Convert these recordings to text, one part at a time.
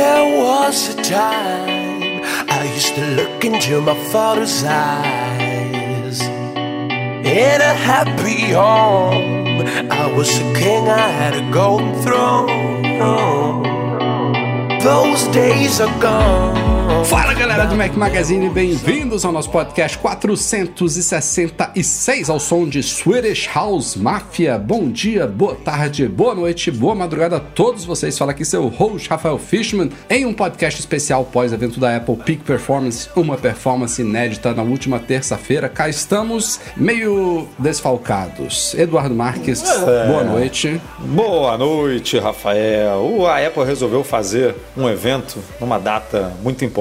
There was a time I used to look into my father's eyes. In a happy home, I was a king, I had a golden throne. Those days are gone. Fala galera do Mac Magazine, bem-vindos ao nosso podcast 466 ao som de Swedish House Mafia. Bom dia, boa tarde, boa noite, boa madrugada a todos vocês. Fala aqui seu host Rafael Fishman em um podcast especial pós-evento da Apple Peak Performance, uma performance inédita na última terça-feira. Cá estamos meio desfalcados. Eduardo Marques, É. boa noite. Boa noite, Rafael. A Apple resolveu fazer um evento numa data muito importante,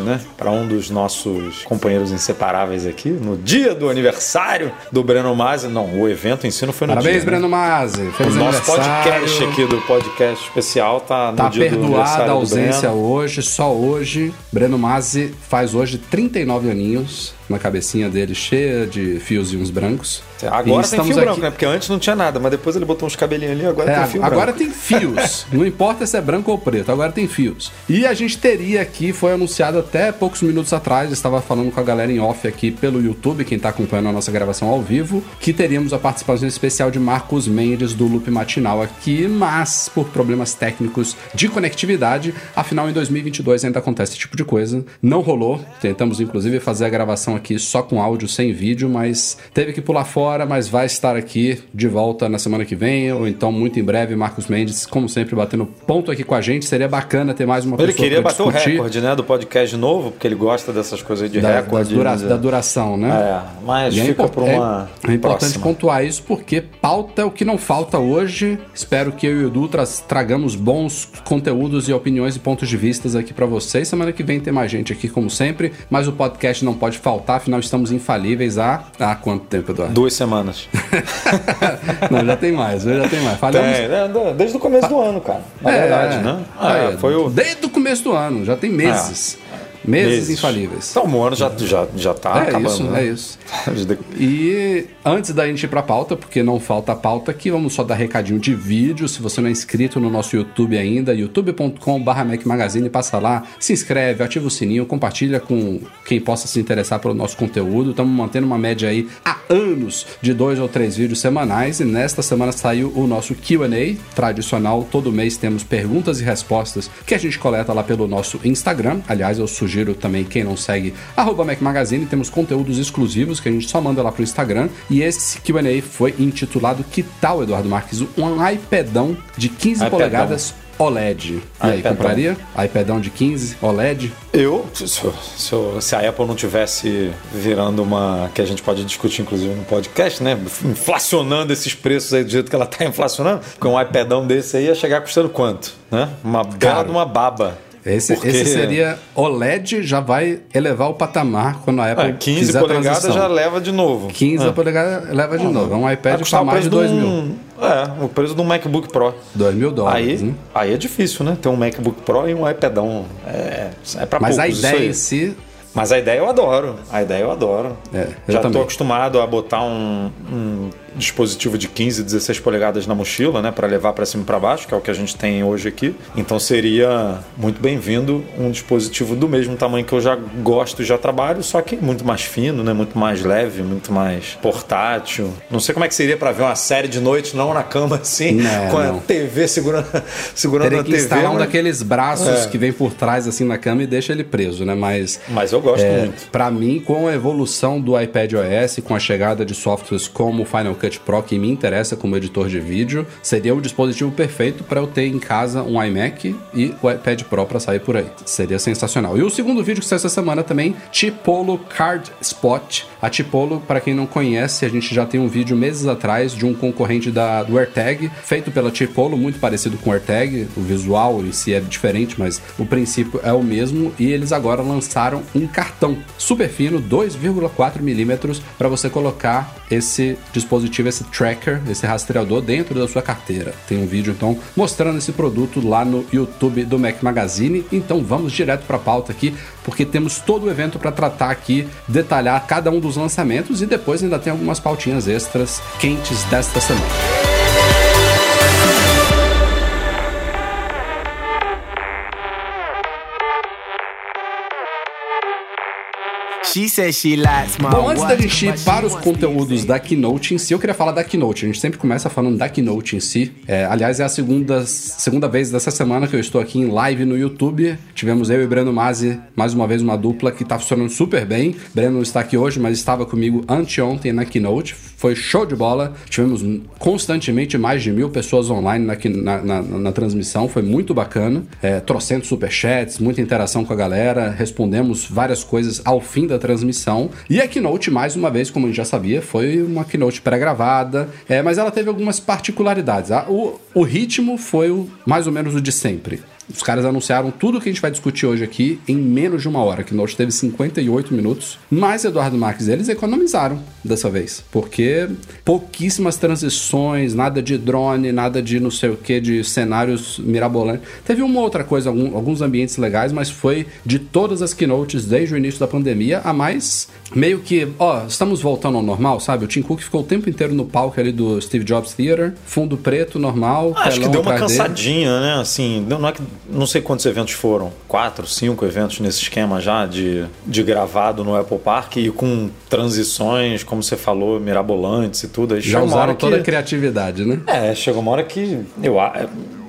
né? Para um dos nossos companheiros inseparáveis aqui, no dia do aniversário do Breno Masi. Não, o evento em si não foi no Parabéns, dia. né? Breno Mazzi. O Feliz nosso aniversário. podcast aqui do podcast especial tá no Tá dia do perdoada aniversário a do ausência Breno. hoje, só hoje. Breno Mazzi faz hoje 39 aninhos, na cabecinha dele cheia de fiozinhos brancos. E Agora tem fio aqui- branco, né? Porque antes não tinha nada, mas depois ele botou uns cabelinhos ali, agora É, tem fio agora branco. tem fios. Não importa se é branco ou preto, agora tem fios. E a gente teria aqui, foi anunciado até poucos minutos atrás, estava falando com a galera em off aqui pelo YouTube, quem está acompanhando a nossa gravação ao vivo, que teríamos a participação especial de Marcos Mendes do Loop Matinal aqui, mas por problemas técnicos de conectividade, afinal em 2022 ainda acontece esse tipo de coisa. Não rolou, tentamos inclusive fazer a gravação aqui só com áudio, sem vídeo, mas teve que pular fora, mas vai estar aqui de volta na semana que vem, ou então muito em breve, Marcos Mendes, como sempre, batendo ponto aqui com a gente. Seria bacana ter mais uma Ele pessoa queria pra bater o discutir recorde, né, do podcast novo, porque ele gosta dessas coisas de da, da, recorde. dura- né? da duração, né? É, mas E é fica impor- por uma é, é importante pontuar isso porque pauta é o que não falta hoje. Espero que eu e o Edu tra- tragamos bons conteúdos e opiniões e pontos de vistas aqui pra vocês. Semana que vem tem mais gente aqui, como sempre, mas o podcast não pode faltar, afinal estamos infalíveis há. Há quanto tempo, Eduardo? Duas semanas. não, já tem mais, já tem mais. Falamos. Tem, né, desde o começo do ano, cara. Na É, verdade, né? é, É, foi o. Desde o começo do ano, já tem meses. Meses, infalíveis. Então o ano já, já, já tá é acabando. isso, né? é isso. E antes da gente ir pra pauta, porque não falta pauta aqui, vamos só dar recadinho de vídeo. Se você não é inscrito no nosso YouTube ainda, youtube.com.br Mac Magazine, passa lá, se inscreve, ativa o sininho, compartilha com quem possa se interessar pelo nosso conteúdo. Estamos mantendo uma média aí há anos de dois ou três vídeos semanais e nesta semana saiu o nosso QA tradicional. Todo mês temos perguntas e respostas que a gente coleta lá pelo nosso Instagram. Aliás, eu sugiro também quem não segue, arroba Mac Magazine, temos conteúdos exclusivos que a gente só manda lá pro Instagram. E esse QA foi intitulado Que tal, Eduardo Marques? Um iPadão de 15 iPadão. polegadas OLED. E aí, iPadão. compraria? iPadão de 15 OLED? Eu, se, se- se- a Apple não tivesse virando uma. que a gente pode discutir, inclusive, no podcast, né? Inflacionando esses preços aí do jeito que ela tá inflacionando, com um iPadão desse aí ia chegar custando quanto? Né? Uma bela de uma baba. Esse, Porque- esse seria OLED, já vai elevar o patamar quando a Apple É, 15 fizer a polegadas transição. já leva de novo. 15 é. polegadas leva de novo. É um iPad para o mais de preço 2 de mil. um- É, o preço de um MacBook Pro. 2 mil dólares, Aí, né? aí é difícil, né? Ter um MacBook Pro e um iPadão. É, é pra Mas a poucos isso ideia em si Mas a ideia eu adoro. A ideia eu adoro. É, eu Já estou acostumado a botar um, um dispositivo de 15, 16 polegadas na mochila, né, para levar para cima e para baixo, que é o que a gente tem hoje aqui. Então seria muito bem-vindo um dispositivo do mesmo tamanho que eu já gosto e já trabalho, só que muito mais fino, né, muito mais leve, muito mais portátil. Não sei como é que seria para ver uma série de noite não na cama assim, Não, com a não. TV segurando segurando teria a que TV. instalar um mas- daqueles braços É. que vem por trás assim na cama e deixa ele preso, né? Mas Mas eu gosto É, muito. Pra mim, com a evolução do iPad OS, com a chegada de softwares como o Final Cut Pro que me interessa como editor de vídeo, seria o dispositivo perfeito para eu ter em casa um iMac e o iPad Pro para sair por aí. Seria sensacional. E o segundo vídeo que saiu essa semana também, Tipolo Card Spot. A Tipolo, para quem não conhece, a gente já tem um vídeo meses atrás de um concorrente da, do AirTag, feito pela Tipolo, muito parecido com o AirTag. O visual em si é diferente, mas o princípio é o mesmo. E eles agora lançaram um cartão super fino, 2,4 milímetros, para você colocar esse dispositivo, esse tracker, esse rastreador dentro da sua carteira. Tem um vídeo então mostrando esse produto lá no YouTube do Mac Magazine. Então vamos direto para a pauta aqui, porque temos todo o evento para tratar aqui, detalhar cada um dos lançamentos e depois ainda tem algumas pautinhas extras quentes desta semana. Bom, antes da gente ir para os conteúdos da Keynote em si, eu queria falar da Keynote. A gente sempre começa falando da Keynote em si. É, aliás, é a segunda, segunda vez dessa semana que eu estou aqui em live no YouTube. Tivemos eu e Breno Mazzi, mais uma vez uma dupla que está funcionando super bem. Breno não está aqui hoje, mas estava comigo anteontem na Keynote. Foi show de bola. Tivemos constantemente mais de mil pessoas online na, na, na, na transmissão. Foi muito bacana. É, trocentos superchats, muita interação com a galera. Respondemos várias coisas ao fim da transmissão. E a keynote, mais uma vez, como a gente já sabia, foi uma keynote pré-gravada, é, mas ela teve algumas particularidades. O, o ritmo foi o, mais ou menos o de sempre. Os caras anunciaram tudo que a gente vai discutir hoje aqui em menos de uma hora. Que nós teve 58 minutos. Mas Eduardo Marques, eles economizaram dessa vez. Porque pouquíssimas transições, nada de drone, nada de não sei o que, de cenários mirabolantes. Teve uma outra coisa, algum, alguns ambientes legais, mas foi de todas as keynotes desde o início da pandemia, a mais meio que, ó, estamos voltando ao normal, sabe? O Tim Cook ficou o tempo inteiro no palco ali do Steve Jobs Theater, fundo preto, normal. Ah, acho que deu uma cansadinha, dele. né? Assim, não é que não sei quantos eventos foram, quatro, cinco eventos nesse esquema já de, de gravado no Apple Park e com transições, como você falou, mirabolantes e tudo. Aí já usaram toda a criatividade, né? É, chegou uma hora que eu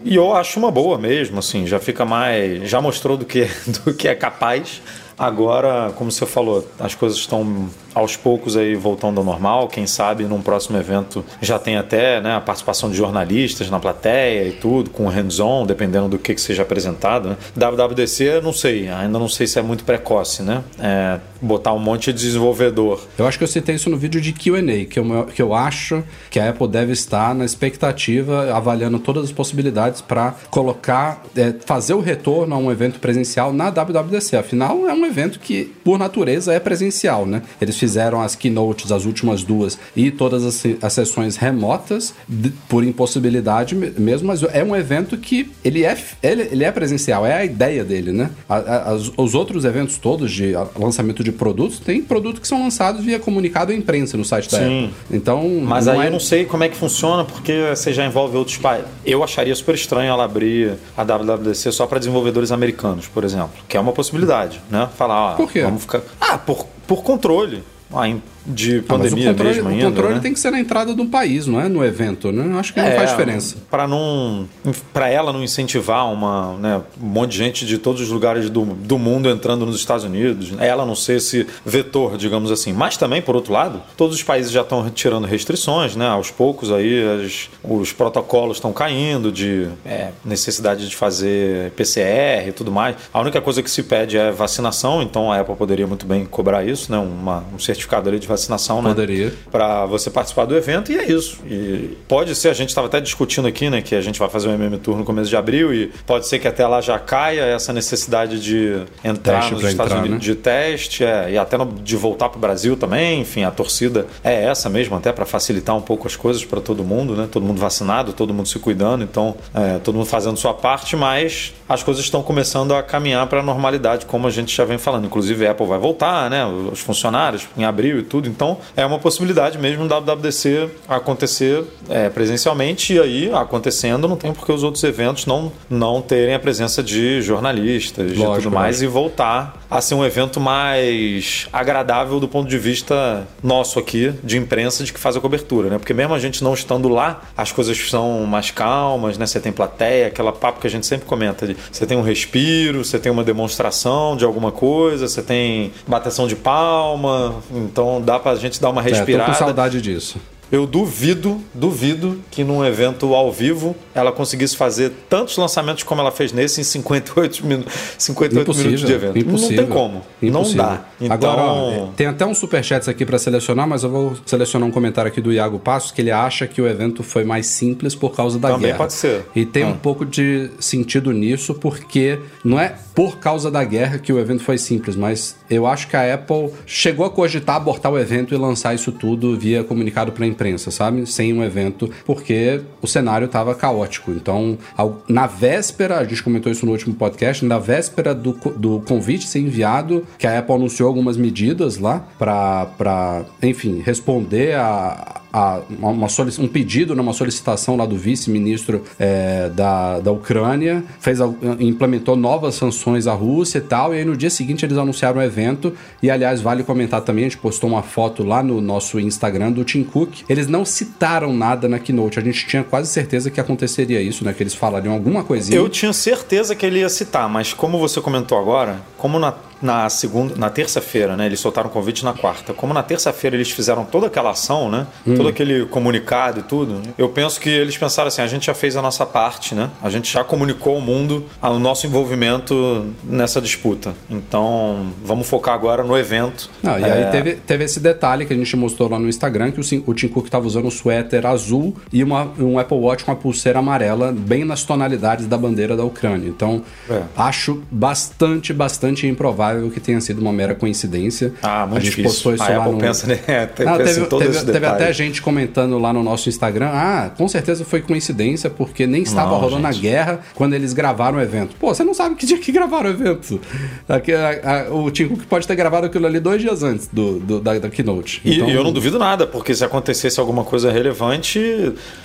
e eu acho uma boa mesmo, assim, já fica mais, já mostrou do que do que é capaz. Agora, como você falou, as coisas estão aos poucos aí voltando ao normal. Quem sabe num próximo evento já tem até né, a participação de jornalistas na plateia e tudo, com hands-on, dependendo do que, que seja apresentado. Né? WWDC, não sei, ainda não sei se é muito precoce, né? É, botar um monte de desenvolvedor. Eu acho que eu citei isso no vídeo de QA, que eu, que eu acho que a Apple deve estar na expectativa, avaliando todas as possibilidades para colocar, é, fazer o retorno a um evento presencial na WWDC. Afinal, é um evento que, por natureza, é presencial, né? Eles fizeram as keynotes, as últimas duas, e todas as, as sessões remotas, de, por impossibilidade mesmo, mas é um evento que ele é, ele, ele é presencial, é a ideia dele, né? A, a, as, os outros eventos todos de lançamento de produtos, tem produtos que são lançados via comunicado à imprensa no site da Sim. Apple. Então, mas aí é... eu não sei como é que funciona, porque você já envolve outros países. Eu acharia super estranho ela abrir a WWDC só para desenvolvedores americanos, por exemplo, que é uma possibilidade, né? Falar, ó, por quê? vamos ficar. Ah, por, por controle. Ah, de pandemia ah, o controle, mesmo ainda, O controle né? tem que ser na entrada do país, não é no evento, né? Acho que é, não faz diferença. Para não, para ela não incentivar uma, né, um monte de gente de todos os lugares do, do mundo entrando nos Estados Unidos, né? ela não ser esse vetor, digamos assim. Mas também, por outro lado, todos os países já estão tirando restrições, né? Aos poucos aí as, os protocolos estão caindo de é, necessidade de fazer PCR e tudo mais. A única coisa que se pede é vacinação, então a Apple poderia muito bem cobrar isso, né? Uma, um certificado ali de vacinação, né? Poderia. Para você participar do evento e é isso. E pode ser, a gente estava até discutindo aqui, né, que a gente vai fazer um MM Tour no começo de abril e pode ser que até lá já caia essa necessidade de entrar teste nos Estados entrar, Unidos né? de teste é, e até no, de voltar para o Brasil também. Enfim, a torcida é essa mesmo, até para facilitar um pouco as coisas para todo mundo, né? Todo mundo vacinado, todo mundo se cuidando, então é, todo mundo fazendo sua parte, mas as coisas estão começando a caminhar para a normalidade, como a gente já vem falando. Inclusive, a Apple vai voltar, né? Os funcionários em abril e tudo tudo. Então é uma possibilidade mesmo da WWDC acontecer é, presencialmente e aí acontecendo não tem porque os outros eventos não, não terem a presença de jornalistas e tudo mais e voltar a ser um evento mais agradável do ponto de vista nosso aqui de imprensa de que faz a cobertura, né? Porque mesmo a gente não estando lá, as coisas são mais calmas, né? Você tem plateia, aquela papo que a gente sempre comenta de você tem um respiro, você tem uma demonstração de alguma coisa, você tem bateção de palma, então dá pra gente dar uma respirada. É, tô com saudade disso. Eu duvido, duvido que num evento ao vivo ela conseguisse fazer tantos lançamentos como ela fez nesse em 58, minu 58 Impossível, minutos de evento. impossível. Não tem como. Impossível. Não dá. Então, Agora, ó, tem até um superchat aqui pra selecionar, mas eu vou selecionar um comentário aqui do Iago Passos, que ele acha que o evento foi mais simples por causa da Também guerra. pode ser. E tem Ah. um pouco de sentido nisso, porque não é por causa da guerra que o evento foi simples, mas eu acho que a Apple chegou a cogitar abortar o evento e lançar isso tudo via comunicado pra imprensa, sabe? Sem um evento, porque o cenário estava caótico. Então, ao- na véspera, a gente comentou isso no último podcast, na véspera do, do convite ser enviado, que a Apple anunciou algumas medidas lá para, enfim, responder a, a uma, um pedido, né, uma solicitação lá do vice-ministro é, da, da Ucrânia, fez, implementou novas sanções à Rússia e tal, e aí no dia seguinte eles anunciaram o evento, e aliás, vale comentar também, a gente postou uma foto lá no nosso Instagram do Tim Cook, eles não citaram nada na Keynote, a gente tinha quase certeza que aconteceria isso, né, que eles falariam alguma coisinha. Eu tinha certeza que ele ia citar, mas como você comentou agora, como na, na segunda, na terça-feira, né? Eles soltaram o convite na quarta. Como na terça-feira eles fizeram toda aquela ação, né? Hum. Todo aquele comunicado e tudo. Eu penso que eles pensaram assim: a gente já fez a nossa parte, né? A gente já comunicou ao mundo o nosso envolvimento nessa disputa. Então, vamos focar agora no evento. Não, e É, aí teve, teve esse detalhe que a gente mostrou lá no Instagram, que o, o Tim Cook estava usando um suéter azul e uma, um Apple Watch com a pulseira amarela, bem nas tonalidades da bandeira da Ucrânia. Então, É. acho bastante, bastante improvável que tenha sido uma mera coincidência. Ah, muito a gente difícil. postou isso a lá Apple no... pensa, né? Não, teve, todos teve- teve até gente comentando lá no nosso Instagram, ah, com certeza foi coincidência, porque nem estava Não, rolando a gente. guerra quando eles gravaram o evento. Pô, você não sabe que dia que gravaram o evento. Aqui, a- a- o Tim Cook pode ter gravado aquilo ali dois dias antes do, do- da, da Keynote. E Então, e eu não duvido nada, porque se acontecesse alguma coisa relevante,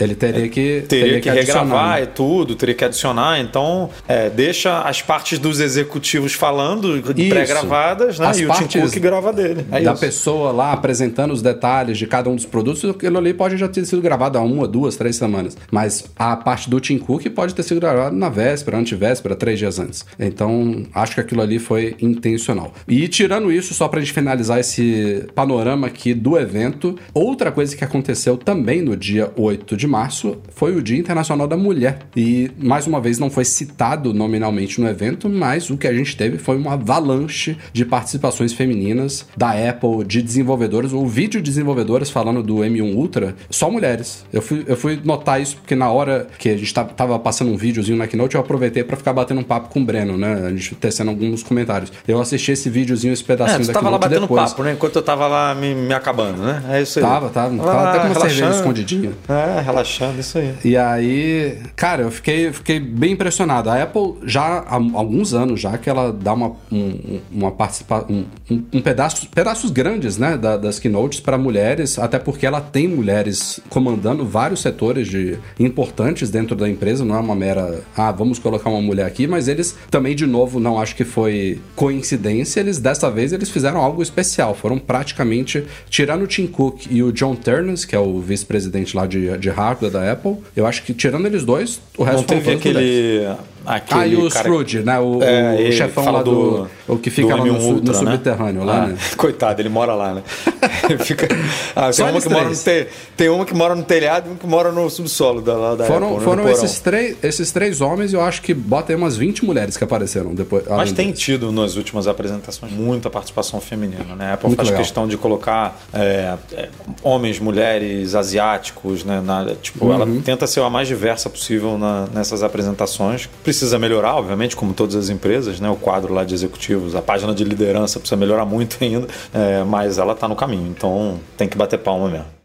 Ele teria que, teria, que, adicionar, regravar né? e tudo, teria que adicionar. Então, é, deixa as partes dos executivos falando, pré-gravadas, né? As e o Tim Cook grava dele. É da isso. pessoa lá apresentando os detalhes de cada um dos produtos, aquilo ali pode já ter sido gravado há uma, duas, três semanas. Mas a parte do Tim Cook pode ter sido gravado na véspera, antivéspera, três dias antes. Então, acho que aquilo ali foi intencional. E tirando isso, só pra gente finalizar esse panorama aqui do evento, outra coisa que aconteceu também no dia 8 de março foi o Dia Internacional da Mulher. E, mais uma vez, não foi citado nominalmente no evento, mas o que a gente teve foi uma avalanche de participações femininas da Apple, de desenvolvedoras, ou vídeo desenvolvedoras falando do M1 Ultra, só mulheres. Eu fui, eu fui notar isso porque na hora que a gente ta- tava passando um videozinho na Keynote, eu aproveitei pra ficar batendo um papo com o Breno, né? A gente tecendo alguns comentários. Eu assisti esse videozinho, esse É, pedacinho tu da tava lá batendo depois. papo, né? Enquanto eu tava lá me, me acabando, né? É isso aí. Tava, tava. Tava Tava até com uma relaxando. cerveja escondidinha. É, relaxando, isso aí. E aí, cara, eu fiquei, fiquei bem impressionado. A Apple já há alguns anos já que ela dá uma, um, uma participa, um, um, um pedaço, pedaços grandes, né, da- das keynotes para mulheres, até porque ela tem mulheres comandando vários setores de importantes dentro da empresa. Não é uma mera, ah, vamos colocar uma mulher aqui, mas eles também de novo não acho que foi coincidência. Eles dessa vez eles fizeram algo especial. Foram praticamente tirando o Tim Cook e o John Ternus, que é o vice-presidente lá de, de hardware da Apple. Eu acho que tirando eles dois, o resto Não teve todas mulheres. Aquele. Ah, e o cara- Scrooge, né? O, É, o chefão lá do, O que fica do lá no, M1 su- no Ultra, né? subterrâneo, lá, Ah, né? Coitado, ele mora lá, né? Fica... Ah, tem, uma que mora no te... tem uma que mora no telhado e uma que mora no subsolo da, lá da Foram, Apple, né? foram esses, três, esses três homens, eu acho que bota aí umas 20 mulheres que apareceram depois. Mas tem deles. tido nas últimas apresentações muita participação feminina, né? A Apple Muito faz legal. questão de colocar é, é, homens, mulheres, asiáticos, né? Na, tipo, Uhum. ela tenta ser a mais diversa possível na- nessas apresentações. Precisa melhorar, obviamente, como todas as empresas, né? O quadro lá de executivos, a página de liderança precisa melhorar muito ainda, é, mas ela está no caminho, então tem que bater palma mesmo.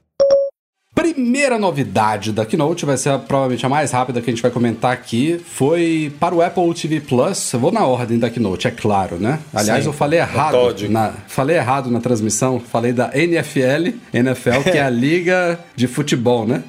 Primeira novidade da Keynote, vai ser a- provavelmente a mais rápida que a gente vai comentar aqui, foi para o Apple TV Plus. Eu vou na ordem da Keynote, é claro, né? Aliás, Sim, eu falei errado. metódico. Na, falei errado na transmissão, falei da NFL, NFL, que é a Liga de Futebol, né?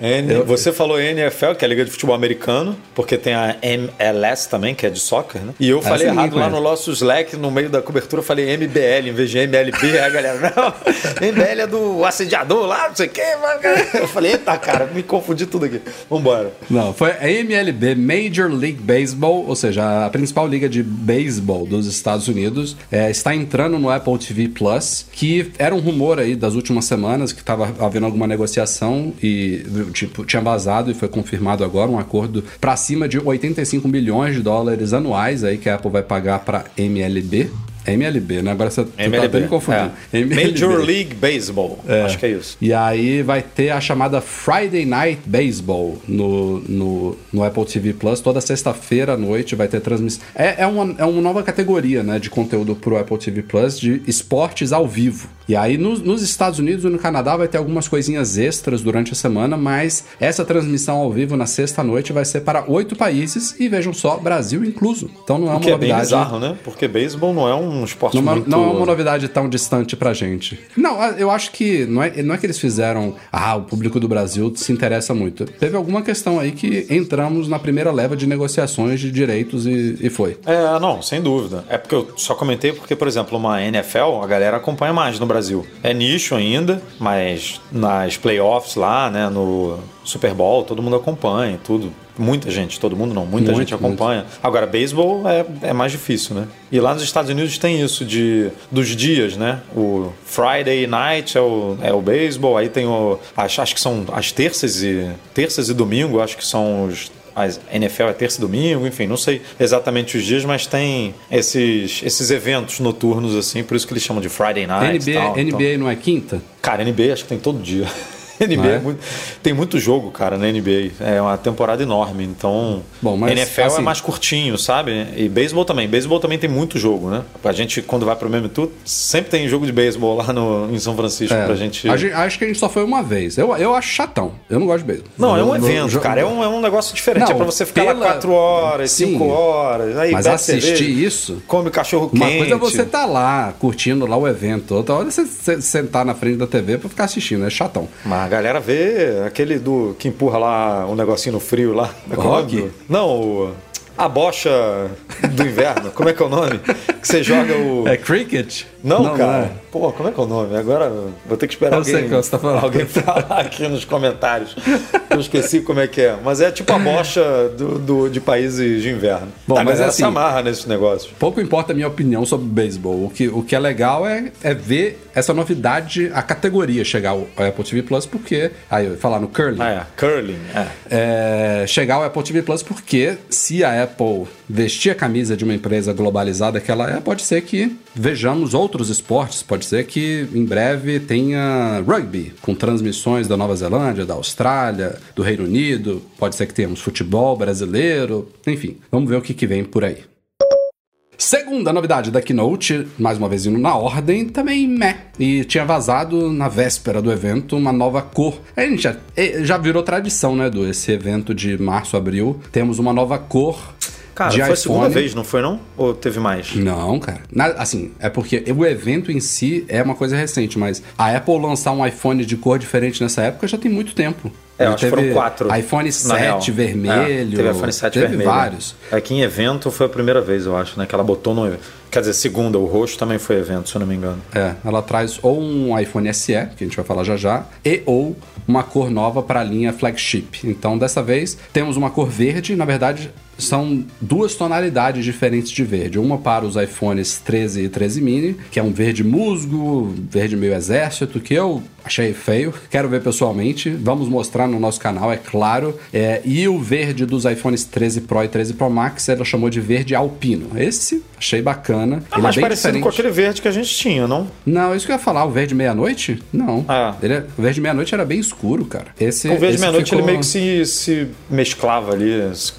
É, N- você falou NFL, que é a Liga de Futebol Americano, porque tem a MLS também, que é de soccer, né? E eu falei ninguém errado lá conhece. no nosso Slack, no meio da cobertura, eu falei MBL em vez de MLB. A galera, não, MBL é do assediador lá, não sei o quê. mas- Eu falei, eita, cara, me confundi tudo aqui. Vambora. Não, foi a MLB, Major League Baseball, ou seja, a principal liga de beisebol dos Estados Unidos, é, está entrando no Apple TV Plus, que era um rumor aí das últimas semanas que estava havendo alguma negociação e tipo tinha vazado e foi confirmado agora um acordo para cima de 85 milhões de dólares anuais aí que a Apple vai pagar para MLB. MLB, né? Agora você tá MLB. até me confundindo. É. MLB. Major League Baseball. Acho que é isso. E aí vai ter a chamada Friday Night Baseball no, no, no Apple TV Plus. Toda sexta-feira à noite vai ter transmissão. É, é, uma, é uma nova categoria né, de conteúdo pro Apple TV Plus de esportes ao vivo. E aí nos, nos Estados Unidos e no Canadá vai ter algumas coisinhas extras durante a semana, mas essa transmissão ao vivo na sexta-noite vai ser para oito países e vejam só, Brasil incluso. Então não é uma que é bem novidade. bizarro, né? Porque beisebol não é um esporte Não, é- muito... não é uma novidade tão distante pra gente. Não, eu acho que não é, não é que eles fizeram. Ah, o público do Brasil se interessa muito. Teve alguma questão aí que entramos na primeira leva de negociações de direitos e, e foi. É, não, sem dúvida. É porque eu só comentei porque, por exemplo, uma NFL, a galera acompanha mais no Brasil. É nicho ainda, mas nas playoffs lá, né, no Super Bowl, todo mundo acompanha, tudo. Muita gente, todo mundo não, muita Muito, gente acompanha. Agora, beisebol é, é mais difícil, né? E lá nos Estados Unidos tem isso de dos dias, né? O Friday night é o, é o beisebol, aí tem o. Acho, acho que são as terças e. Terças e domingo, acho que são os as NFL é terça e domingo, enfim, não sei exatamente os dias, mas tem esses, esses eventos noturnos assim, por isso que eles chamam de Friday Night. NBA, tal, NBA então. não é quinta? Cara, NBA acho que tem todo dia. NBA é? é muito- tem muito jogo, cara, na NBA. É uma temporada enorme, então. Bom, mas, NFL é assim- mais curtinho, sabe? E beisebol também. Beisebol também tem muito jogo, né? A gente, quando vai pro mesmo tudo, sempre tem jogo de beisebol lá no, em São Francisco É, pra gente. a gente- Acho que a gente só foi uma vez. Eu, eu acho chatão. Eu não gosto de beisebol. Não, é um Eu- eu- evento, eu- cara. É um, é um negócio diferente. Não, é pra você ficar lá pela- 4 horas, Sim. 5 horas. Aí Mas assistir cerveja, isso. Come cachorro Uma quente. coisa é você tá lá, curtindo lá o evento. Outra hora é você sentar na frente da TV pra ficar assistindo. É chatão. Mas galera vê aquele do que empurra lá um negocinho no frio lá. É Rock? Não, o- a bocha do inverno. Como é que é o nome? Que você joga o. É cricket? Não, cara. é. Pô, como é que é o nome? Agora vou ter que esperar Eu sei alguém, qual você tá falando. alguém falar aqui nos comentários. Eu esqueci como é que é. Mas é tipo a bocha do, do- de países de inverno. Bom, a mas galera assim- amarra nesses negócios. Pouco importa a minha opinião sobre beisebol. O que, o que é legal é, é ver essa novidade, a categoria chegar ao ao Apple TV Plus, porque. Aí, eu ia falar no curling. Ah, é. Curling. É. é, chegar ao Apple TV Plus, porque se a Apple vestir a camisa de uma empresa globalizada que ela é, pode ser que vejamos outros esportes. Pode ser que em breve tenha rugby, com transmissões da Nova Zelândia, da Austrália, do Reino Unido. Pode ser que tenhamos futebol brasileiro. Enfim, vamos ver o que, que vem por aí. Segunda novidade da Keynote, mais uma vez indo na ordem, também meh. E tinha vazado na véspera do evento uma nova cor. A gente já, eh, já virou tradição, né, do esse evento de março, abril. Temos uma nova cor Cara, de foi a iPhone. segunda vez, não foi não? Ou teve mais? Não, cara. Na- assim, é porque o evento em si é uma coisa recente, mas a Apple lançar um iPhone de cor diferente nessa época já tem muito tempo. É, acho que foram quatro. iPhone na 7 real. vermelho. É, teve iPhone 7 teve vermelho. vários. Aqui em evento foi a primeira vez, eu acho, né? Que ela botou no. Quer dizer, segunda, o roxo também foi evento, se eu não me engano. É, ela traz ou um iPhone SE, que a gente vai falar já já, e ou uma cor nova para a linha flagship. Então, dessa vez, temos uma cor verde, na verdade, são duas tonalidades diferentes de verde. Uma para os iPhones 13 e 13 mini, que é um verde musgo, verde meio exército, que eu achei feio, quero ver pessoalmente. Vamos mostrar no nosso canal, é claro. É, e o verde dos iPhones 13 Pro e 13 Pro Max, ela chamou de verde alpino. Esse achei bacana. É Ele mais bem parecido diferente. com aquele verde que a gente tinha, não? Não, isso que eu ia falar, o verde meia-noite? Não. Ah. Ele é- o verde meia-noite era bem escuro, cara. Esse, O verde meia-noite ficou- ele meio que se, se mesclava ali,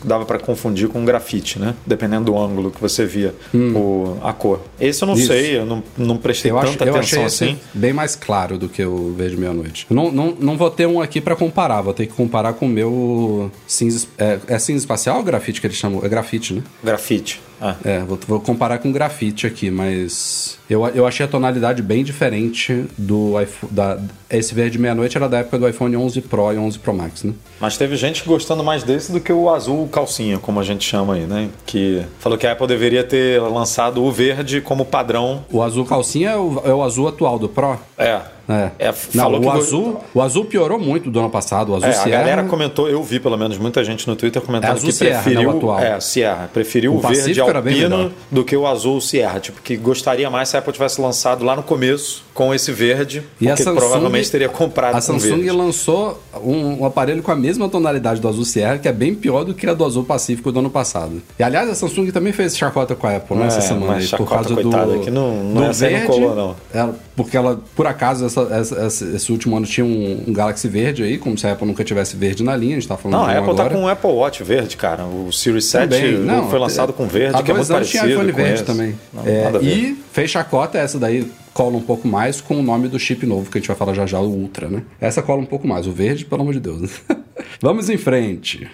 dava pra confundir com grafite, né? Dependendo do ângulo que você via o, a cor. Esse eu não Hum. Isso. sei, eu não, não prestei Eu, acho, tanta eu achei atenção assim. bem mais claro do que o verde meia-noite. Eu Não, não, não vou ter um aqui pra comparar, vou ter que comparar com o meu cinza... É, é cinza espacial ou grafite que eles chamam? É grafite, né? Grafite. Ah. É, vou, vou comparar com grafite aqui, mas eu, eu achei a tonalidade bem diferente do iPhone. Da, esse verde meia-noite era da época do iPhone 11 Pro e 11 Pro Max, né? Mas teve gente gostando mais desse do que o azul calcinha, como a gente chama aí, né? Que falou que a Apple deveria ter lançado o verde como padrão. O azul calcinha é o, é o azul atual do Pro? É, É. É, Não, falou o que- azul, o azul piorou muito do ano passado. O azul É, a Sierra, galera comentou, eu vi pelo menos muita gente no Twitter comentando É que Sierra, preferiu o atual. é, Sierra, preferiu O o, verde alpino do que o azul Sierra, tipo que gostaria mais se a Apple tivesse lançado lá no começo com esse verde, E porque Samsung, provavelmente teria comprado A Samsung verde. lançou um, um aparelho com a mesma tonalidade do azul Sierra, que é bem pior do que a do azul Pacífico do ano passado. E aliás, a Samsung também fez chacota com a Apple né, É, essa semana. aí, por causa coitada, do, que não- não- do essa aí não verde. colou, não. Ela- porque ela, por acaso, essa- essa- essa- esse último ano tinha um, um Galaxy verde aí, como se a Apple nunca tivesse verde na linha. A gente tá falando Não, a um Apple agora. tá com o Apple Watch verde, cara. O Series 7 Também, não, foi lançado com verde, que é muito anos tinha parecido iPhone verde esse. também. Não, É, e fez chacota, essa daí cola um pouco mais com o nome do chip novo, que a gente vai falar já já, o Ultra, né? Essa cola um pouco mais, o verde, pelo amor de Deus. Vamos em frente.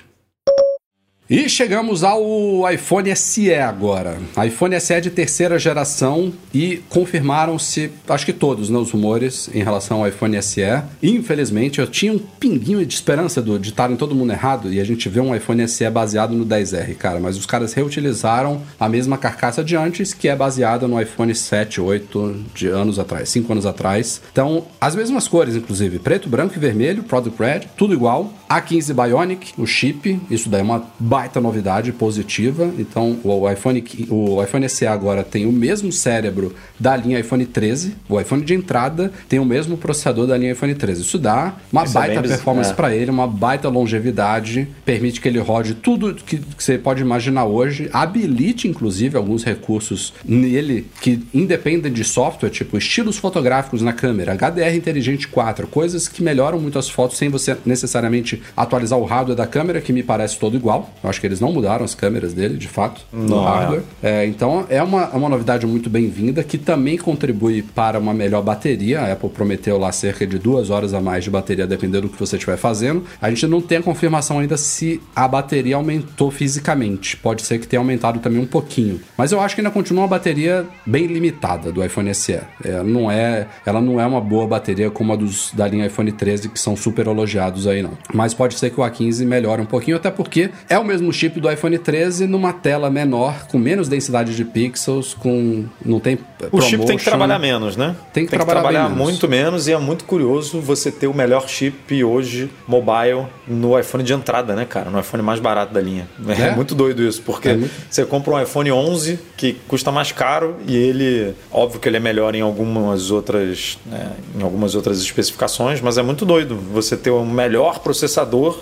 E chegamos ao iPhone SE agora. iPhone SE de terceira geração e confirmaram-se, acho que todos, né, os rumores em relação ao iPhone SE. Infelizmente, eu tinha um pinguinho de esperança do, de estarem todo mundo errado e a gente vê um iPhone SE baseado no 10R, cara. Mas os caras reutilizaram a mesma carcaça de antes, que é baseada no iPhone 7, 8 de anos atrás, 5 anos atrás. Então, as mesmas cores, inclusive, preto, branco e vermelho, Product Red, tudo igual. A15 Bionic, o chip, isso daí é uma baita novidade positiva. Então, o iPhone, o iPhone SE agora tem o mesmo cérebro da linha iPhone 13. O iPhone de entrada tem o mesmo processador da linha iPhone 13. Isso dá uma Isso é baita biz- performance é. para ele, uma baita longevidade, permite que ele rode tudo que, que você pode imaginar hoje, habilite inclusive alguns recursos nele que independem de software, tipo estilos fotográficos na câmera, HDR inteligente 4, coisas que melhoram muito as fotos sem você necessariamente atualizar o hardware da câmera, que me parece todo igual. Eu acho que eles não mudaram as câmeras dele, de fato, no Não, hardware. É, então é uma, é uma novidade muito bem-vinda que também contribui para uma melhor bateria. A Apple prometeu lá cerca de duas horas a mais de bateria, dependendo do que você estiver fazendo. A gente não tem a confirmação ainda se a bateria aumentou fisicamente. Pode ser que tenha aumentado também um pouquinho. Mas eu acho que ainda continua uma bateria bem limitada do iPhone SE. É, não é, ela não é uma boa bateria como a dos, da linha iPhone 13, que são super elogiados aí, não. Mas pode ser que o A15 melhore um pouquinho, até porque é o mesmo chip do iPhone 13 numa tela menor, com menos densidade de pixels, com. não tem. O chip tem que trabalhar menos, né? Tem que trabalhar bem menos. muito menos e é muito curioso você ter o melhor chip hoje mobile no iPhone de entrada, né, cara? No iPhone mais barato da linha. É, É? muito doido isso, porque É muito- você compra um iPhone 11 que custa mais caro e ele, óbvio que ele é melhor em algumas outras, né, em algumas outras especificações, mas é muito doido você ter o melhor processador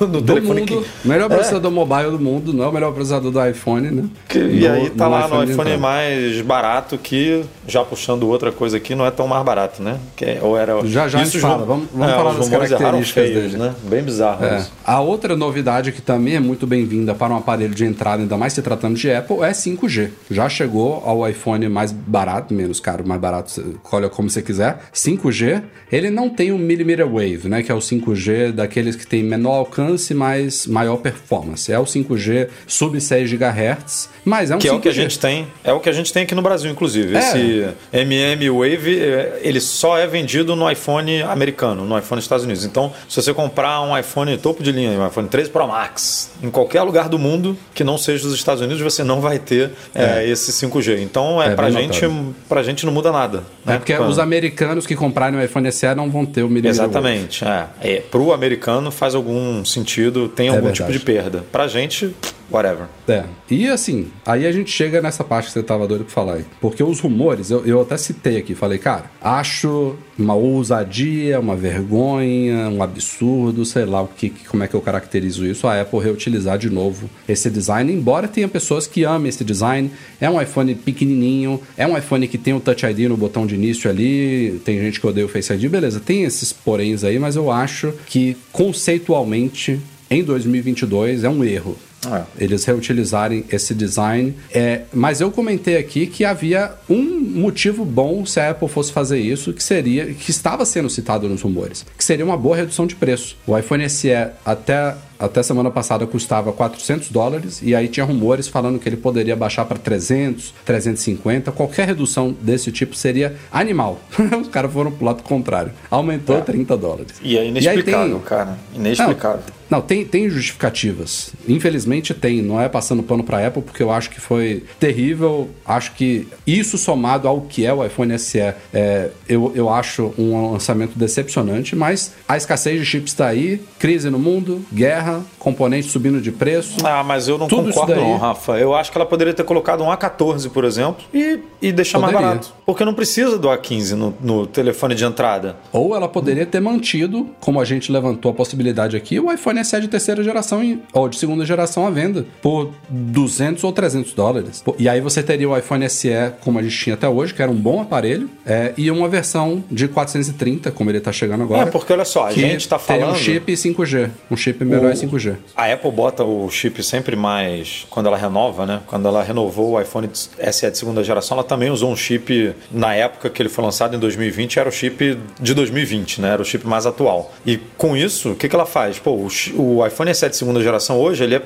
no, no Do telefone mundo, que melhor É. processador mobile do mundo, não é o melhor processador do iPhone, né? Que- e No- aí tá lá no de iPhone entrada. mais barato que, já puxando outra coisa aqui, não é tão mais barato, né? Que é- ou era, Já, já os fala. Vamos- vamos é, falar das características feios, dele. né? Bem bizarro É. isso. A outra novidade que também é muito bem-vinda para um aparelho de entrada, ainda mais se tratando de Apple, é 5G. Já chegou ao iPhone mais barato, menos caro, mais barato, escolha como você quiser. 5G, ele não tem o millimeter wave, né, que é o 5G daqueles que tem menor alcance, mas maior performance. É o 5G sub 6 GHz, mas é um Que 5G. é o que a gente tem, é o que a gente tem aqui no Brasil, inclusive. É. Esse MM Wave, é, ele só é vendido no iPhone americano, no iPhone dos Estados Unidos. Então, se você comprar um iPhone topo de linha, um iPhone 13 Pro Max, em qualquer lugar do mundo que não seja os Estados Unidos, você não vai ter é, esse 5G. Então, é, É, pra gente, pra gente não muda nada. É né? porque Quando- os americanos que comprarem o iPhone SE não vão ter o millimeter wave. Exatamente. É. É, pro americano faz algum sentido, tem algum verdade. tipo de perda. Pra gente, whatever. É. E assim, aí a gente chega nessa parte que você tava doido pra falar aí. Porque os rumores, eu, eu até citei aqui, falei, cara, acho uma ousadia, uma vergonha, um absurdo, sei lá o que, como é que eu caracterizo isso, a Apple reutilizar de novo esse design, embora tenha pessoas que amem esse design. É um iPhone pequenininho, é um iPhone que tem o Touch ID no botão de início ali, tem gente que odeia o Face ID, beleza, tem esses poréns aí, mas eu acho que conceitualmente em 2022 é um erro É. eles reutilizarem esse design. É, mas eu comentei aqui que havia um motivo bom se a Apple fosse fazer isso, que seria, que estava sendo citado nos rumores, que seria uma boa redução de preço. O iPhone SE até até semana passada custava 400 dólares e aí tinha rumores falando que ele poderia baixar para 300, 350. Qualquer redução desse tipo seria animal. Os caras foram pro lado contrário. Aumentou é. 30 dólares. E é inexplicável, e tem... cara. Inexplicável. Não, não, tem, tem justificativas. Infelizmente tem. Não é passando pano para Apple, porque eu acho que foi terrível. Acho que isso somado ao que é o iPhone SE, é, eu, eu acho um lançamento decepcionante, mas a escassez de chips está aí, crise no mundo, guerra, componentes subindo de preço. Ah, mas eu não concordo não, Rafa. Eu acho que ela poderia ter colocado um A14, por exemplo, e, e deixar poderia. mais barato. Porque não precisa do A15 no, no telefone de entrada. Ou ela poderia ter mantido, como a gente levantou a possibilidade aqui, o iPhone SE de terceira geração em, ou de segunda geração à venda por 200 ou 300 dólares. E aí você teria o iPhone SE como a gente tinha até hoje, que era um bom aparelho, é, e uma versão de 430, como ele está chegando agora. É, porque olha só, a gente está falando... um chip 5G, um chip melhor. 5G. A Apple bota o chip sempre mais... Quando ela renova, né? Quando ela renovou o iPhone SE de segunda geração, ela também usou um chip, na época que ele foi lançado em 2020, era o chip de 2020, né? Era o chip mais atual. E com isso, o que, que ela faz? Pô, o, o iPhone SE de segunda geração hoje, ele, é,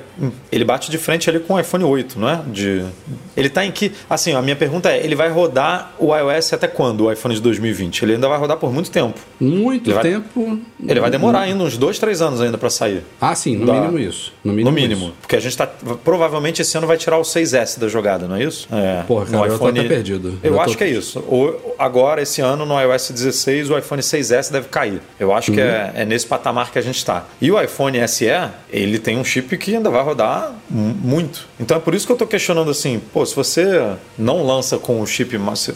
ele bate de frente ali com o iPhone 8, não é? De, ele tá em que... Assim, a minha pergunta é, ele vai rodar o iOS até quando, o iPhone de 2020? Ele ainda vai rodar por muito tempo. Muito ele tempo. Vai, ele vai demorar ainda uns dois, três anos ainda para sair. Ah, sim, no da, mínimo isso. No mínimo, no mínimo isso. porque a gente tá... Provavelmente esse ano vai tirar o 6S da jogada, não é isso? É. Porra, cara, no iPhone, eu tô até perdido. Eu, eu acho tô... que é isso. Ou, agora, esse ano, no iOS 16, o iPhone 6S deve cair. Eu acho uhum. que é, é nesse patamar que a gente está. E o iPhone SE, ele tem um chip que ainda vai rodar muito. Então é por isso que eu estou questionando assim, pô, se você não lança com o chip, se,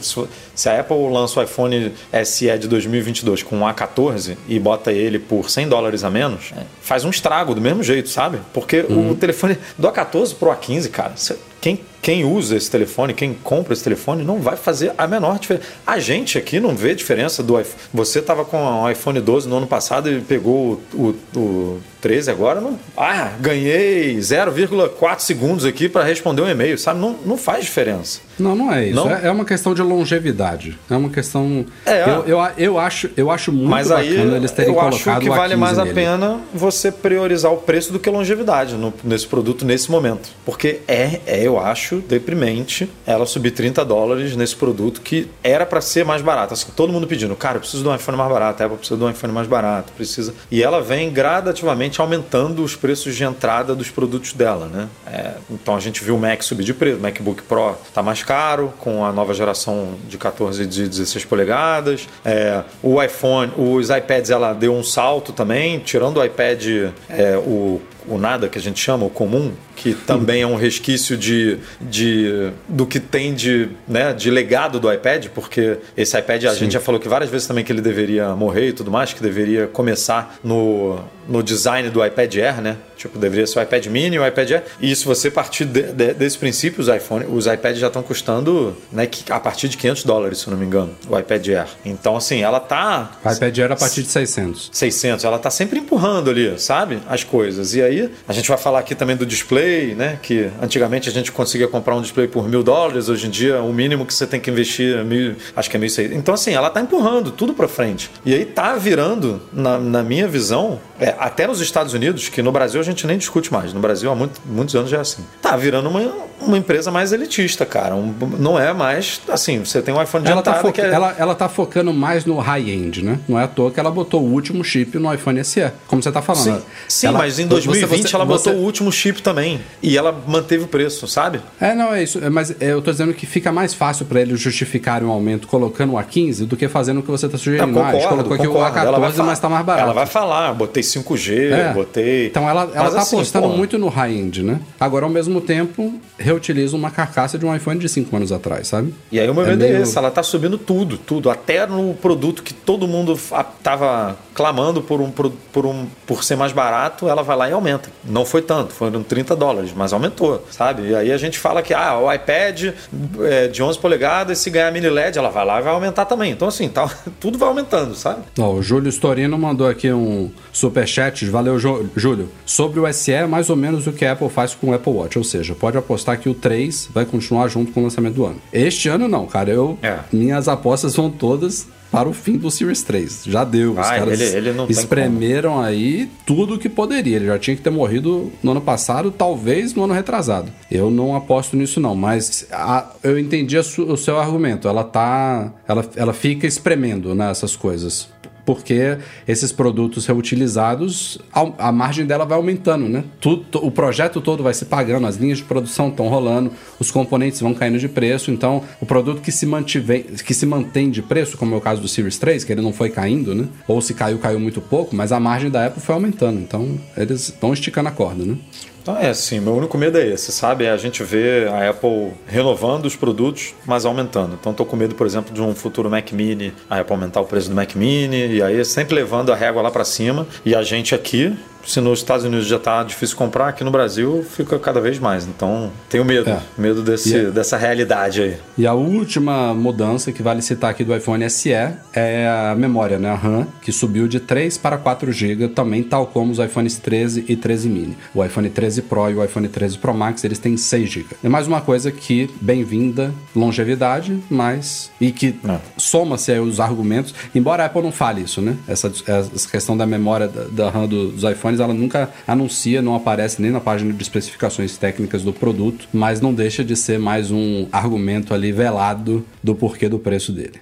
se a Apple lança o iPhone SE de 2022 com um A14 e bota ele por 100 dólares a menos, é. faz um estrago do mesmo jeito, sabe? Porque uhum. o telefone do A14 pro A15, cara, quem quem usa esse telefone, quem compra esse telefone, não vai fazer a menor diferença. A gente aqui não vê diferença do iPhone. Você estava com o iPhone 12 no ano passado e pegou o, o, o 13 agora. Não... Ah, ganhei 0,4 segundos aqui para responder um e-mail, sabe? Não, não faz diferença. Não, não é isso. Não? É, é uma questão de longevidade. É uma questão. É, eu, eu, eu, acho, eu acho muito Mas aí, bacana eles terem eu colocado acho que vale mais nele. a pena você priorizar o preço do que a longevidade no, nesse produto nesse momento. Porque é, é eu acho deprimente ela subir 30 dólares nesse produto que era para ser mais barato. Assim, todo mundo pedindo, cara, eu preciso de um iPhone mais barato, a Apple precisa de um iPhone mais barato, precisa. E ela vem gradativamente aumentando os preços de entrada dos produtos dela, né? É, então a gente viu o Mac subir de preço, o MacBook Pro tá mais caro, com a nova geração de 14 e de 16 polegadas. É, o iPhone, os iPads ela deu um salto também, tirando o iPad, é, o o nada que a gente chama, o comum, que também é um resquício de, de do que tem de, né, de legado do iPad, porque esse iPad a Sim. gente já falou que várias vezes também que ele deveria morrer e tudo mais, que deveria começar no, no design do iPad Air, né? Tipo, deveria ser o iPad mini, o iPad Air. E se você partir de, de, desse princípio, os iPhone, os iPads já estão custando, né, a partir de 500 dólares, se eu não me engano, o iPad Air. Então, assim, ela tá... O iPad Air a partir de 600. 600. Ela tá sempre empurrando ali, sabe? As coisas. E aí, a gente vai falar aqui também do display, né? Que antigamente a gente conseguia comprar um display por mil dólares, hoje em dia o mínimo que você tem que investir é mil, acho que é mil seis. Então, assim, ela tá empurrando tudo para frente. E aí tá virando, na, na minha visão, é, até nos Estados Unidos, que no Brasil a gente nem discute mais. No Brasil há muito, muitos anos já é assim. Tá virando uma, uma empresa mais elitista, cara. Um, não é mais assim, você tem um iPhone de ela tá foca, é... ela, ela tá focando mais no high-end, né? Não é à toa que ela botou o último chip no iPhone SE. Como você tá falando. Sim, sim ela, mas em 2020 você, você, ela botou o último chip também. E ela manteve o preço, sabe? É, não, é isso. É, mas é, eu tô dizendo que fica mais fácil para eles justificarem um aumento colocando o A15 do que fazendo o que você tá sugerindo. Não, concordo, ah, gente colocou concordo. aqui o A14, mas tá mais barato. Ela vai falar, botei 5G, é. botei. Então ela, ela Mas tá assim, apostando porra. muito no high-end, né? Agora, ao mesmo tempo, reutiliza uma carcaça de um iPhone de 5 anos atrás, sabe? E aí o meu é medo é meio... é esse, ela tá subindo tudo, tudo. Até no produto que todo mundo tava clamando por um, por, por um por ser mais barato, ela vai lá e aumenta. Não foi tanto, foram 30 dólares, mas aumentou, sabe? E aí a gente fala que ah, o iPad é, de 11 polegadas, se ganhar mini LED, ela vai lá e vai aumentar também. Então, assim, tá, tudo vai aumentando, sabe? Ó, o Júlio Storino mandou aqui um super chat, valeu, Júlio. Sobre sobre o SE é mais ou menos o que a Apple faz com o Apple Watch, ou seja, pode apostar que o 3 vai continuar junto com o lançamento do ano. Este ano não, cara, eu É. minhas apostas vão todas para o fim do Series 3. Já deu, os Ah, caras ele- ele espremeram aí tudo que poderia. Ele já tinha que ter morrido no ano passado, talvez no ano retrasado. Eu não aposto nisso não, mas a- eu entendi o seu argumento. Ela tá, ela, ela fica espremendo nessas coisas. Porque esses produtos reutilizados, a, margem dela vai aumentando, né? Tudo, o projeto todo vai se pagando, as linhas de produção estão rolando, os componentes vão caindo de preço, então o produto que se, mantive, que se mantém de preço, como é o caso do Series 3, que ele não foi caindo, né? Ou se caiu, caiu muito pouco, mas a margem da Apple foi aumentando, então eles estão esticando a corda, né? Então é assim, meu único medo é esse, sabe? É a gente ver a Apple renovando os produtos, mas aumentando. Então tô com medo, por exemplo, de um futuro Mac Mini, a Apple aumentar o preço do Mac Mini, e aí sempre levando a régua lá para cima, e a gente aqui, se nos Estados Unidos já tá difícil comprar, aqui no Brasil fica cada vez mais. Então tenho medo, É. medo desse, E é- dessa realidade aí. E a última mudança que vale citar aqui do iPhone SE é a memória, né? A RAM, que subiu de 3 para 4 GB, também tal como os iPhones 13 e 13 mini. O iPhone 13 Pro e o iPhone 13 Pro Max, eles têm 6 GB. É mais uma coisa que, bem-vinda, longevidade, mas... E que É. soma-se aí os argumentos, embora a Apple não fale isso, né? Essa, essa questão da memória da, da RAM do- dos iPhones, ela nunca anuncia, não aparece nem na página de especificações técnicas do produto, mas não deixa de ser mais um argumento ali velado do porquê do preço dele.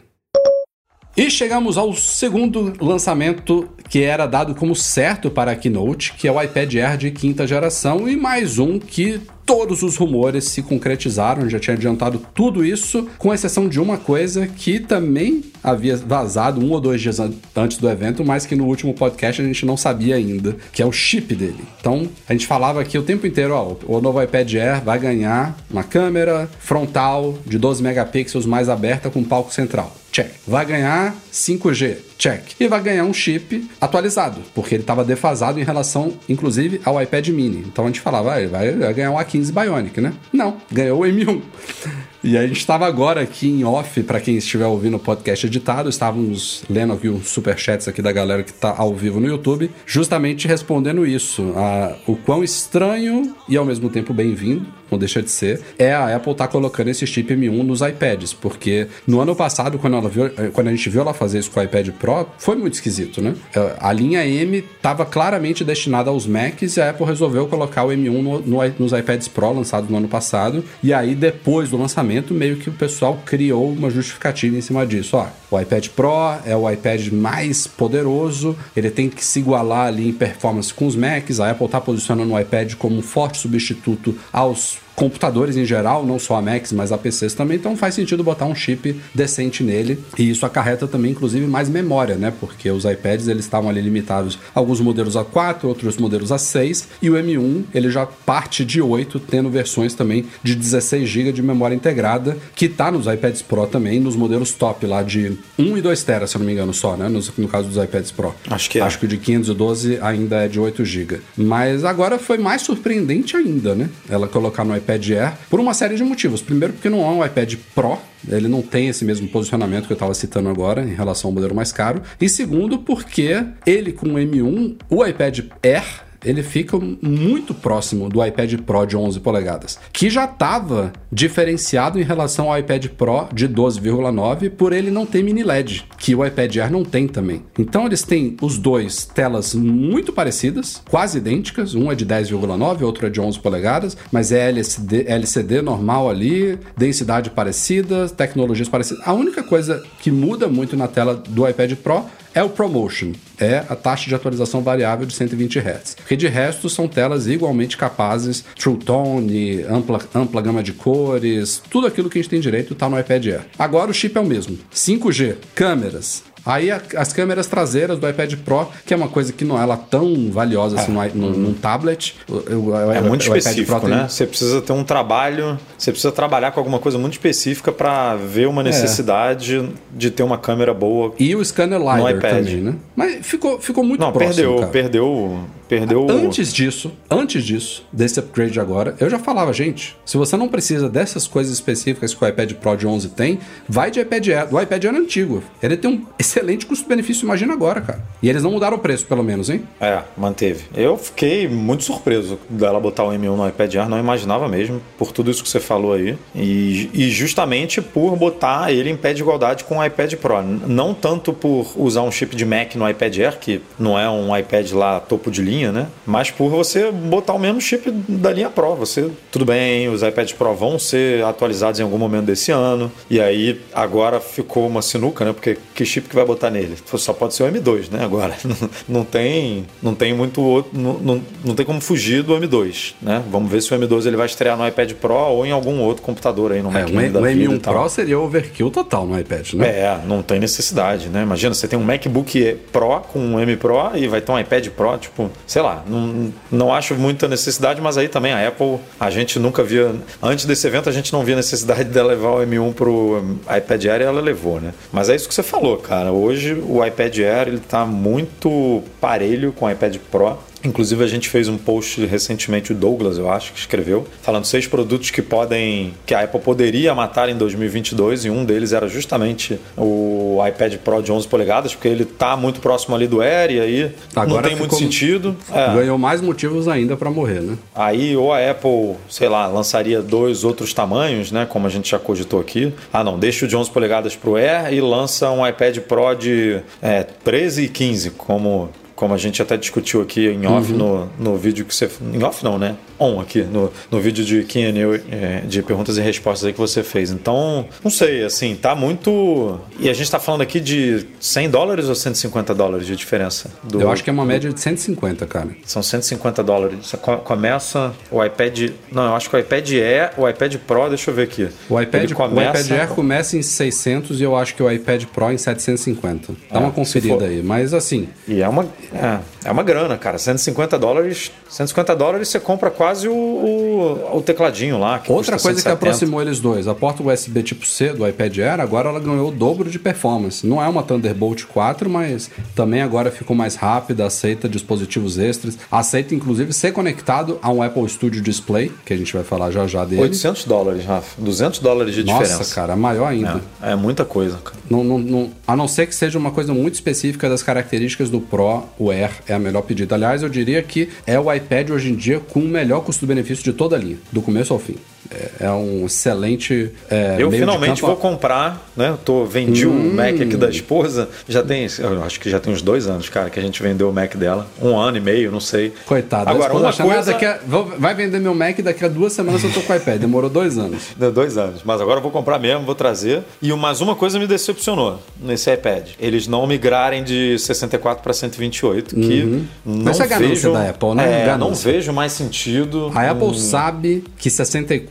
E chegamos ao segundo lançamento que era dado como certo para a Keynote, que é o iPad Air de quinta geração, e mais um que todos os rumores se concretizaram, já tinha adiantado tudo isso, com exceção de uma coisa que também havia vazado um ou dois dias an- antes do evento, mas que no último podcast a gente não sabia ainda, que é o chip dele. Então, a gente falava aqui o tempo inteiro, ó, o novo iPad Air vai ganhar uma câmera frontal de 12 megapixels mais aberta com palco central. Check. Vai ganhar 5G. Check. E vai ganhar um chip atualizado, porque ele estava defasado em relação, inclusive, ao iPad mini. Então a gente falava, ah, vai, vai ganhar um A15 Bionic, né? Não, ganhou o M1. E a gente estava agora aqui em off, para quem estiver ouvindo o podcast editado, estávamos lendo aqui os superchats aqui da galera que está ao vivo no YouTube, justamente respondendo isso. a- o quão estranho e ao mesmo tempo bem-vindo, não deixa de ser, é a Apple estar colocando esse chip M1 nos iPads, porque no ano passado, quando, ela viu, eh, quando a gente viu ela fazer isso com o iPad Pro, foi muito esquisito, né? Eh, A linha M estava claramente destinada aos Macs e a Apple resolveu colocar o M1 no- no nos iPads Pro lançados no ano passado, e aí depois do lançamento, meio que o pessoal criou uma justificativa em cima disso. Ó, o iPad Pro é o iPad mais poderoso, ele tem que se igualar ali em performance com os Macs, a Apple está posicionando o iPad como um forte substituto aos computadores em geral, não só a Macs, mas a PCs também, então faz sentido botar um chip decente nele. E isso acarreta também, inclusive, mais memória, né? Porque os iPads eles estavam ali limitados, alguns modelos a 4, outros modelos a 6, e o M1 ele já parte de 8, tendo versões também de 16 GB de memória integrada, que tá nos iPads Pro também, nos modelos top lá de 1 e 2 TB, se eu não me engano, só, né? No, no caso dos iPads Pro. Acho que é. Acho que o de 512 ainda é de 8 GB. Mas agora foi mais surpreendente ainda, né? Ela colocar no iPad Air por uma série de motivos. Primeiro, porque não é um iPad Pro, ele não tem esse mesmo posicionamento que eu estava citando agora em relação ao modelo mais caro. E segundo, porque ele com o M1, o iPad Air ele fica muito próximo do iPad Pro de 11 polegadas, que já estava diferenciado em relação ao iPad Pro de 12,9 por ele não ter mini LED, que o iPad Air não tem também. Então eles têm os dois telas muito parecidas, quase idênticas, um é de 10,9, outro é de 11 polegadas, mas é LCD, LCD normal ali, densidade parecida, tecnologias parecidas. A única coisa que muda muito na tela do iPad Pro é o ProMotion, é a taxa de atualização variável de 120 Hz. Porque de resto são telas igualmente capazes, True Tone, ampla, ampla gama de cores, tudo aquilo que a gente tem direito está no iPad Air. Agora o chip é o mesmo. 5G, câmeras, Aí a- as câmeras traseiras do iPad Pro, que é uma coisa que não é lá tão valiosa assim no i- num, tablet. O- o- É o- muito específico, Pro tem- né? Você precisa ter um trabalho, você precisa trabalhar com alguma coisa muito específica para ver uma necessidade de ter uma câmera boa. E o scanner No LiDAR iPad. também, né? Mas ficou, ficou muito Não, próximo, perdeu, cara. perdeu, Perdeu o- Antes disso, antes disso, desse upgrade agora, eu já falava, gente, se você não precisa dessas coisas específicas que o iPad Pro de 11 tem, vai de iPad Air, do iPad Air antigo. Ele tem um excelente custo-benefício, imagina agora, cara. E eles não mudaram o preço, pelo menos, hein? É, manteve. Eu fiquei muito surpreso dela botar o M1 no iPad Air, não imaginava mesmo, por tudo isso que você falou aí. E, e justamente por botar ele em pé de igualdade com o iPad Pro. Não tanto por usar um chip de Mac no iPad Air, que não é um iPad lá topo de linha, né? Mas por você botar o mesmo chip da linha Pro. Você, tudo bem, os iPads Pro vão ser atualizados em algum momento desse ano. E aí agora ficou uma sinuca, né? Porque que chip que vai botar nele? Só pode ser o M2, né? Agora não tem, não tem muito outro, não, não, não tem como fugir do M2, né? Vamos ver se o M2 ele vai estrear no iPad Pro ou em algum outro computador aí no É, Mac o, Mini M- da o vida e M1 tal. Pro seria overkill total no iPad, né? É, não tem necessidade, né? Imagina, você tem um MacBook Pro com um M Pro e vai ter um iPad Pro, tipo, sei lá, não, não acho muita necessidade, mas aí também a Apple, a gente nunca via. Antes desse evento, a gente não via necessidade dela levar o M1 pro iPad Air e ela levou, né? Mas é isso que você falou, cara. Hoje o iPad Air ele tá muito parelho com o iPad Pro. Inclusive a gente fez um post recentemente, o Douglas, eu acho, que escreveu, falando seis produtos que podem, que a Apple poderia matar em 2022 e um deles era justamente o iPad Pro de 11 polegadas, porque ele tá muito próximo ali do Air e aí não Agora tem muito sentido. É. Ganhou mais motivos ainda pra morrer, né? Aí ou a Apple, sei lá, lançaria dois outros tamanhos, né? Como a gente já cogitou aqui. Ah, não, deixa o de 11 polegadas pro Air e lança um iPad Pro de é, 13 e 15, como, como a gente até discutiu aqui em off no, no vídeo que você... Em off não, né? On aqui, no, no vídeo de Q&A, é, de perguntas e respostas aí que você fez. Então, não sei, assim, tá muito... E a gente tá falando aqui de 100 dólares ou 150 dólares de diferença? Do, Eu acho que é uma média de 150, cara. são 150 dólares. Começa o iPad. Não, eu acho que o iPad é. O iPad Pro, deixa eu ver aqui. O iPad, Ele o iPad começa- Air começa em 600 e eu acho que o iPad Pro em 750. Dá É, uma conferida for- aí. Mas assim, E é uma, é, é uma grana, cara. 150 dólares. 150 dólares você compra quase o, o, o tecladinho lá. Que outra coisa que 170. aproximou eles dois, a porta USB tipo C do iPad Air, agora ela ganhou o dobro de performance. Não é uma Thunderbolt 4, mas também agora ficou mais rápida, aceita dispositivos extras, aceita inclusive ser conectado a um Apple Studio Display, que a gente vai falar já já dele. 800 dólares, Rafa. 200 dólares de Nossa, diferença. cara, maior ainda. É, é muita coisa, cara. Não, não, não- a não ser que seja uma coisa muito específica das características do Pro, o Air é a melhor pedida. Aliás, eu diria que é o iPad hoje em dia com o melhor custo-benefício de toda a linha, do começo ao fim. É, é um excelente. é, Eu finalmente vou comprar, né? Eu tô, vendi o Mac aqui da esposa. Já tem, eu acho que já tem uns dois anos, cara, que a gente vendeu o Mac dela. Um ano e meio, não sei. Coitado, Agora, uma coisa... daqui a- vou- vai vender meu Mac daqui a duas semanas eu tô com o iPad. Demorou dois anos. Deu dois anos. Mas agora eu vou comprar mesmo, vou trazer. E mais uma coisa me decepcionou nesse iPad. Eles não migrarem de 64 para 128, que não isso é vejo, da Apple, né? É, não vejo mais sentido. A Apple Hum, sabe que 64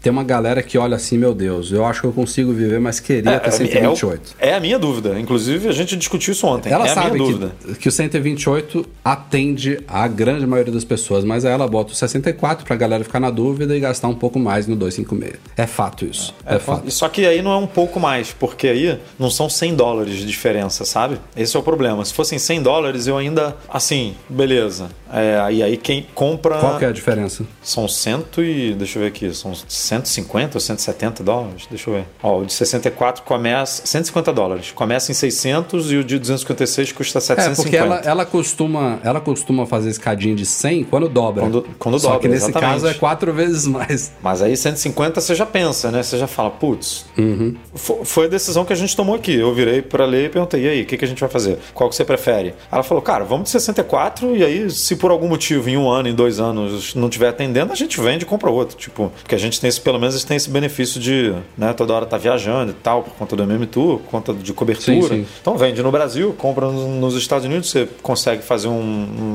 tem uma galera que olha assim, meu Deus, eu acho que eu consigo viver, mas queria é, 128. É, o- é a minha dúvida. Inclusive, a gente discutiu isso ontem. Ela é sabe que, que o 128 atende a grande maioria das pessoas, mas aí ela bota o 64 pra galera ficar na dúvida e gastar um pouco mais no 256. É fato isso. É, fato. Só que aí não é um pouco mais, porque aí não são 100 dólares de diferença, sabe? Esse é o problema. Se fossem 100 dólares, eu ainda, assim, beleza. É, e aí quem compra. Qual que é a diferença? São cento e. Deixa eu ver aqui. São 150 ou 170 dólares? Deixa eu ver. Ó, o de 64 começa. 150 dólares. Começa em 600 e o de 256 custa É, 750. porque ela, ela, costuma, ela costuma fazer escadinha de 100 quando dobra. Quando- quando Só dobra, que nesse exatamente. caso é quatro vezes mais. Mas aí 150 você já pensa, né? Você já fala, putz. Uhum. Fo- Foi a decisão que a gente tomou aqui. Eu virei pra ler e perguntei, e aí, o que, que a gente vai fazer? Qual que você prefere? Ela falou, cara, vamos de 64 e aí, se por algum motivo, em um ano, em dois anos, não estiver atendendo, a gente vende e compra outro. Tipo, porque a gente tem esse, pelo menos tem esse benefício de, né, toda hora tá viajando e tal, por conta do MM Tour, por conta de cobertura. Sim, sim. Então vende no Brasil, compra nos Estados Unidos, você consegue fazer um,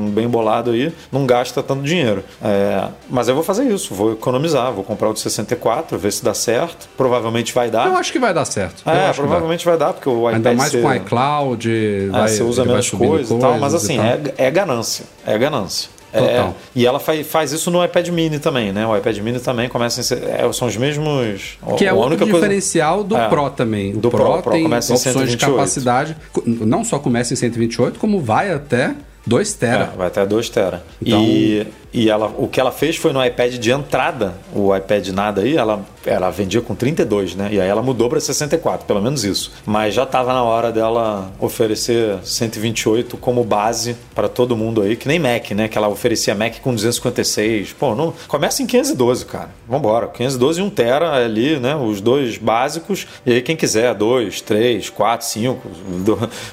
um bem bolado aí, não gasta tanto dinheiro. É, mas eu vou fazer isso, vou economizar, vou comprar o de 64, ver se dá certo. Provavelmente vai dar. Eu acho que vai dar certo. Eu é, que vai. provavelmente vai dar, porque o iPad Ainda mais você, com o iCloud, é, vai, você usa menos coisa e tal, mas assim, é, é ganância. É ganância. É, e ela faz, faz isso no iPad Mini também, né? O iPad Mini também começa a ser, é, são os mesmos. Que é a outro única coisa- diferencial do É. Pro também. O Do Pro, Pro, Pro tem começa em opções de 128. capacidade. co- Não só começa em 128, como vai até 2 tera. É, vai até 2 tera. Então- E, e ela, o que ela fez foi no iPad de entrada, o iPad nada aí, ela, ela vendia com 32, né? E aí ela mudou para 64, pelo menos isso. Mas já estava na hora dela oferecer 128 como base para todo mundo aí, que nem Mac, né? Que ela oferecia Mac com 256. Pô, não, começa em 512, cara. Vambora. 512 e 1 tera ali, né? Os dois básicos. E aí quem quiser, 2, 3, 4, 5,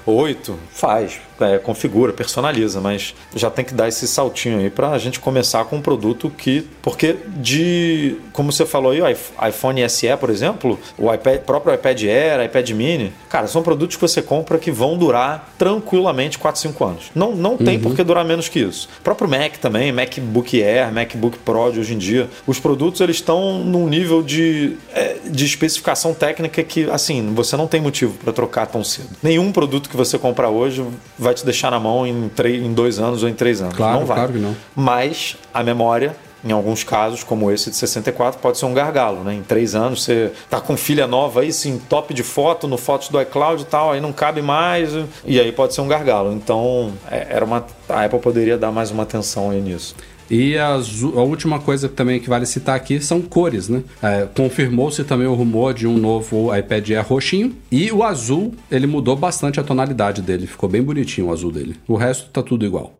8, faz. É, configura, personaliza, mas já tem que dar esse saltinho aí para a gente começar com um produto que. Porque de. Como você falou aí, o iPh- iPhone SE, por exemplo, o iPad, próprio iPad Air, iPad Mini, cara, são produtos que você compra que vão durar tranquilamente 4, 5 anos. Não, não tem por que durar menos que isso. O próprio Mac também, MacBook Air, MacBook Pro de hoje em dia, os produtos eles estão num nível de, é, de especificação técnica que, assim, você não tem motivo para trocar tão cedo. Nenhum produto que você comprar hoje vai te deixar na mão em, três, em dois anos ou em três anos. Claro, não vai. claro que não. Mas a memória, em alguns casos, como esse de 64, pode ser um gargalo, né? Em três anos você tá com filha nova aí, sim, top de foto, no fotos do iCloud e tal, aí não cabe mais, e aí pode ser um gargalo. Então, é- era uma, a Apple poderia dar mais uma atenção aí nisso. E as- a última coisa também que vale citar aqui são cores, né? É, Confirmou-se também o rumor de um novo iPad Air roxinho. E o azul, ele mudou bastante a tonalidade dele. Ficou bem bonitinho o azul dele. O resto tá tudo igual.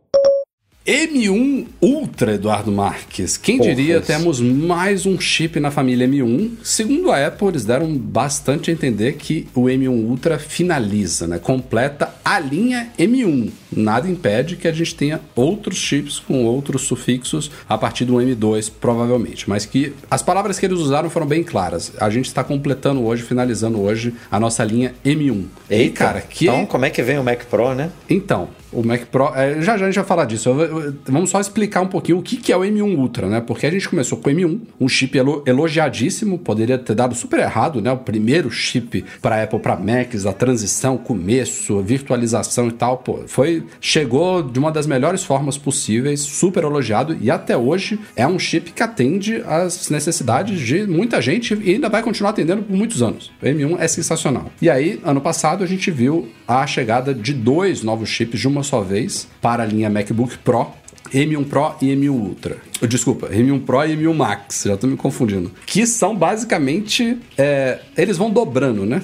M1 Ultra, Eduardo Marques. Quem Porra, diria, isso. temos mais um chip na família M1. Segundo a Apple, eles deram bastante a entender que o M1 Ultra finaliza, né? Completa a linha M1. Nada impede que a gente tenha outros chips com outros sufixos a partir do M2, provavelmente. Mas que as palavras que eles usaram foram bem claras. A gente está completando hoje, finalizando hoje, a nossa linha M1. E, cara, que. Então, como é que vem o Mac Pro, né? Então, o Mac Pro, é, já já a gente vai falar disso. Eu- eu- vamos só explicar um pouquinho o que, que é o M1 Ultra, né? Porque a gente começou com o M1, um chip elo- elogiadíssimo, poderia ter dado super errado, né? O primeiro chip para Apple para Macs, a transição, começo, virtualização e tal, pô, foi chegou de uma das melhores formas possíveis, super elogiado e até hoje é um chip que atende às necessidades de muita gente e ainda vai continuar atendendo por muitos anos. O M1 é sensacional. E aí, ano passado, a gente viu a chegada de dois novos chips de uma só vez para a linha MacBook Pro. M1 Pro e M1 Ultra. Desculpa, M1 Pro e M1 Max, já tô me confundindo. Que são basicamente. é, eles vão dobrando, né?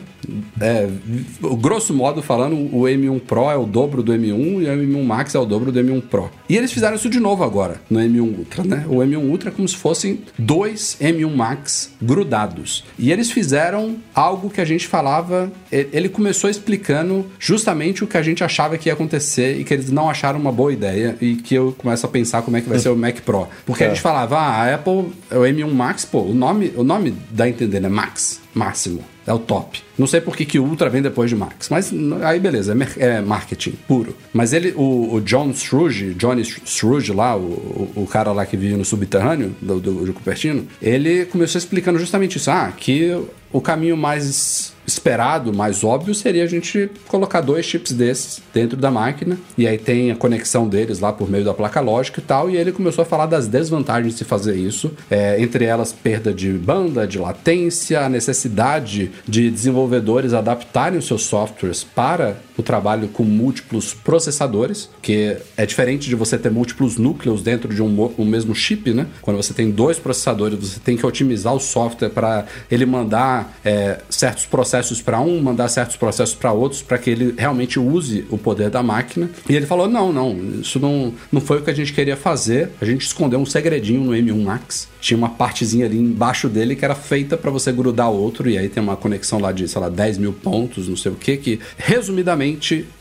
É, grosso modo falando, o M1 Pro é o dobro do M1 e o M1 Max é o dobro do M1 Pro. E eles fizeram isso de novo agora, no M1 Ultra, né? O M1 Ultra é como se fossem dois M1 Max grudados. E eles fizeram algo que a gente falava. Ele começou explicando justamente o que a gente achava que ia acontecer e que eles não acharam uma boa ideia e que eu começo a pensar como é que vai ser o Mac Pro. Porque a gente falava, ah, a Apple, é o M1 Max, pô, o nome, o nome dá a entender, né? Max, máximo. É o top. Não sei por que, que o Ultra vem depois de Max. Mas aí beleza, é, é marketing puro. Mas ele, o, o John Scrooge, Johnny Scrooge lá, o, o, cara lá que vive no subterrâneo do, do, de Cupertino, ele começou explicando justamente isso. Ah, que o caminho mais esperado, mais óbvio, seria a gente colocar dois chips desses dentro da máquina. E aí tem a conexão deles lá por meio da placa lógica e tal. E ele começou a falar das desvantagens de se fazer isso. É, entre elas, perda de banda, de latência, a necessidade de desenvolvedores adaptarem os seus softwares para o trabalho com múltiplos processadores, que é diferente de você ter múltiplos núcleos dentro de um, um mesmo chip, né? Quando você tem dois processadores, você tem que otimizar o software para ele mandar é, certos processos para um, mandar certos processos para outros, para que ele realmente use o poder da máquina. E ele falou: não, não, isso não, não foi o que a gente queria fazer. A gente escondeu um segredinho no M1 Max. Tinha uma partezinha ali embaixo dele que era feita para você grudar outro, e aí tem uma conexão lá de, sei lá, 10 mil pontos, não sei o que, que resumidamente,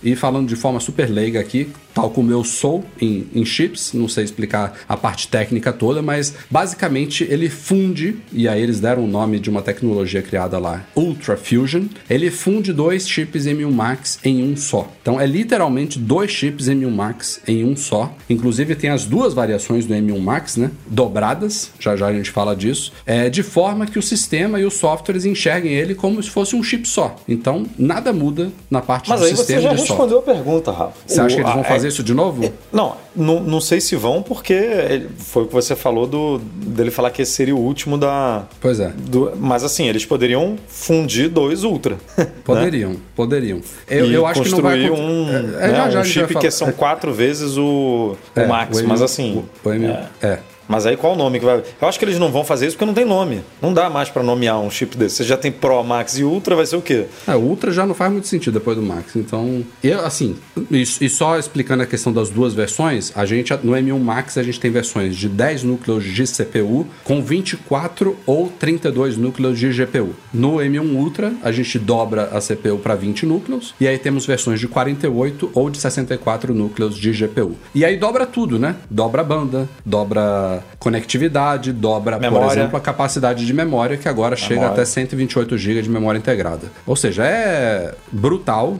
e falando de forma super leiga aqui, tal como eu sou em, em chips, não sei explicar a parte técnica toda, mas basicamente ele funde, e aí eles deram o nome de uma tecnologia criada lá, Ultra Fusion, ele funde dois chips M1 Max em um só. Então é literalmente dois chips M1 Max em um só. Inclusive tem as duas variações do M1 Max, né? Dobradas, já já a gente fala disso, é, de forma que o sistema e os softwares enxerguem ele como se fosse um chip só. Então nada muda na parte Mas do aí você sistema já e de software. respondeu a pergunta, Rafa. Você acha que eles vão fazer fazer isso de novo? Não, não, não sei se vão, porque foi o que você falou do, dele falar que esse seria o último da. Pois é. do- mas assim, eles poderiam fundir dois Ultra. né? Poderiam, poderiam. Eu, e eu acho que não vai construir acontecer- um, É, é, né, já, já um chip que são quatro vezes o, o É, Max, o M- mas assim. o- o M- é. Mas aí qual o nome que vai. Eu acho que eles não vão fazer isso porque não tem nome. Não dá mais pra nomear um chip desse. Você já tem Pro, Max e Ultra, vai ser o quê? É, o Ultra já não faz muito sentido depois do Max. Então, eu, assim, e, e só explicando a questão das duas versões, a gente, no M1 Max, a gente tem versões de 10 núcleos de CPU com 24 ou 32 núcleos de GPU. No M1 Ultra, a gente dobra a CPU para 20 núcleos, e aí temos versões de 48 ou de 64 núcleos de GPU. E aí dobra tudo, né? Dobra a banda, dobra conectividade, dobra, por Memória. exemplo, a capacidade de memória, que agora chega Memória. até 128 GB de memória integrada. Ou seja, é brutal.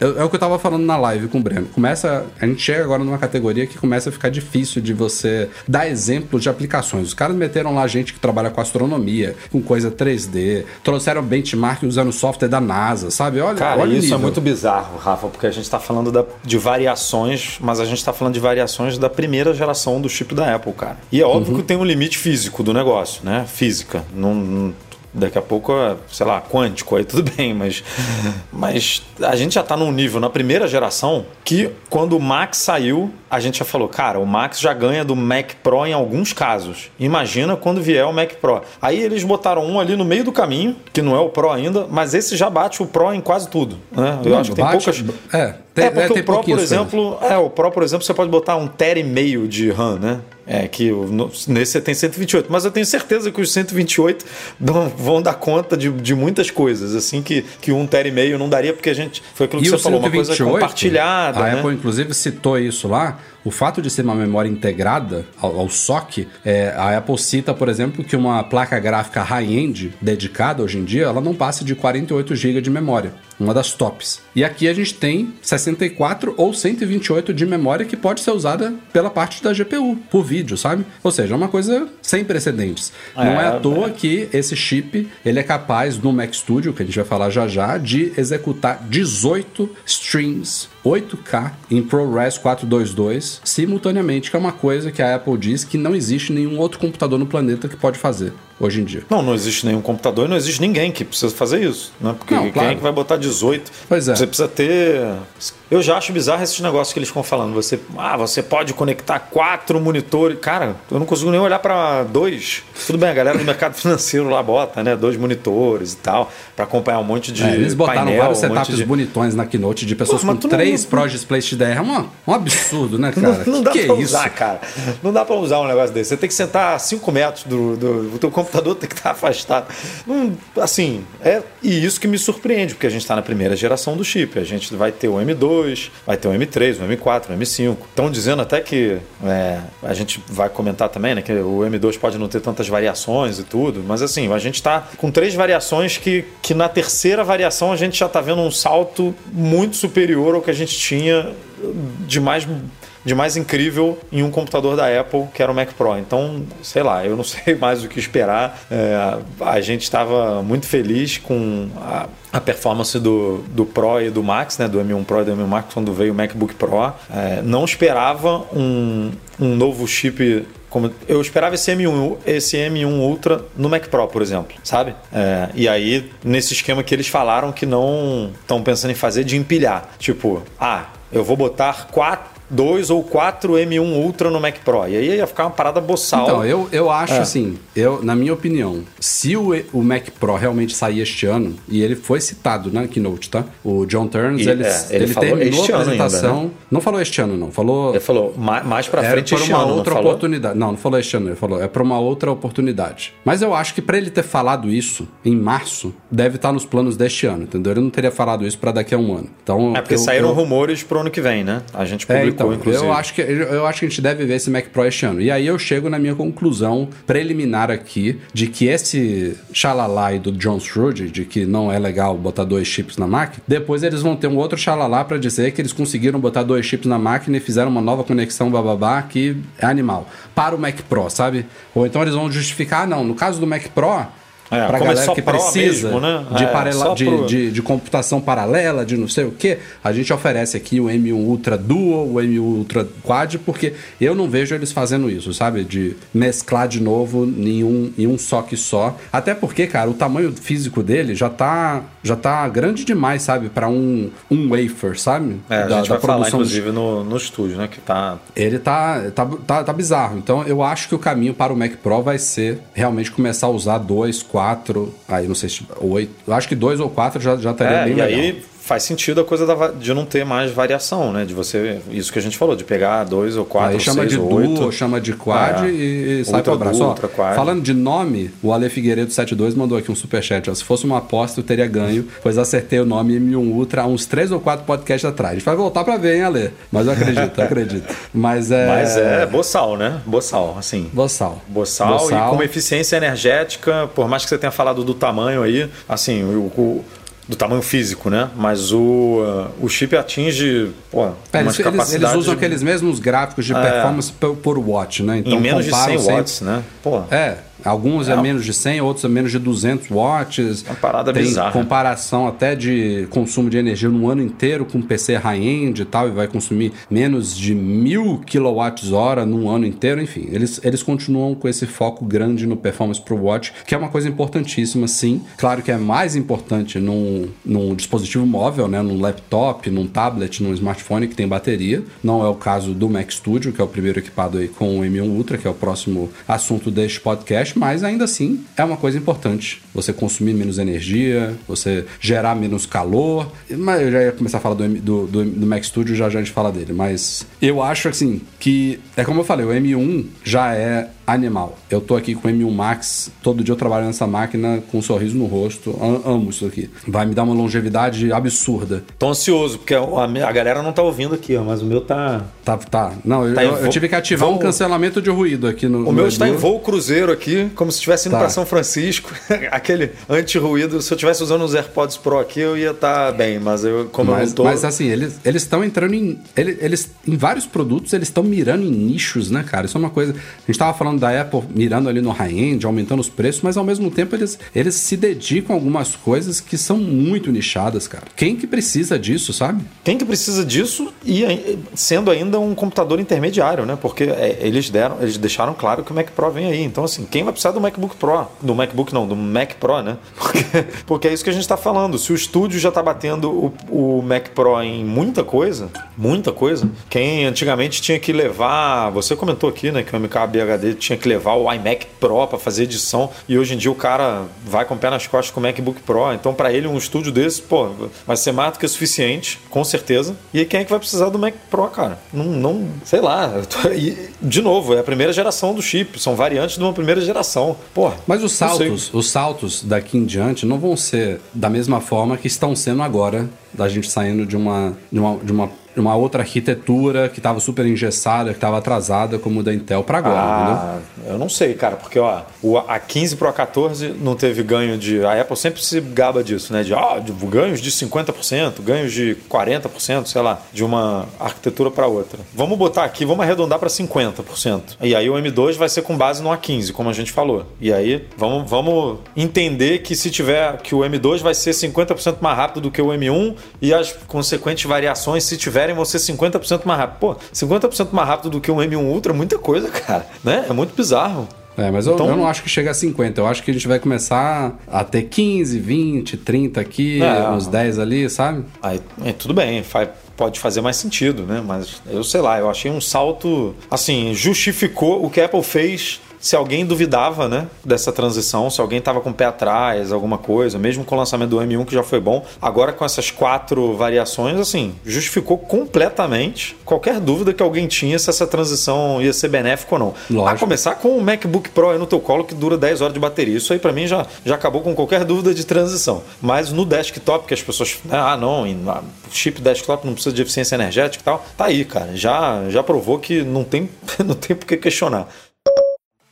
É o que eu tava falando na live com o Breno. Começa, a gente chega agora numa categoria que começa a ficar difícil de você dar exemplos de aplicações. Os caras meteram lá gente que trabalha com astronomia, com coisa 3D, trouxeram benchmark usando software da NASA, sabe? Olha, Cara, olha isso é muito bizarro, Rafa, porque a gente está falando da- de variações, mas a gente está falando de variações da primeira geração do chip da Apple, cara. E é óbvio Uhum. que tem um limite físico do negócio, né? Física. Não, não- daqui a pouco, é, sei lá, quântico, aí tudo bem, mas, mas a gente já está num nível na primeira geração que quando o Max saiu, a gente já falou, cara, o Max já ganha do Mac Pro em alguns casos. Imagina quando vier o Mac Pro. Aí eles botaram um ali no meio do caminho, que não é o Pro ainda, mas esse já bate o Pro em quase tudo. Né? Eu Não, acho que tem bate- poucas. É, tem, é, porque é, tem o Pro, por exemplo, é, o Pro, por exemplo, você pode botar um tera e meio de RAM, né? É que no- nesse você tem 128, mas eu tenho certeza que os 128 dão- vão dar conta de, de muitas coisas, assim que, que um tera e meio não daria, porque a gente foi aquilo que E você falou, uma coisa 128, compartilhada, A né? Apple, inclusive, citou isso lá. O fato de ser uma memória integrada ao, ao SOC, é, a Apple cita, por exemplo, que uma placa gráfica high-end dedicada hoje em dia, ela não passa de 48 GB de memória, uma das tops. E aqui a gente tem 64 ou 128 de memória que pode ser usada pela parte da GPU, por vídeo, sabe? Ou seja, é uma coisa sem precedentes. não é à É, toa que esse chip ele é capaz no Mac Studio, que a gente vai falar já já, de executar 18 streams 8K em ProRes 422 simultaneamente, que é uma coisa que a Apple diz que não existe nenhum outro computador no planeta que pode fazer hoje em dia. Não, não existe nenhum computador e não existe ninguém que precisa fazer isso, né? Porque Não, quem claro. é que vai botar 18? Pois é. Você precisa ter. Eu já acho bizarro esses negócios que eles ficam falando. Você, ah, você pode conectar quatro monitores. Cara, eu não consigo nem olhar para dois. Tudo bem, a galera do mercado financeiro lá bota, né? Dois monitores e tal, para acompanhar um monte de. É, eles botaram painel, vários um setups de... bonitões na Keynote de pessoas Pô, com não- três Pro Display XDR. É uma- um absurdo, né, cara? Não, não dá que pra é isso? usar, cara. Não dá pra usar um negócio desse. Você tem que sentar a 5 metros do, do. O teu computador tem que estar afastado. Não, assim, é. E isso que me surpreende, porque a gente está na primeira geração do chip. A gente vai ter o M2, vai ter o M3, o M4, o M5. Estão dizendo até que. é, a gente vai comentar também, né? Que o M2 pode não ter tantas variações e tudo. Mas assim, a gente está com três variações que, que na terceira variação a gente já está vendo um salto muito superior ao que a gente tinha de mais de mais incrível em um computador da Apple, que era o Mac Pro. Então, sei lá, eu não sei mais o que esperar. É, a gente estava muito feliz com a, a performance do, do Pro e do Max, né, do M1 Pro e do M1 Max, quando veio o MacBook Pro. É, não esperava um, um novo chip como eu esperava esse M1, esse M1 Ultra no Mac Pro, por exemplo, sabe? É, e aí, nesse esquema que eles falaram que não estão pensando em fazer de empilhar. Tipo, ah, eu vou botar quatro, dois ou quatro M1 Ultra no Mac Pro. E aí ia ficar uma parada boçal. Então, eu, eu acho É. assim, eu, na minha opinião, se o, o Mac Pro realmente sair este ano, e ele foi citado na Keynote, tá? O John Turns, E, ele, é, ele ele, falou terminou a ano ainda, apresentação. né? Não falou este ano, não. Falou. Ele falou, "Ma- mais pra frente este uma ano, outra não falou? oportunidade. Não, não falou este ano, ele falou. É para uma outra oportunidade. Mas eu acho que para ele ter falado isso em março, deve estar nos planos deste ano, entendeu? Ele não teria falado isso para daqui a um ano. Então, É porque eu- saíram eu- rumores pro ano que vem, né? A gente é, publicou, então, inclusive. eu acho, que, eu, acho que a gente deve ver esse Mac Pro este ano. E aí eu chego na minha conclusão preliminar aqui de que esse xalalá do John Scrooge, de que não é legal botar dois chips na máquina, depois eles vão ter um outro xalalá para dizer que eles conseguiram botar dois chips na máquina e fizeram uma nova conexão bababá que é animal. Para o Mac Pro, sabe? Ou então eles vão justificar, ah, não, no caso do Mac Pro, É, pra galera que precisa mesmo, né? de, é, de, pro... de, de, computação paralela, de não sei o que, a gente oferece aqui o M1 Ultra Duo, o M1 Ultra Quad, porque eu não vejo eles fazendo isso, sabe? De mesclar de novo em um, em um só que só. Até porque, cara, o tamanho físico dele já tá, já tá grande demais, sabe? para um, um wafer, sabe? É, a gente vai falar, inclusive, no, no estúdio, né? Que tá... Ele tá, tá, tá, tá bizarro. Então, eu acho que o caminho para o Mac Pro vai ser realmente começar a usar dois, quatro, aí não sei se oito, acho que dois ou quatro já, já estaria é, bem e legal. Aí faz sentido a coisa da, de não ter mais variação, né? De você, isso que a gente falou, de pegar dois ou quatro, Aí chama seis, de ou oito. duo, chama de quad é. e, e sai para abraço. Quad. Falando de nome, o Ale Figueiredo 72 mandou aqui um superchat. Ó, Se fosse uma aposta, eu teria ganho, pois acertei o nome M1 Ultra há uns três ou quatro podcasts atrás. A gente vai voltar para ver, hein, Ale? Mas eu acredito, eu acredito. Mas é... Mas é boçal, né? Boçal, assim. Boçal. Boçal, boçal. e com eficiência energética, por mais que você tenha falado do tamanho aí, assim, o, o do tamanho físico, né? Mas o, uh, o chip atinge pô, é, eles, eles, usam de... aqueles mesmos gráficos de é, performance por, por watt, né? Então, em menos de 100 watts, né? Pô. É, Alguns é, é menos de 100, outros é menos de 200 watts. Uma parada Tem bizarra. comparação até de consumo de energia no ano inteiro com PC high-end e tal, e vai consumir menos de mil kWh no ano inteiro. Enfim, eles, eles continuam com esse foco grande no performance pro watch, que é uma coisa importantíssima, sim. Claro que é mais importante num, num dispositivo móvel, né, num laptop, num tablet, num smartphone que tem bateria. Não é o caso do Mac Studio, que é o primeiro equipado aí com o M1 Ultra, que é o próximo assunto deste podcast mas ainda assim é uma coisa importante. Você consumir menos energia, você gerar menos calor. Mas eu já ia começar a falar do, do, do, do Mac Studio, já já a gente fala dele. Mas eu acho assim que é como eu falei, o M1 já é animal. Eu tô aqui com o M1 Max, todo dia eu trabalho nessa máquina com um sorriso no rosto. Amo isso aqui. Vai me dar uma longevidade absurda. Tô ansioso, porque a, galera não tá ouvindo aqui, ó, mas o meu tá. Tá, tá. Não, tá eu, eu, tive que ativar voo... um cancelamento de ruído aqui no. O meu está em voo cruzeiro aqui, como se estivesse indo tá. para São Francisco. Aquele anti-ruído. Se eu estivesse usando os AirPods Pro aqui, eu ia estar tá bem, mas eu, como mas, eu não tô. Mas assim, eles estão entrando em. Eles, eles, em vários produtos, eles estão mirando em nichos, né, cara? Isso é uma coisa. A gente tava falando da Apple mirando ali no high-end, aumentando os preços, mas ao mesmo tempo eles, eles se dedicam a algumas coisas que são muito nichadas, cara. Quem que precisa disso, sabe? Quem que precisa disso e sendo ainda um computador intermediário, né? Porque é, eles deram, eles deixaram claro que o Mac Pro vem aí. Então, assim, quem vai precisar do MacBook Pro? Do MacBook não, do Mac Pro, né? Porque, porque é isso que a gente está falando. Se o estúdio já está batendo o, o Mac Pro em muita coisa, muita coisa, quem antigamente tinha que levar. Você comentou aqui, né, que o MKBHD tinha que levar o iMac Pro para fazer edição e hoje em dia o cara vai com o pé nas costas com o MacBook Pro. Então, para ele, um estúdio desse, pô, vai ser mais do que suficiente, com certeza. E aí, quem é que vai precisar do Mac Pro, cara? Não, não sei lá. E, de novo, é a primeira geração do chip, são variantes de uma primeira geração. Pô, Mas os saltos, os saltos daqui em diante não vão ser da mesma forma que estão sendo agora, da gente saindo de uma, de uma, de uma uma outra arquitetura que estava super engessada, que estava atrasada, como o da Intel para agora, ah, entendeu? Eu não sei, cara, porque ó, o A15 Pro A14 não teve ganho de. A Apple sempre se gaba disso, né? De, ah, de ganhos de 50%, ganhos de 40%, sei lá, de uma arquitetura para outra. Vamos botar aqui, vamos arredondar para 50%. E aí o M2 vai ser com base no A15, como a gente falou. E aí vamos, vamos entender que se tiver que o M2 vai ser 50% mais rápido do que o M1 e as consequentes variações se tiver querem você 50% mais rápido. Pô, 50% mais rápido do que um M1 Ultra é muita coisa, cara. Né? É muito bizarro. É, mas então, eu, eu, não acho que chega a 50. Eu acho que a gente vai começar a ter 15, 20, 30 aqui, é, uns 10 ali, sabe? Aí, é, tudo bem, faz, pode fazer mais sentido, né? Mas eu sei lá, eu achei um salto. Assim, justificou o que a Apple fez se alguém duvidava né, dessa transição, se alguém estava com o pé atrás, alguma coisa, mesmo com o lançamento do M1 que já foi bom, agora com essas quatro variações, assim, justificou completamente qualquer dúvida que alguém tinha se essa transição ia ser benéfica ou não. Lógico. A começar com o MacBook Pro aí no teu colo que dura 10 horas de bateria. Isso aí para mim já, já acabou com qualquer dúvida de transição. Mas no desktop, que as pessoas, né, ah não, chip desktop não precisa de eficiência energética e tal, tá aí, cara. Já, já provou que não tem, não tem por que questionar.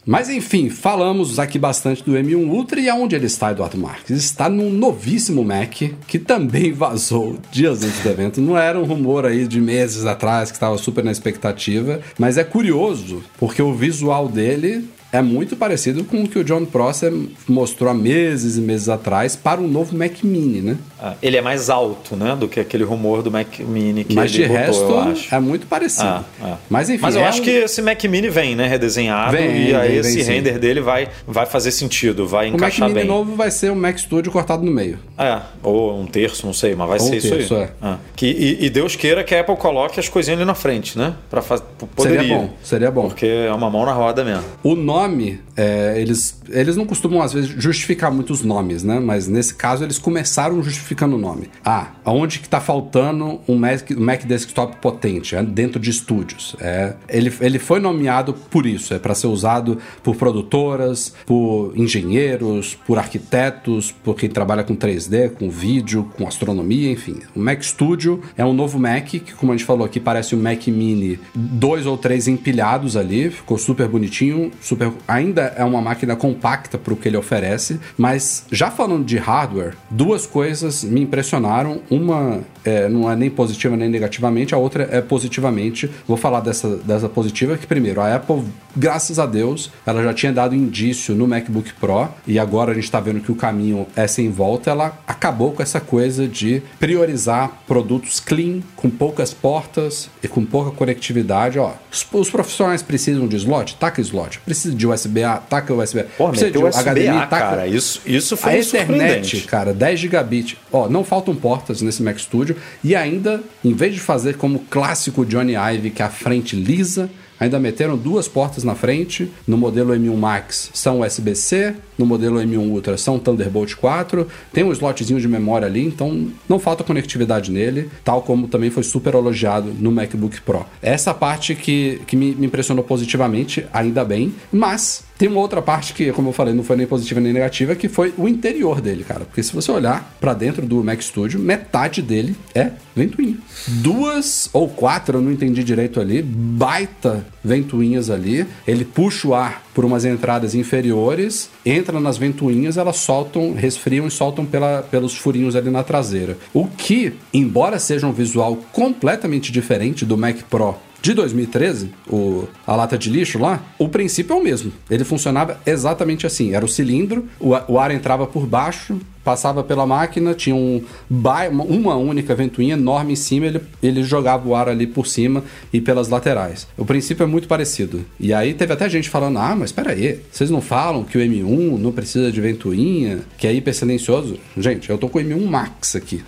Mas enfim, falamos aqui bastante do M1 Ultra e aonde ele está, Eduardo Marques? Está num novíssimo Mac que também vazou dias antes do evento. Não era um rumor aí de meses atrás que estava super na expectativa, mas é curioso porque o visual dele é muito parecido com o que o John Prosser mostrou há meses e meses atrás para o novo Mac Mini, né? Ah, ele é mais alto, né, do que aquele rumor do Mac Mini que Mas ele de botou, eu resto acho. é muito parecido. Ah, ah. Mas enfim, Mas eu é acho um- que esse Mac Mini vem, né, redesenhado, Vem, e aí vem, esse vem sim. render dele vai, vai fazer sentido, vai o Mac encaixar Mini bem. novo vai ser um Mac Studio cortado no meio. É, ou um terço, não sei, mas vai Ou ser um isso terço, aí. é. Ah. Que, e, e Deus queira que a Apple coloque as coisinhas ali na frente, né? Pra fazer. Poderia. Seria bom, seria bom. Porque é uma mão na roda mesmo. O nome, é, eles, eles não costumam, às vezes, justificar muitos nomes, né? Mas nesse caso, eles começaram justificando o nome. Ah, aonde que tá faltando um Mac, um Mac Desktop potente? É dentro de estúdios. É, ele, ele foi nomeado por isso, é para ser usado por produtoras, por engenheiros, por arquitetos, por quem trabalha com 3D, com vídeo, com astronomia, enfim. O Mac Studio é um novo Mac que, como a gente falou aqui, parece um Mac Mini, dois ou três empilhados ali, ficou super bonitinho, super. Ainda é uma máquina compacta para o que ele oferece, mas já falando de hardware, duas coisas me impressionaram. Uma é, não é nem positiva nem negativamente, a outra é positivamente. Vou falar dessa, dessa positiva que primeiro a Apple, graças a Deus, ela já tinha dado indício no MacBook Pro e agora a gente está vendo que o caminho é sem volta. Ela acabou com essa coisa de priorizar produtos clean, com poucas portas e com pouca conectividade. Ó, os, os profissionais precisam de slot, taca slot. Precisa de USB-A, taca USB. Pô, Precisa meteu de USB-A, cara. Isso, isso foi a Ethernet, surpreendente. cara, 10 gigabit. Ó, não faltam portas nesse Mac Studio. E ainda, em vez de fazer como o clássico Johnny Ive, que é a frente lisa, ainda meteram duas portas na frente. No modelo M1 Max são USB-C, no modelo M1 Ultra são Thunderbolt 4. Tem um slotzinho de memória ali, então não falta conectividade nele, tal como também foi super elogiado no MacBook Pro. Essa parte que, que me, me impressionou positivamente, ainda bem, mas tem uma outra parte que, como eu falei, não foi nem positiva nem negativa, que foi o interior dele, cara. Porque se você olhar pra dentro do Mac Studio, metade dele é ventoinha. Duas ou quatro, eu não entendi direito ali, baita ventoinhas ali. Ele puxa o ar por umas entradas inferiores, entra nas ventoinhas, elas soltam, resfriam e soltam pela, pelos furinhos ali na traseira. O que, embora seja um visual completamente diferente do Mac Pro de 2013, o, a lata de lixo lá, o princípio é o mesmo. Ele funcionava exatamente assim. Era o cilindro, o, o ar entrava por baixo, passava pela máquina, tinha um, uma- única ventoinha enorme em cima, ele, ele jogava o ar ali por cima e pelas laterais. O princípio é muito parecido. E aí teve até gente falando, ah, mas espera aí, vocês não falam que o M1 não precisa de ventoinha, que é hiper silencioso? Gente, eu tô com o M1 Max aqui.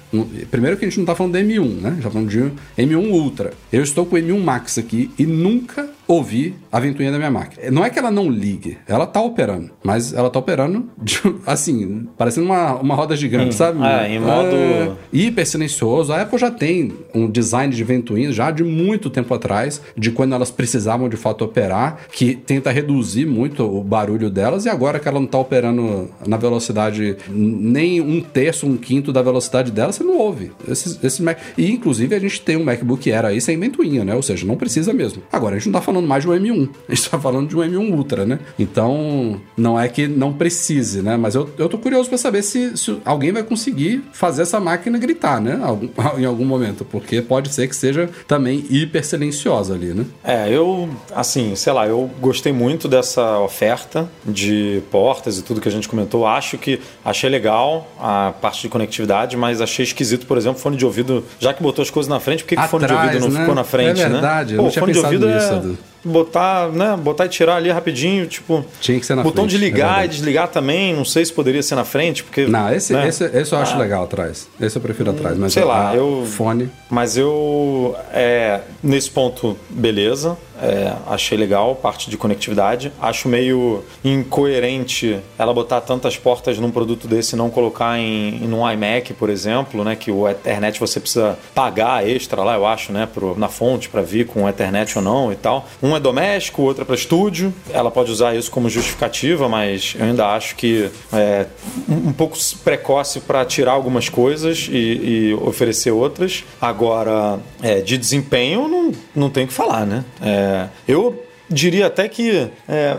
Primeiro que a gente não tá falando do M1, né? Já falando de M1 Ultra. Eu estou com o M1 Max aqui e nunca ouvi a ventoinha da minha máquina. Não é que ela não ligue, ela tá operando, mas ela tá operando de- assim, parecendo uma, uma roda gigante, sabe? é, em modo- É, hiper silencioso. A Apple já tem um design de ventoinhas já de muito tempo atrás, de quando elas precisavam de fato operar, que tenta reduzir muito o barulho delas, e agora que ela não tá operando na velocidade nem um terço, um quinto da velocidade dela, você não ouve. Esses, esses Mac... E inclusive a gente tem um MacBook Air aí sem ventoinha, né? Ou seja, não precisa mesmo. Agora, a gente não tá falando mais de um M1, a gente tá falando de um M1 Ultra, né? Então, não é que não precise, né? Mas eu, eu tô curioso para saber se, se alguém vai conseguir fazer essa máquina gritar, né? Algum- em algum momento, porque pode ser que seja também hiper silenciosa ali, né? É, eu, assim, sei lá, eu gostei muito dessa oferta de portas e tudo que a gente comentou. Acho que achei legal a parte de conectividade, mas achei esquisito, por exemplo, fone de ouvido. Já que botou as coisas na frente, por que, que fone de Atrás, ouvido não né? ficou na frente, É né? verdade, eu Pô, fone de ouvido nisso, é. Botar, né, botar e tirar ali rapidinho, tipo. Tinha que ser na botão frente, de é ligar e verdade. desligar também, não sei se poderia ser na frente, porque. Não, esse, né? esse, esse eu acho legal atrás. Esse eu prefiro atrás. Mas sei lá, a- eu- Fone. Mas eu, é, nesse ponto, beleza. É, achei legal parte de conectividade. Acho meio incoerente ela botar tantas portas num produto desse e não colocar em, em um iMac, por exemplo, né? Que o Ethernet você precisa pagar extra lá, eu acho, né? Pro, na fonte para vir com Ethernet ou não e tal. Um é doméstico, o outro é para estúdio. Ela pode usar isso como justificativa, mas eu ainda acho que é um, pouco precoce para tirar algumas coisas e, e oferecer outras. Agora, é, de desempenho, não, não tem o que falar, né? É, eu diria até que é,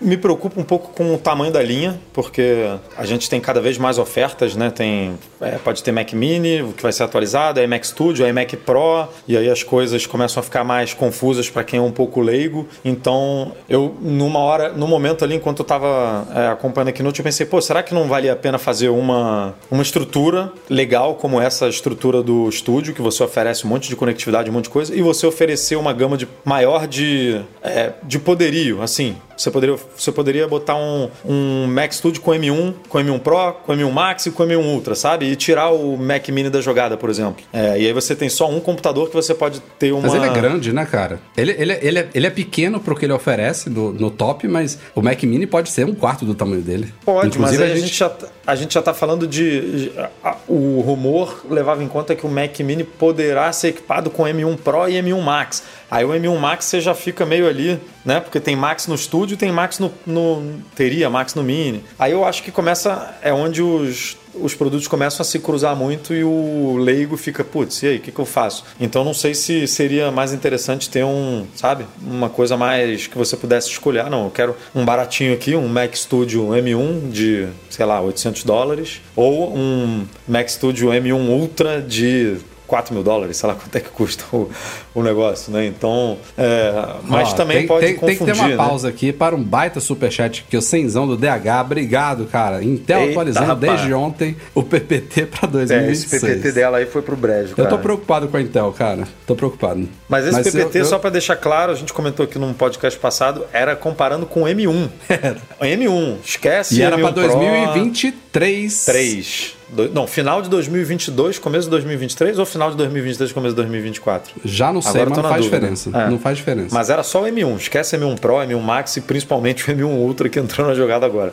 me preocupo um pouco com o tamanho da linha, porque a gente tem cada vez mais ofertas, né? Tem, é, pode ter Mac Mini, que vai ser atualizado, aí Mac Studio, aí Mac Pro, e aí as coisas começam a ficar mais confusas para quem é um pouco leigo. Então, eu, numa hora, no momento ali, enquanto eu estava é, acompanhando aqui no eu pensei, pô, será que não valia a pena fazer uma, uma estrutura legal como essa estrutura do estúdio, que você oferece um monte de conectividade, um monte de coisa, e você oferecer uma gama de, maior de, é, de poderio, assim, você poderia, você poderia botar um, um Mac Studio com M1, com M1 Pro, com M1 Max e com M1 Ultra, sabe? E tirar o Mac Mini da jogada, por exemplo. É, e aí você tem só um computador que você pode ter uma. Mas ele é grande, né, cara? Ele, ele, ele, é, ele é pequeno pro que ele oferece no, no top, mas o Mac Mini pode ser um quarto do tamanho dele. Pode, Inclusive, mas a, gente... a, gente... já, tá, a gente já tá falando de. O rumor levava em conta que o Mac Mini poderá ser equipado com M1 Pro e M1 Max. Aí o M1 Max você já fica meio ali, né? Porque tem Max no estúdio, tem Max no, no teria Max no Mini. Aí eu acho que começa é onde os os produtos começam a se cruzar muito e o leigo fica, putz, e aí, o que, que eu faço? Então não sei se seria mais interessante ter um, sabe, uma coisa mais que você pudesse escolher. Ah, não, eu quero um baratinho aqui, um Mac Studio M1 de, sei lá, 800 dólares, ou um Mac Studio M1 Ultra de 4 mil dólares, sei lá quanto é que custa o, o negócio, né? Então, é, mas também tem, pode tem, confundir. Tem que ter uma né? pausa aqui para um baita superchat que o Senzão do DH, obrigado, cara. Intel Eita, atualizando rapaz. desde ontem o PPT para 2026. É, esse PPT dela aí foi pro brejo, cara. Eu tô preocupado com a Intel, cara. Tô preocupado. Mas esse mas PPT, eu, eu... só para deixar claro, a gente comentou aqui num podcast passado, era comparando com o M1. Era. M1, esquece E M1 era para 2023. 3. Do, não, final de 2022, começo de 2023 ou final de 2023, começo de 2024? Já não sei, Agora mas não faz dúvida. diferença. É. Não faz diferença. Mas era só o M1. Esquece M1 Pro, M1 Max e principalmente o M1 Ultra que entrou na jogada agora.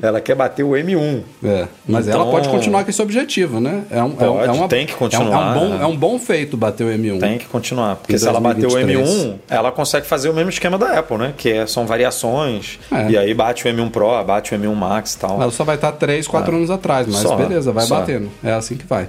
ela quer bater o M1. É, mas então, ela pode continuar com esse objetivo, né? É um, pode, é uma, tem que continuar. É um, é um, bom, é um bom feito bater o M1. Tem que continuar. Porque se ela bater o M1, ela consegue fazer o mesmo esquema da Apple, né? Que é, são variações. É. E aí bate o M1 Pro, bate o M1 Max e tal. Ela só vai estar 3, 4 anos atrás, mas só, beleza, vai só. batendo. É assim que vai.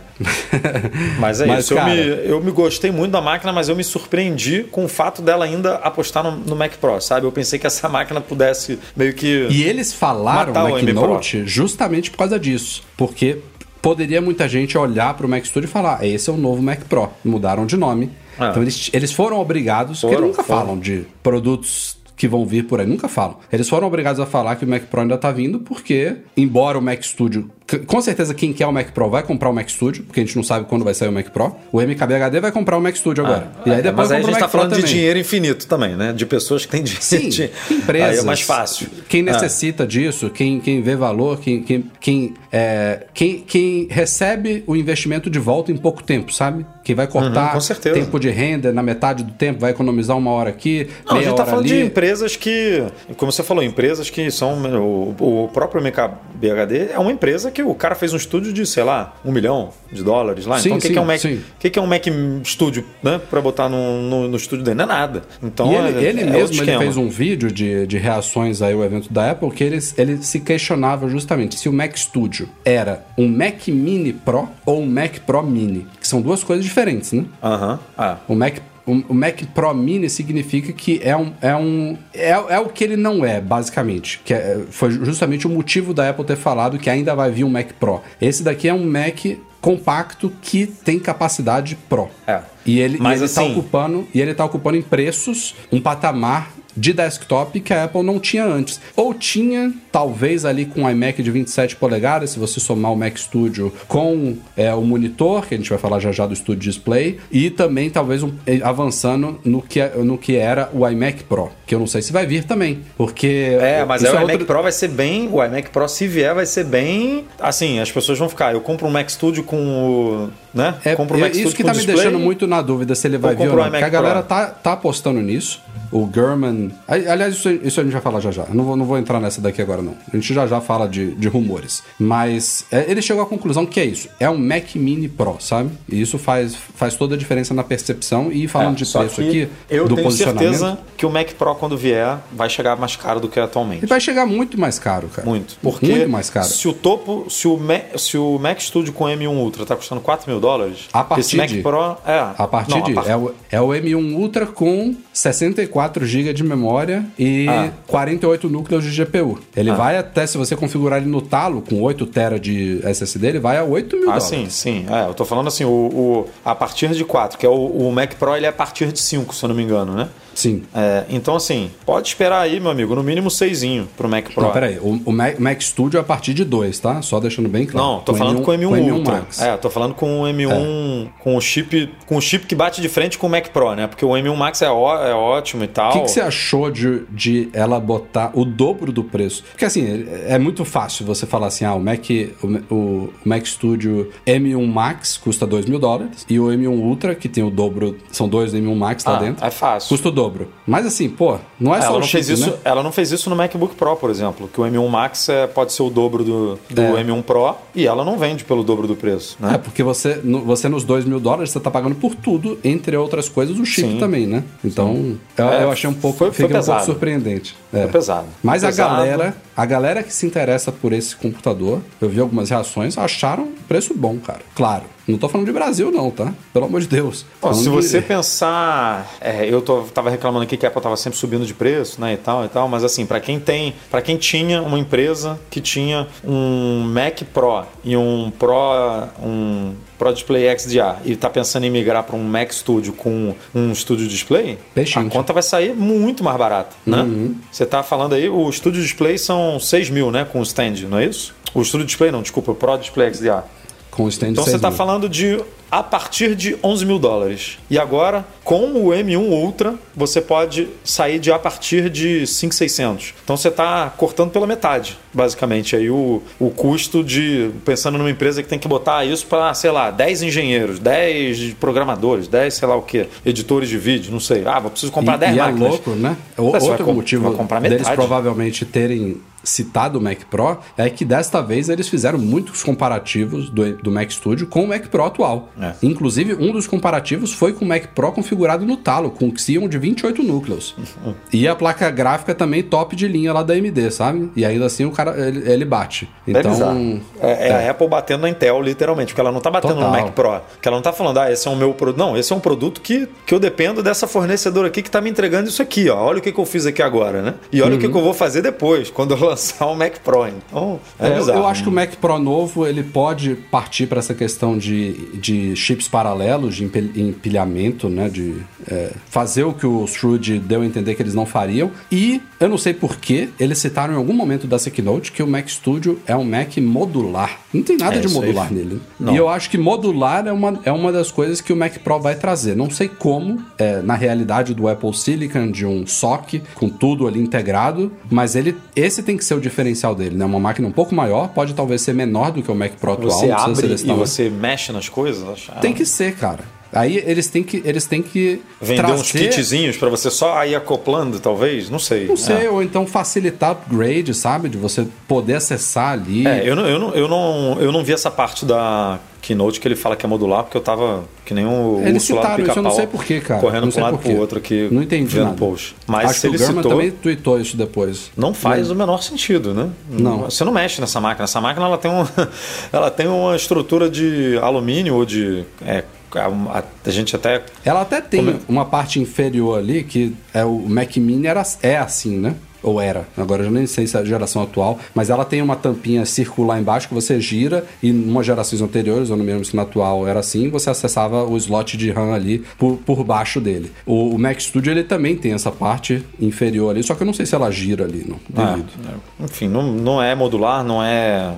Mas é mas, isso. Cara... Eu, me, eu me gostei muito da máquina, mas eu me surpreendi com o fato dela ainda apostar no, no Mac Pro, sabe? Eu pensei que essa máquina pudesse meio que. E eles falaram no Keynote justamente por causa disso. Porque poderia muita gente olhar para o Mac Studio e falar: esse é o novo Mac Pro. Mudaram de nome. Ah. Então eles, eles foram obrigados, foram, porque eles nunca foram. falam de produtos que vão vir por aí, nunca falam. Eles foram obrigados a falar que o Mac Pro ainda tá vindo porque, embora o Mac Studio com certeza quem quer o Mac Pro vai comprar o Mac Studio, porque a gente não sabe quando vai sair o Mac Pro. O MKBHD vai comprar o Mac Studio agora. Ah, e aí depois mas aí a gente está falando também. de dinheiro infinito também, né? De pessoas que têm dinheiro. Sim, empresas. Aí é mais fácil. Quem ah. necessita ah. disso, quem, quem vê valor, quem, quem, quem, é, quem, quem recebe o investimento de volta em pouco tempo, sabe? Quem vai cortar uhum, tempo de renda na metade do tempo, vai economizar uma hora aqui, não, meia a gente tá falando ali. de empresas que, como você falou, empresas que são. O, o próprio MKBHD é uma empresa que o cara fez um estudo estúdio de, sei lá, um milhão de dólares lá. Sim, então, o que, sim, que, é um Mac, que, que é um Mac Studio, né? Pra botar no, no, no estúdio dele? Não é nada. Então, e ele, é, ele é mesmo ele fez um vídeo de, de reações aí ao evento da Apple que ele, ele se questionava justamente se o Mac Studio era um Mac Mini Pro ou um Mac Pro Mini, que são duas coisas diferentes, né? Aham. Ah. O Mac o Mac Pro Mini significa que é um. É, um é, é o que ele não é, basicamente. Que é, foi justamente o motivo da Apple ter falado que ainda vai vir um Mac Pro. Esse daqui é um Mac compacto que tem capacidade Pro. É. E ele, Mas e ele tá assim, ocupando e ele tá ocupando em preços um patamar de desktop que a Apple não tinha antes. Ou tinha, talvez ali com o iMac de 27 polegadas, se você somar o Mac Studio com é, o monitor, que a gente vai falar já já do Studio Display, e também talvez um, avançando no que, no que era o iMac Pro, que eu não sei se vai vir também, porque... É, mas é, o iMac outro... Pro vai ser bem, o iMac Pro se vier vai ser bem, assim, as pessoas vão ficar, eu compro um Mac Studio com o... Né? É, compro um Mac isso que tá me deixando muito na dúvida se ele vai vir ou não, porque a galera tá, tá apostando nisso, o German. Aliás, isso, isso, a gente vai falar já já. Eu não vou, não vou entrar nessa daqui agora, não. A gente já já fala de, de rumores. Mas é, ele chegou à conclusão que é isso. É um Mac Mini Pro, sabe? E isso faz, faz toda a diferença na percepção. E falando é, de preço aqui, eu do tenho posicionamento. certeza que o Mac Pro, quando vier, vai chegar mais caro do que atualmente. Ele vai chegar muito mais caro, cara. Muito. Porque muito mais caro. se o topo, se o, Mac, se o Mac Studio com M1 Ultra tá custando 4 mil dólares, a partir esse Mac de, Pro é. A partir não, de. A part... é, o, é o M1 Ultra com 64 64 GB de memória e Ah. 48 núcleos de GPU. Ele vai até, se você configurar ele no talo, com 8 TB de SSD, ele vai a 8 mil Ah, dólares. sim, sim. É, eu tô falando assim, o, o- a partir de 4, que é o, o Mac Pro, ele é a partir de 5, se eu não me engano, né? Sim. É, então, assim, pode esperar aí, meu amigo, no mínimo 6 pro Mac Pro. Não, peraí. O, o Mac, Mac Studio é a partir de 2, tá? Só deixando bem claro. Não, tô falando com o M1, com M1 Ultra. Max. É, tô falando com o M1, com o chip, com o chip que bate de frente com o Mac Pro, né? Porque o M1 Max é, ó- é ótimo e tal. O que, que você achou de, de ela botar o dobro do preço? Porque assim, é é muito fácil você falar assim: ah, o Mac, o, o Mac Studio M1 Max custa 2 mil dólares e o M1 Ultra, que tem o dobro, são dois M1 Max lá Ah, dentro, é fácil. custa o dobro. Mas assim, pô, não é só ela o não, chip, fez isso, né? ela não fez isso no MacBook Pro, por exemplo, que o M1 Max é, pode ser o dobro do, do É. M1 Pro e ela não vende pelo dobro do preço, né? É, porque você, no- você nos 2 mil dólares, você tá pagando por tudo, entre outras coisas, o chip Sim. também, né? Então, eu, É, eu achei um pouco, foi- foi um pouco surpreendente. É. Foi pesado. Mas Foi a pesado. galera, a galera que se interessa por esse computador, eu vi algumas reações, acharam preço bom, cara. Claro, não tô falando de Brasil não, tá? Pelo amor de Deus. Se de- você pensar, é, eu tô, tava reclamando aqui que a Apple tava sempre subindo de preço, né, e tal e tal, mas assim, para quem tem, para quem tinha uma empresa que tinha um Mac Pro e um Pro, um Pro Display XDR e tá pensando em migrar para um Mac Studio com um Studio Display, Peixinho. a conta vai sair muito mais barata, né? Uhum. Você tá falando aí, o Studio Display são 6 mil, né, com o stand, não é isso? O Studio Display não, desculpa, o Pro Display XDR. Com o stand Então você 6 está falando de a partir de 11 mil dólares. E agora, com o M1 Ultra, você pode sair de a partir de 5,600. Então você está cortando pela metade, basicamente, aí o, o custo de. Pensando numa empresa que tem que botar isso para, sei lá, 10 engenheiros, 10 programadores, 10, sei lá o que, editores de vídeo, não sei. Ah, vou preciso comprar e, 10 e é máquinas. louco, né? Vai outro motivo comprar deles metade. provavelmente terem citado o Mac Pro é que desta vez eles fizeram muitos comparativos do, do Mac Studio com o Mac Pro atual. É. Inclusive, um dos comparativos foi com o Mac Pro configurado no talo, com Xeon de 28 núcleos. e a placa gráfica também top de linha lá da AMD, sabe? E ainda assim o cara, ele, ele bate. É Então, bizarro. É, é a Apple batendo na Intel, literalmente, porque ela não tá batendo no Total. Mac Pro. Que ela não tá falando, ah, esse é o meu produto. Não, esse é um produto que, que eu dependo dessa fornecedora aqui que tá me entregando isso aqui, ó. Olha o que, que eu fiz aqui agora, né? E olha o que, que eu vou fazer depois, quando eu lançar o Mac Pro. Então, é, É, eu- bizarro. eu acho que o Mac Pro novo ele pode partir para essa questão de, de chips paralelos, de empil- empilhamento, né? De é, fazer o que o Strude deu a entender que eles não fariam. E eu não sei porquê, eles citaram em algum momento dessa keynote que o Mac Studio é um Mac modular. Não tem nada É, de isso aí. modular nele. Não. E eu acho que modular é uma, é uma das coisas que o Mac Pro vai trazer. Não sei como, é, na realidade do Apple Silicon, de um SoC, com tudo ali integrado, mas ele esse tem que ser o diferencial dele, né? Uma máquina um pouco maior, pode talvez ser menor do que o Mac Pro atual. Você abre e você mexe nas coisas. acho- Tem que ser, cara. Aí eles têm que, eles têm que Vender trazer... uns kitzinhos pra você só ir acoplando, talvez? Não sei. Não sei, É. ou então facilitar upgrade, sabe? De você poder acessar ali. É, eu não, eu, não, eu, não, eu não vi essa parte da keynote que ele fala que é modular, porque eu tava que nem o Eles urso citaram isso, eu não sei porquê, cara. Correndo sei um lado pro outro aqui. Não entendi vendo nada. post. Mas Acho se ele o German citou, também tweetou isso depois. não faz o menor sentido, né? Não. Você não mexe nessa máquina. Essa máquina ela tem, um, ela tem uma estrutura de alumínio ou de. é, a, a gente até. Ela até tem Como uma parte inferior ali, que é o Mac Mini era, é assim, né? Ou era, agora eu já nem sei se é a geração atual, mas ela tem uma tampinha circular embaixo que você gira e em umas gerações anteriores, ou no mesmo se na atual era assim, você acessava o slot de RAM ali por, por baixo dele. O, o Mac Studio ele também tem essa parte inferior ali, só que eu não sei se ela gira ali, não. Devido. É, enfim, não, não é modular, não é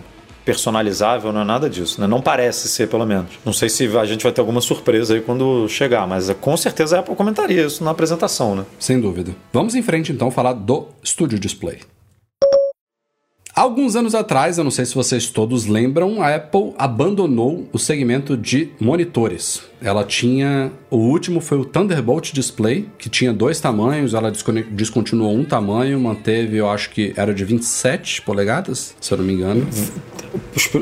personalizável, não é nada disso, né? Não parece ser, pelo menos. Não sei se a gente vai ter alguma surpresa aí quando chegar, mas é, com certeza a Apple comentaria isso na apresentação, né? Sem dúvida. Vamos em frente então falar do Studio Display. Alguns anos atrás, eu não sei se vocês todos lembram, a Apple abandonou o segmento de monitores. Ela tinha. O último foi o Thunderbolt Display, que tinha dois tamanhos, ela descontinuou um tamanho, manteve, eu acho que era de 27 polegadas, se eu não me engano.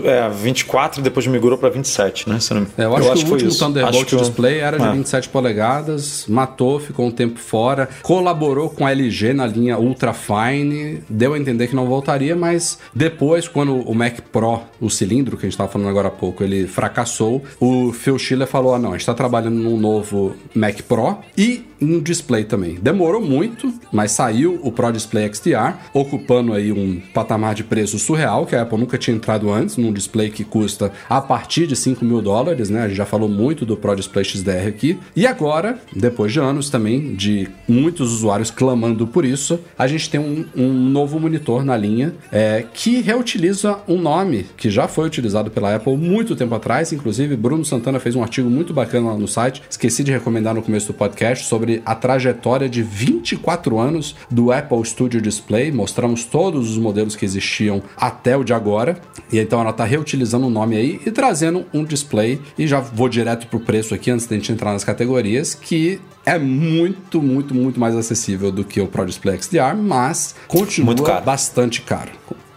É, 24 e depois migrou para 27, né? Se eu, não- É, eu acho que o foi último. Thunderbolt Acho o- Display era de É. 27 polegadas, matou, ficou um tempo fora, colaborou com a LG na linha Ultra Fine, deu a entender que não voltaria, mas depois, quando o Mac Pro, o cilindro que a gente estava falando agora há pouco, ele fracassou, o Phil Schiller falou: ah, não, a gente está trabalhando num novo Mac Pro e em display também. Demorou muito, mas saiu o Pro Display XDR, ocupando aí um patamar de preço surreal, que a Apple nunca tinha entrado antes, num display que custa a partir de 5 mil dólares, né? A gente já falou muito do Pro Display XDR aqui. E agora, depois de anos também, de muitos usuários clamando por isso, a gente tem um, um novo monitor na linha é, que reutiliza um nome que já foi utilizado pela Apple muito tempo atrás. Inclusive, Bruno Santana fez um artigo muito bacana lá no site. Esqueci de recomendar no começo do podcast sobre a trajetória de 24 anos do Apple Studio Display. Mostramos todos os modelos que existiam até o de agora. E então ela está reutilizando o nome aí e trazendo um display. E já vou direto pro preço aqui antes da gente entrar nas categorias, que é muito, muito, muito mais acessível do que o Pro Display XDR, mas continua Muito caro. bastante caro.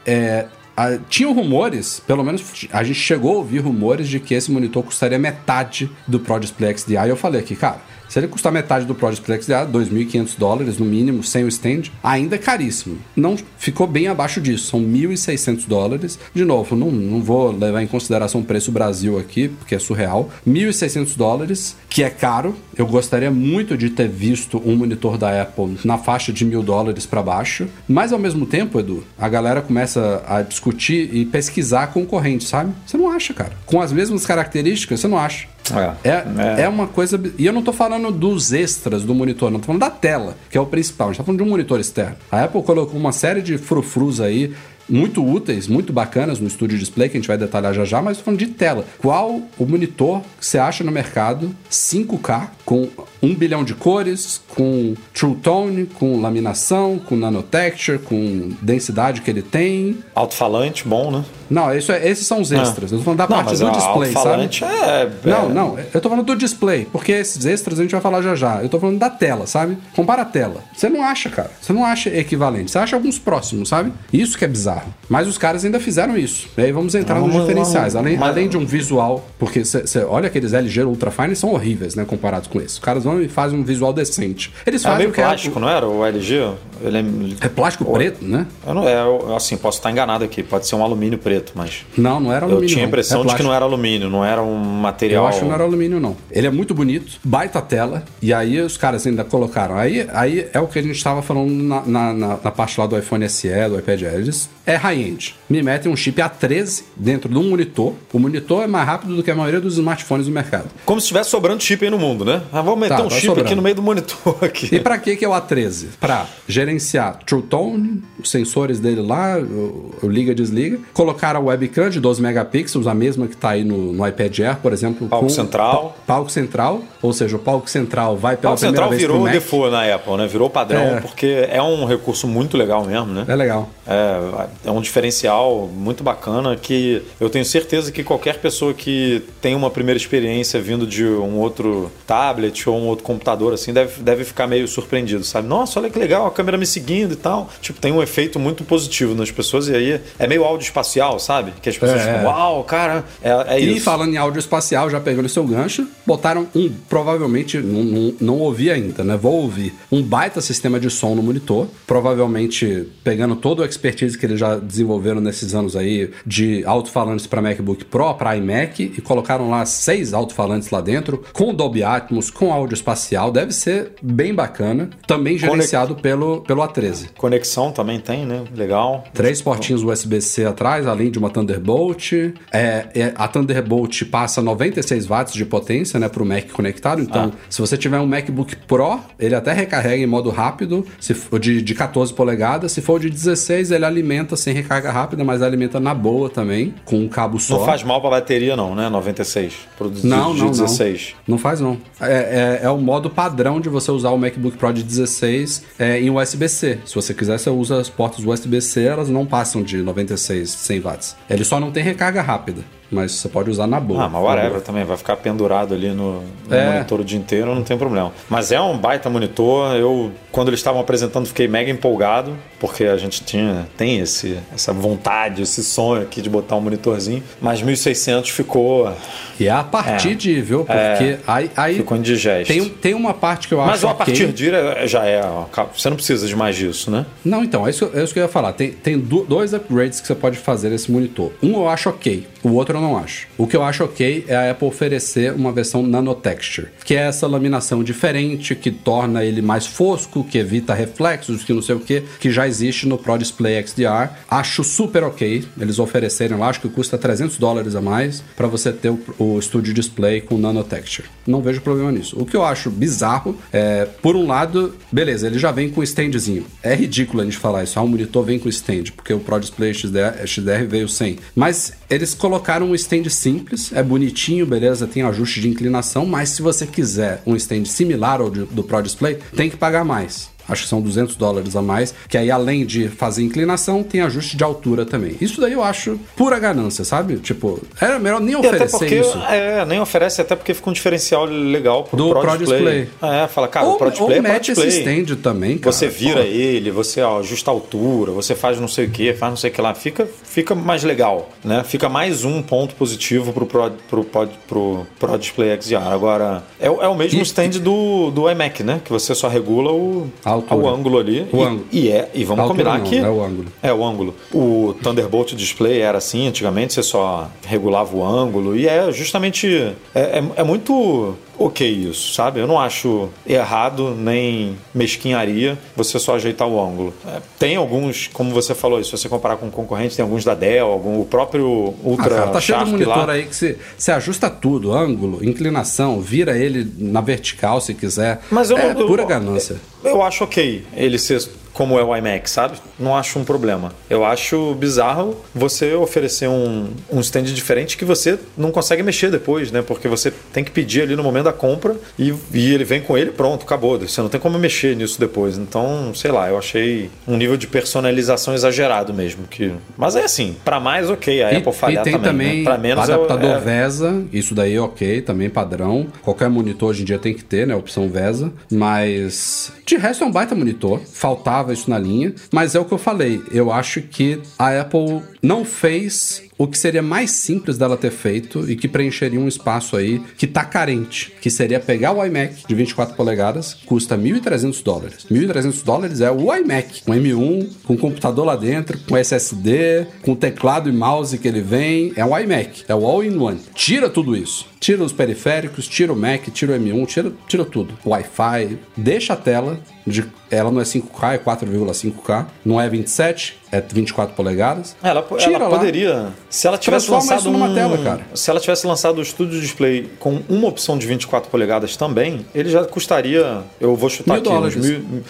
É, a- tinham rumores, pelo menos a gente chegou a ouvir rumores de que esse monitor custaria metade do Pro Display XDR. E eu falei aqui, cara, se ele custar metade do Pro Display XDR, 2.500 dólares no mínimo, sem o stand, ainda é caríssimo. Não ficou bem abaixo disso, são 1.600 dólares. De novo, não, não vou levar em consideração o preço Brasil aqui, porque é surreal. 1.600 dólares, que é caro. Eu gostaria muito de ter visto um monitor da Apple na faixa de mil dólares para baixo. Mas ao mesmo tempo, Edu, a galera começa a discutir e pesquisar concorrentes, sabe? Você não acha, cara. Com as mesmas características, você não acha. É. É, é. uma coisa. E eu não tô falando dos extras do monitor, não tô falando da tela, que é o principal. A gente tá falando de um monitor externo. A Apple colocou uma série de frufrus aí. Muito úteis, muito bacanas no estúdio display, que a gente vai detalhar já já, mas falando de tela. Qual o monitor que você acha no mercado 5K, com 1 bilhão de cores, com True Tone, com laminação, com nanotexture, com densidade que ele tem, Alto-falante, bom, né? não, isso é- esses são os extras. Eu tô falando da Não, parte do display, sabe? alto-falante é, Não, é- não, eu tô falando do display, porque esses extras a gente vai falar já já. Eu tô falando da tela, sabe? Compara a tela. Você não acha, cara. Você não acha equivalente. Você acha alguns próximos, sabe? Isso que é bizarro. Mas os caras ainda fizeram isso. E aí vamos entrar nos Vamos- diferenciais. Além, mas- além de um visual, porque você olha aqueles LG Ultra Fine são horríveis, né? Comparados com esse. Os caras vão e fazem um visual decente. Eles É fazem meio o que é- plástico, não era? O LG? Ele é... É plástico preto, né? Eu não, é, eu- assim, posso estar enganado aqui. Pode ser um alumínio preto, mas... Não, não era Eu alumínio. tinha a não. impressão É de que não era alumínio, não era um material... Eu acho que não era alumínio, não. Ele é muito bonito, baita tela, e aí os caras ainda colocaram. Aí, aí é o que a gente estava falando na, na, na- na parte lá do iPhone SE, do iPad Air. Eles é high-end. Me metem um chip A13 dentro de um monitor. O monitor é mais rápido do que a maioria dos smartphones do mercado. Como se estivesse sobrando chip aí no mundo, né? Ah, vamos meter Tá, um tá chip sobrando. aqui no meio do monitor aqui. E pra que que é o A13? Pra gerenciar True Tone, os sensores dele lá, o, liga e desliga, colocar a webcam de 12 megapixels, a mesma que tá aí no, no iPad Air, por exemplo. Palco com- central. pa- palco central, ou seja, o palco central vai O pela palco primeira central vez virou pro Mac. default na Apple, né? Virou padrão, É. porque é um recurso muito legal mesmo, né? É legal. É, é um diferencial muito bacana que eu tenho certeza que qualquer pessoa que tem uma primeira experiência vindo de um outro tablet ou um outro computador assim deve, deve ficar meio surpreendido, sabe? Nossa, olha que legal, a câmera me seguindo e tal. Tipo, tem um efeito muito positivo nas pessoas e aí é meio áudio espacial, sabe? Que as pessoas É, ficam, é. uau, cara, é, é E isso. falando em áudio espacial, já pegando o seu gancho, botaram um, provavelmente, não, não, não ouvi ainda, né? Vou ouvir. Um baita sistema de som no monitor, provavelmente pegando todo o expertise que eles já desenvolveram nesses anos aí de alto-falantes para MacBook Pro, para iMac, e colocaram lá seis alto-falantes lá dentro, com Dolby Atmos, com áudio espacial, deve ser bem bacana. Também gerenciado pelo, pelo A13. Conexão também tem, né? Legal. Três portinhos USB-C atrás, além de uma Thunderbolt. É, é- a Thunderbolt passa 96 watts de potência né, para o Mac conectado. Então, se você tiver um MacBook Pro, ele até recarrega em modo rápido, se for de, de 14 polegadas. Se for de 16, ele alimenta sem recarga rápida, mas alimenta na boa também, com um cabo só. Não faz mal pra bateria não, né? 96. Pro de, Não, de não, 16. não. Não faz, não. É, é, é o modo padrão de você usar o MacBook Pro de 16 é, em USB-C. Se você quiser, você usa as portas USB-C, elas não passam de 96, 100 watts. Ele só não tem recarga rápida, mas você pode usar na boa. Ah, mas whatever também, vai ficar pendurado ali no, no É. monitor o dia inteiro, não tem problema. Mas é um baita monitor, eu, quando eles estavam apresentando, fiquei mega empolgado, porque a gente tinha, tem esse, essa vontade, esse sonho aqui de botar um monitorzinho, mas 1600 ficou, E é a partir É. de, viu? Porque aí, aí ficou indigesto. tem, tem uma parte que eu mas acho o a partir de é- já é, ó, você não precisa de mais disso, né? Não, então, é isso, é isso que eu ia falar. Tem, tem do- dois upgrades que você pode fazer nesse monitor. Um eu acho ok, o outro eu não acho. O que eu acho ok é a Apple oferecer uma versão nanotexture, que é essa laminação diferente que torna ele mais fosco, que evita reflexos, que não sei o que, que já existe no Pro Display XDR. Acho super ok eles oferecerem lá, acho que custa 300 dólares a mais para você ter o, o Studio Display com nanotexture. Não vejo problema nisso. O que eu acho bizarro é, por um lado, beleza, ele já vem com standzinho. É ridículo a gente falar isso, ah, o monitor vem com stand, porque o Pro Display XDR, XDR veio sem. Mas eles colocaram um stand simples, é bonitinho, beleza, tem ajuste de inclinação, mas se você quiser um stand similar ao do Pro Display, tem que pagar mais acho que são 200 dólares a mais, que aí além de fazer inclinação, tem ajuste de altura também. Isso daí eu acho pura ganância, sabe? Tipo, era melhor nem oferecer porque, isso. É, nem oferece, até porque fica um diferencial legal pro Do Pro, Pro Display. Display. É, fala, cara, ou, o Pro Display ou é Pro mete Display. esse stand também, cara. Você vira Pô. ele, você ó, ajusta a altura, você faz não sei o que, faz não sei o que lá. Fica, fica mais legal, né? Fica mais um ponto positivo pro Pro, pro, pro, pro, Pro Display XDR. Agora, é, o- é o mesmo E- stand do, do iMac, né? Que você só regula o, A altura. o ângulo ali. O e, ângulo. E é, e vamos combinar não, que... é o ângulo. É, o ângulo. O Thunderbolt Display era assim, antigamente você só regulava o ângulo, e é justamente. É, é, é muito ok isso, sabe? Eu não acho errado nem mesquinharia você só ajeitar o ângulo. É, tem alguns, como você falou, se você comparar com concorrentes, tem alguns da Dell, algum, o próprio Ah, Ultra cara, tá cheio de monitor lá. aí que você, você ajusta tudo, ângulo, inclinação, vira ele na vertical se quiser. Mas eu é não- eu- pura ganância. Eu acho ok ele ser como é o iMac, sabe? Não acho um problema. Eu acho bizarro você oferecer um, um stand diferente que você não consegue mexer depois, né? Porque você tem que pedir ali no momento da compra e, e ele vem com ele pronto, acabou. Você não tem como mexer nisso depois. Então, sei lá, eu achei um nível de personalização exagerado mesmo. Que... Mas é assim, pra mais ok, a E, Apple falhar também. também né? Pra menos eu- adaptador é, VESA, isso daí é ok, também padrão. Qualquer monitor hoje em dia tem que ter, né? Opção VESA. Mas de resto é um baita monitor. Faltava isso na linha. Mas é o que eu falei. Eu acho que a Apple não fez o que seria mais simples dela ter feito e que preencheria um espaço aí que tá carente, que seria pegar o iMac de 24 polegadas, custa 1.300 dólares. 1.300 dólares é o iMac, com M1, com computador lá dentro, com SSD, com teclado e mouse que ele vem, é um iMac, é o all-in-one. Tira tudo isso. Tira os periféricos, tira o Mac, tira o M1, tira, tira tudo. Wi-Fi, deixa a tela, de, ela não é 5K, é 4,5K, não é 27, é 24 polegadas. Ela, ela lá. poderia. Se ela tivesse lançado numa um, tela, cara. Se ela tivesse lançado o Studio Display com uma opção de 24 polegadas também, ele já custaria. Eu vou chutar Mil aqui. dólares. Mil,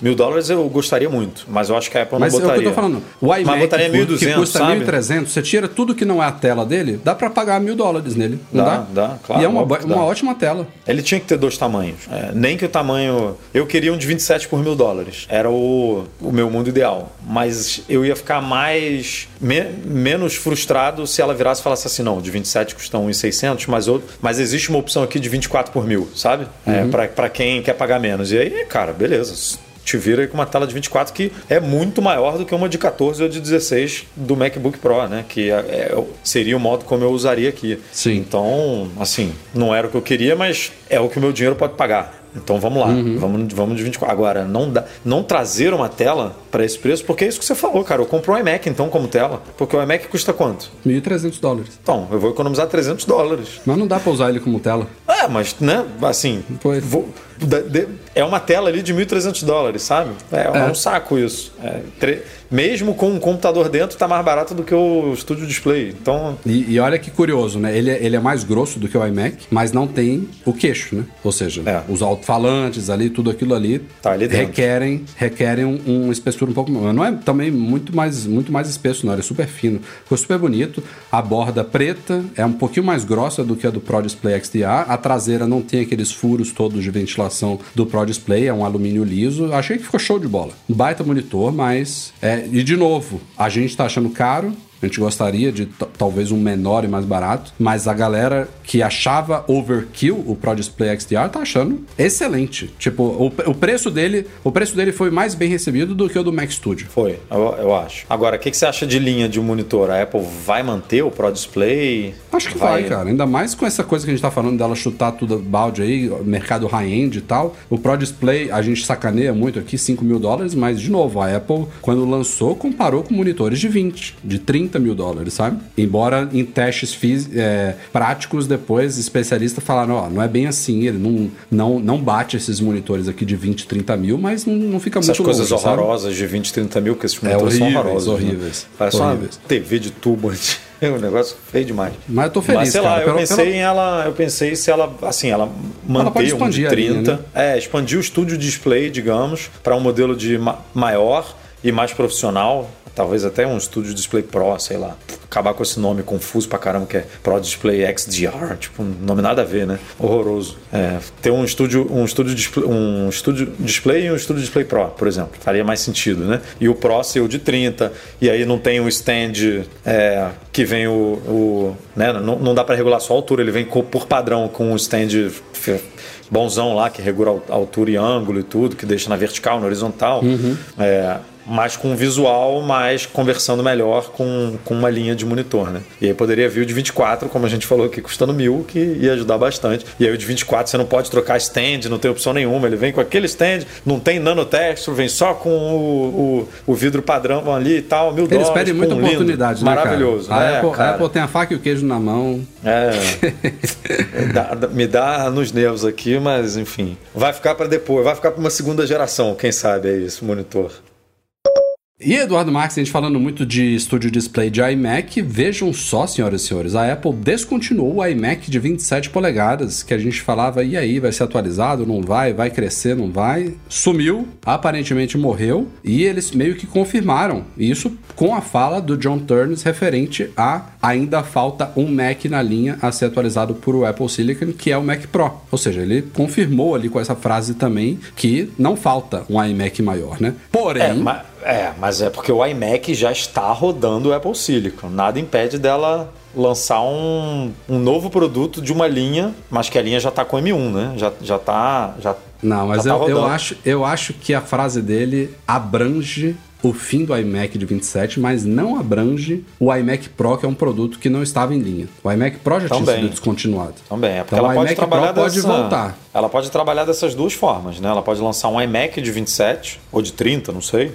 mil- dólares eu gostaria muito. Mas eu acho que a Apple Mas não é o que botaria. eu tô falando. O Mas iMac botaria que 1.200, custa sabe? 1.300, você tira tudo que não é a tela dele, dá pra pagar mil dólares nele. Não Dá, dá? dá, claro, E é uma, óbvio uma ótima tela. Ele tinha que ter dois tamanhos. É, nem que o tamanho. Eu queria um de 27 por mil dólares. Era o, o meu mundo ideal. Mas eu ia ficar mais. me- menos frustrado se ela virasse e falasse assim: não, de 27 custa 1,600, mas, mas existe uma opção aqui de 24 por mil, sabe? É, pra, pra quem quer pagar menos. E aí, cara, beleza. Te vira aí com uma tela de 24 que é muito maior do que uma de 14 ou de 16 do MacBook Pro, né? Que é- é- seria o modo como eu usaria aqui. Sim. Então, assim, não era o que eu queria, mas é o que o meu dinheiro pode pagar. Então vamos lá, Uhum. vamos, vamos de 24. Agora, não, dá, não trazer uma tela para esse preço, porque é isso que você falou, cara. Eu compro um iMac então como tela, porque o iMac custa quanto? 1.300 dólares. Então, eu vou economizar 300 dólares. Mas não dá pra usar ele como tela. É, mas, né, assim, Pois. vou- da- de- é uma tela ali de 1.300 dólares, sabe? É, é É. um saco isso. É, tre- mesmo com um computador dentro, tá mais barato do que o Studio Display. Então, E, e olha que curioso, né? Ele, é- ele é mais grosso do que o iMac, mas não tem o queixo, né? Ou seja, É. os alto-falantes ali, tudo aquilo ali, Tá ali requerem, requerem um, um espessura um pouco maior. Não é também muito mais, muito mais espesso, não. Ele é super fino. Ficou super bonito. A borda preta é um pouquinho mais grossa do que a do Pro Display XDR. A traseira não tem aqueles furos todos de ventilação do Pro Display, é um alumínio liso. Achei que ficou show de bola. Um baita monitor, mas. é, e de novo, a gente tá achando caro. A gente gostaria de talvez um menor e mais barato, mas a galera que achava overkill o Pro Display XDR tá achando excelente. Tipo, o, o preço dele, o preço dele foi mais bem recebido do que o do Mac Studio. foi, eu, eu acho. Agora, o que, que você acha de linha de monitor? A Apple vai manter o Pro Display? Acho que vai, cara. Ainda mais com essa coisa que a gente tá falando dela chutar tudo balde aí, mercado high-end e tal. O Pro Display, a gente sacaneia muito aqui, 5 mil dólares, mas, de novo, a Apple, quando lançou, comparou com monitores de 20, de 30. 30 mil dólares, sabe? Embora em testes é, práticos depois, especialistas falaram, ó, não é bem assim, ele não, não, não bate esses monitores aqui de 20, 30 mil, mas não, não fica Essas muito coisas longe, sabe? horrorosas de 20, 30 mil, que esses monitores são horríveis, horrorosos. né? horríveis, Parece horríveis. uma TV de tubo. É um negócio feio demais. Mas eu tô feliz, Mas sei lá, cara, eu pelo- pensei pelo- em ela, eu pensei se ela, assim, ela manter pode um de expandir a linha, 30, né? é, expandir o estúdio display, digamos, para um modelo de ma- maior e mais profissional, talvez até um estúdio display Pro, sei lá. Acabar com esse nome confuso pra caramba que é Pro Display XDR, tipo, um nome nada a ver, né? Horroroso. É, ter um estúdio, um estúdio display, um estúdio display e um estúdio display Pro, por exemplo, faria mais sentido, né? E o Pro ser o de 30, e aí não tem o stand é, que vem o, o né? Não, não dá pra regular só a altura, ele vem por padrão com o stand bonzão lá que regula a altura e ângulo e tudo, que deixa na vertical, na horizontal. É, mas com um visual, mas conversando melhor com, com uma linha de monitor, né? E aí poderia vir o de 24, como a gente falou aqui, custando mil, que ia ajudar bastante. E aí o de 24 você não pode trocar stand, não tem opção nenhuma. Ele vem com aquele stand, não tem nanotexture, vem só com o, o, o vidro padrão ali e tal, mil Eles dólares. pedem muita lindo, oportunidade, né, cara? Maravilhoso. A, É, Apple, a cara. Apple tem a faca e o queijo na mão. É. Dá- dá- me dá nos nervos aqui, mas enfim. Vai ficar para depois, vai ficar para uma segunda geração, quem sabe é isso, monitor. E Eduardo Marques, a gente falando muito de estúdio display de iMac, vejam só, senhoras e senhores, a Apple descontinuou o iMac de 27 polegadas, que a gente falava, e aí, vai ser atualizado, não vai, vai crescer, não vai? Sumiu, aparentemente morreu, e eles meio que confirmaram isso com a fala do John Turns referente a ainda falta um Mac na linha a ser atualizado por o Apple Silicon, que é o Mac Pro. Ou seja, ele confirmou ali com essa frase também que não falta um iMac maior, né? Porém... É, ma- é, mas é porque o iMac já está rodando o Apple Silicon. Nada impede dela lançar um, um novo produto de uma linha, mas que a linha já está com M1, né? Já, já tá. Já, Não, mas já tá eu, eu, acho, eu acho que a frase dele abrange o fim do iMac de 27, mas não abrange o iMac Pro, que é um produto que não estava em linha. O iMac Pro já tinha Também. sido descontinuado. Também, é porque Então, ela pode iMac Pro trabalhar pode dessa- voltar. Ela pode trabalhar dessas duas formas, né? Ela pode lançar um iMac de 27 ou de 30, não sei.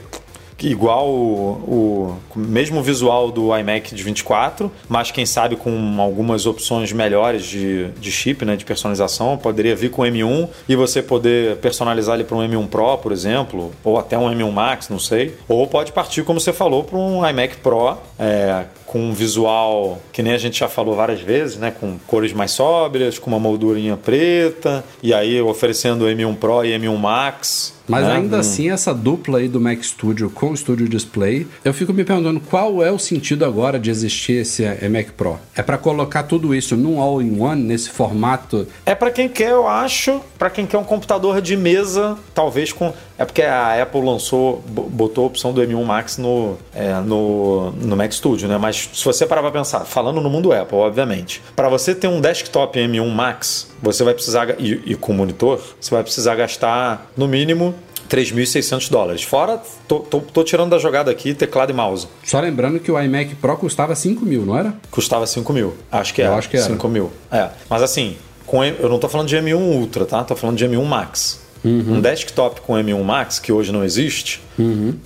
Igual o, o mesmo visual do iMac de 24, mas quem sabe com algumas opções melhores de, de chip, né, de personalização, poderia vir com M1 e você poder personalizar ele para um M1 Pro, por exemplo, ou até um M1 Max, não sei. Ou pode partir, como você falou, para um iMac Pro é, com um visual que nem a gente já falou várias vezes, né? Com cores mais sóbrias, com uma moldurinha preta, e aí oferecendo M1 Pro e M1 Max. Mas né? ainda Hum. assim, essa dupla aí do Mac Studio com o Studio Display, eu fico me perguntando qual é o sentido agora de existir esse Mac Pro? É para colocar tudo isso num all-in-one, nesse formato É para quem quer, eu acho, para quem quer um computador de mesa, talvez com. É porque a Apple lançou, bo- botou a opção do M1 Max no, é, no, no Mac Studio, né? Mas se você parar pra pensar, falando no mundo Apple, obviamente, para você ter um desktop M1 Max, você vai precisar, e, e com monitor, você vai precisar gastar no mínimo 3.600 dólares. Fora, tô, tô, tô tirando da jogada aqui teclado e mouse. Só lembrando que o iMac Pro custava 5 mil, não era? Custava 5 mil. Acho que Eu era. acho que era. 5 mil. É. Mas assim, com, eu não tô falando de M1 Ultra, tá? Tô falando de M1 Max. Uhum. Um desktop com M1 Max, que hoje não existe,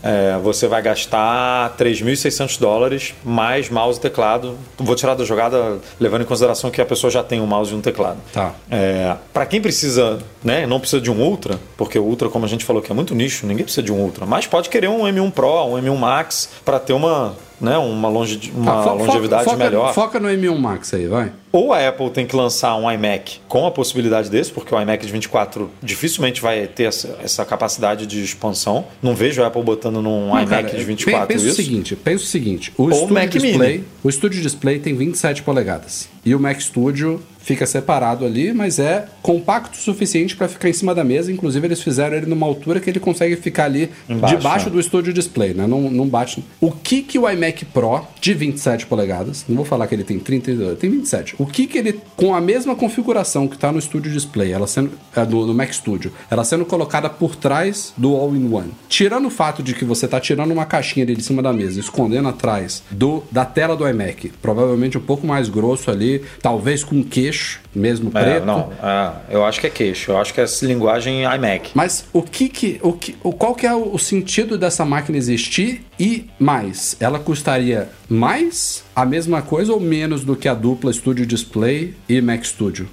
é, você vai gastar 3.600 dólares mais mouse e teclado. Vou tirar da jogada levando em consideração que a pessoa já tem um mouse e um teclado. Tá. É, para quem precisa, né, não precisa de um Ultra, porque o Ultra, como a gente falou, que é muito nicho, ninguém precisa de um Ultra, mas pode querer um M1 Pro, um M1 Max para ter uma, né, uma, longe, uma Tá, fo- longevidade foca, melhor. Foca no M1 Max aí, vai. Ou a Apple tem que lançar um iMac com a possibilidade desse, porque o iMac de 24 dificilmente vai ter essa, essa capacidade de expansão. Não vejo a Apple botando num Não, iMac cara, de 24 pensa isso. o seguinte, pensa o seguinte, o Ou Studio Mac Display, Mini. o Studio Display tem 27 polegadas e o Mac Studio fica separado ali, mas é compacto o suficiente para ficar em cima da mesa. Inclusive eles fizeram ele numa altura que ele consegue ficar ali Embaixo, debaixo né? do Studio Display, né? Não, não bate. O que que o iMac Pro de 27 polegadas, não vou falar que ele tem 30, tem 27. O que que ele com a mesma configuração que está no Studio Display, ela sendo é, no, no Mac Studio, ela sendo colocada por trás do All-in-One. Tirando o fato de que você está tirando uma caixinha ali de cima da mesa, escondendo atrás do da tela do iMac, provavelmente um pouco mais grosso ali talvez com queixo, mesmo É, preto. não, é, eu acho que é queixo. Eu acho que é essa linguagem iMac. Mas o que que, o que, o, qual que é o, o sentido dessa máquina existir e mais? Ela custaria mais, a mesma coisa ou menos do que a dupla Studio Display e Mac Studio?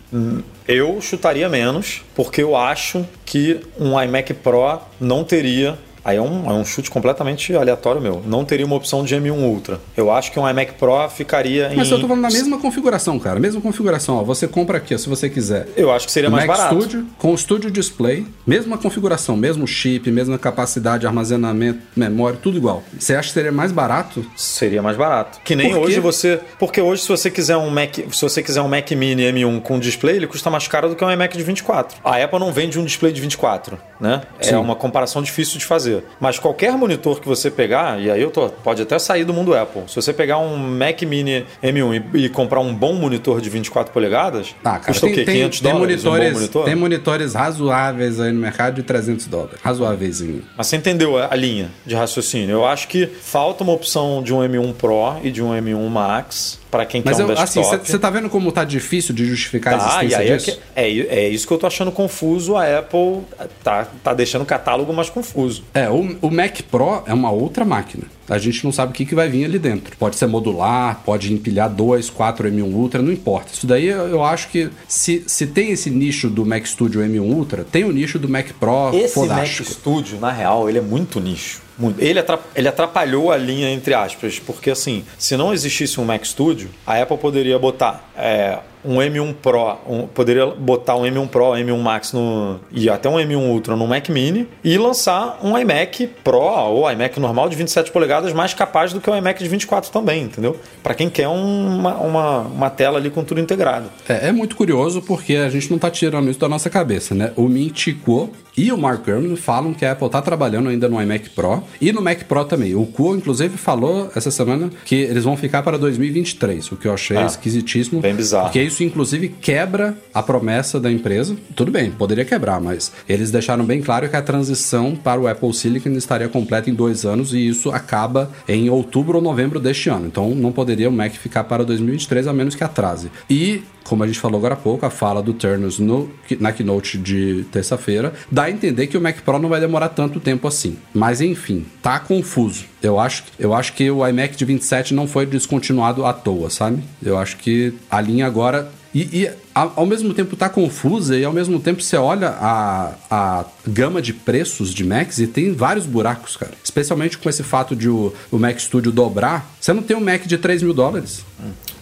Eu chutaria menos, porque eu acho que um iMac Pro não teria. Aí é um, é um chute completamente aleatório meu. Não teria uma opção de M1 Ultra. Eu acho que um iMac Pro ficaria em. Mas eu tô falando da mesma configuração, cara. Mesma configuração. Ó, você compra aqui, ó, se você quiser. Eu acho que seria mais Mac barato. Studio com o Studio Display, mesma configuração, mesmo chip, mesma capacidade de armazenamento, memória, tudo igual. Você acha que seria mais barato? Seria mais barato. Que nem hoje você. Porque hoje, se você quiser um Mac. Se você quiser um Mac Mini M1 com display, ele custa mais caro do que um iMac de 24. A Apple não vende um display de 24, né? Sim. É uma comparação difícil de fazer. Mas qualquer monitor que você pegar, e aí eu tô. Pode até sair do mundo Apple. Se você pegar um Mac Mini M1 e, e comprar um bom monitor de 24 polegadas, Ah, cara, custa tem, o quê? tem, 500 tem dólares? um monitores, bom monitor? tem monitores razoáveis aí no mercado de 300 dólares. Razoáveis. Mas você entendeu a a linha de raciocínio? Eu acho que falta uma opção de um M1 Pro e de um M1 Max para quem Mas quer um eu, assim, desktop. você tá vendo como tá difícil de justificar a Tá, e existência aí é, disso? que- é, é isso que eu tô achando confuso. A Apple tá, tá deixando o catálogo mais confuso. É, o, o Mac Pro é uma outra máquina. A gente não sabe o que, que vai vir ali dentro. Pode ser modular, pode empilhar dois, quatro M1 Ultra, não importa. Isso daí eu, acho que se, se tem esse nicho do Mac Studio M1 Ultra, tem o nicho do Mac Pro Esse fodástico. Mac Studio, na real, ele é muito nicho. Muito. Ele atrapalhou a linha entre aspas, porque assim, se não existisse um Mac Studio, a Apple poderia botar é, um M1 Pro, um- poderia botar um M1 Pro, M1 Max no, e até um M1 Ultra no Mac Mini e lançar um iMac Pro ou iMac normal de 27 polegadas mais capaz do que o iMac de 24 também, entendeu? Para quem quer um- uma, uma, uma tela ali com tudo integrado. É, é muito curioso porque a gente não tá tirando isso da nossa cabeça, né? O Min Chi Kuo e o Mark Gurman falam que a Apple tá trabalhando ainda no iMac Pro e no Mac Pro também. O Kuo, inclusive, falou essa semana que eles vão ficar para 2023, o que eu achei Ah, esquisitíssimo. bem bizarro. Porque isso, inclusive, quebra a promessa da empresa. Tudo bem, poderia quebrar, mas eles deixaram bem claro que a transição para o Apple Silicon estaria completa em dois anos e isso acaba em outubro ou novembro deste ano. Então não poderia o Mac ficar para 2023, a menos que atrase. E como a gente falou agora há pouco, a fala do Turnus no, na keynote de terça-feira, dá a entender que o Mac Pro não vai demorar tanto tempo assim. Mas enfim, tá confuso. Eu acho, eu acho que o iMac de 27 não foi descontinuado à toa, sabe? Eu acho que a linha agora. E, e ao mesmo tempo tá confusa e ao mesmo tempo você olha a, a gama de preços de Macs e tem vários buracos, cara. Especialmente com esse fato de o, o Mac Studio dobrar. Você não tem um Mac de 3 mil dólares.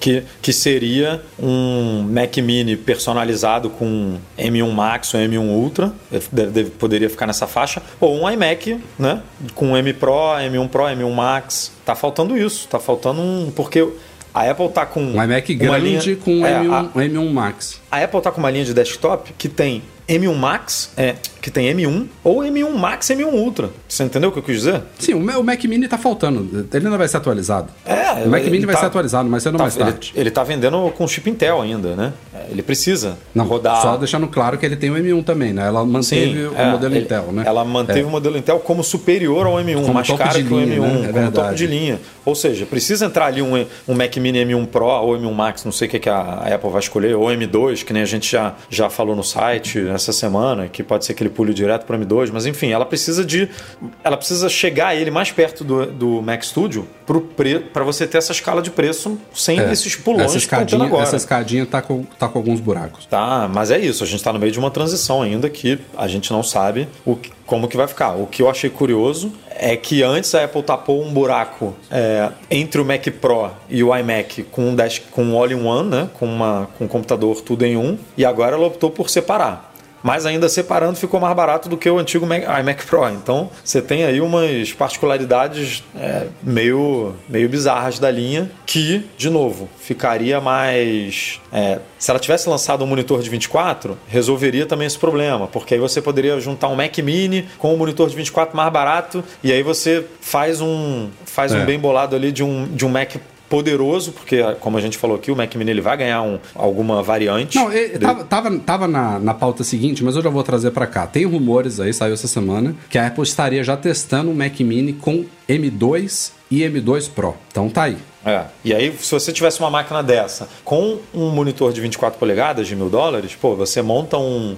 que, que seria um Mac Mini personalizado com M1 Max ou M1 Ultra, deve- deve- poderia ficar nessa faixa, ou um iMac, né, com M Pro, M1 Pro, M1 Max. Tá faltando isso, tá faltando um, porque a Apple tá com Um iMac grande linha- com é, M1, a, M1 Max. a Apple tá com uma linha de desktop que tem M1 Max, é, que tem M1 ou M1 Max, M1 Ultra. Você entendeu o que eu quis dizer? Sim, o o Mac Mini tá faltando. Ele ainda vai ser atualizado. É, o Mac ele Mini vai tá- ser atualizado, mas sendo Tá- mais ele, tarde. ele tá vendendo com chip Intel ainda, né? É, Ele precisa Não, rodar. só deixando claro que ele tem o M1 também, né? Ela manteve Sim, o é, modelo ele- Intel, né? Ela manteve É. o modelo Intel como superior ao M1, Como mais caro que o linha, M1, né? É como verdade. topo de linha. Ou seja, precisa entrar ali um, um Mac Mini M1 Pro ou M1 Max, não sei o que, que a Apple vai escolher, ou M2, que nem a gente já, já falou no site essa semana, que pode ser que ele pule direto para o M2, mas enfim, ela precisa de. Ela precisa chegar ele mais perto do, do Mac Studio para você ter essa escala de preço sem É. esses pulões essa escadinha, agora. essa escadinha tá com, tá com alguns buracos. Tá, mas é isso. A gente está no meio de uma transição ainda que a gente não sabe o que- como que vai ficar. O que eu achei curioso é que antes a Apple tapou um buraco é, entre o Mac Pro e o iMac com um, com um all-in-one, né? com, uma, com um computador tudo em um, e agora ela optou por separar. Mas ainda separando ficou mais barato do que o antigo Mac- iMac Pro. Então você tem aí umas particularidades é, meio, meio bizarras da linha que, de novo, ficaria mais. é, se ela tivesse lançado um monitor de 24, resolveria também esse problema, porque aí você poderia juntar um Mac Mini com um monitor de 24 mais barato e aí você faz um, faz É. um bem bolado ali de um, de um Mac poderoso, porque como a gente falou aqui, o Mac Mini ele vai ganhar um, alguma variante. Não, e- dele. tava, tava, tava na, na pauta seguinte, mas eu já vou trazer pra cá. Tem rumores aí, saiu essa semana, que a Apple estaria já testando um Mac Mini com M2 e M2 Pro. Então tá aí. É. E aí, se você tivesse uma máquina dessa com um monitor de 24 polegadas de mil dólares, pô, você monta um.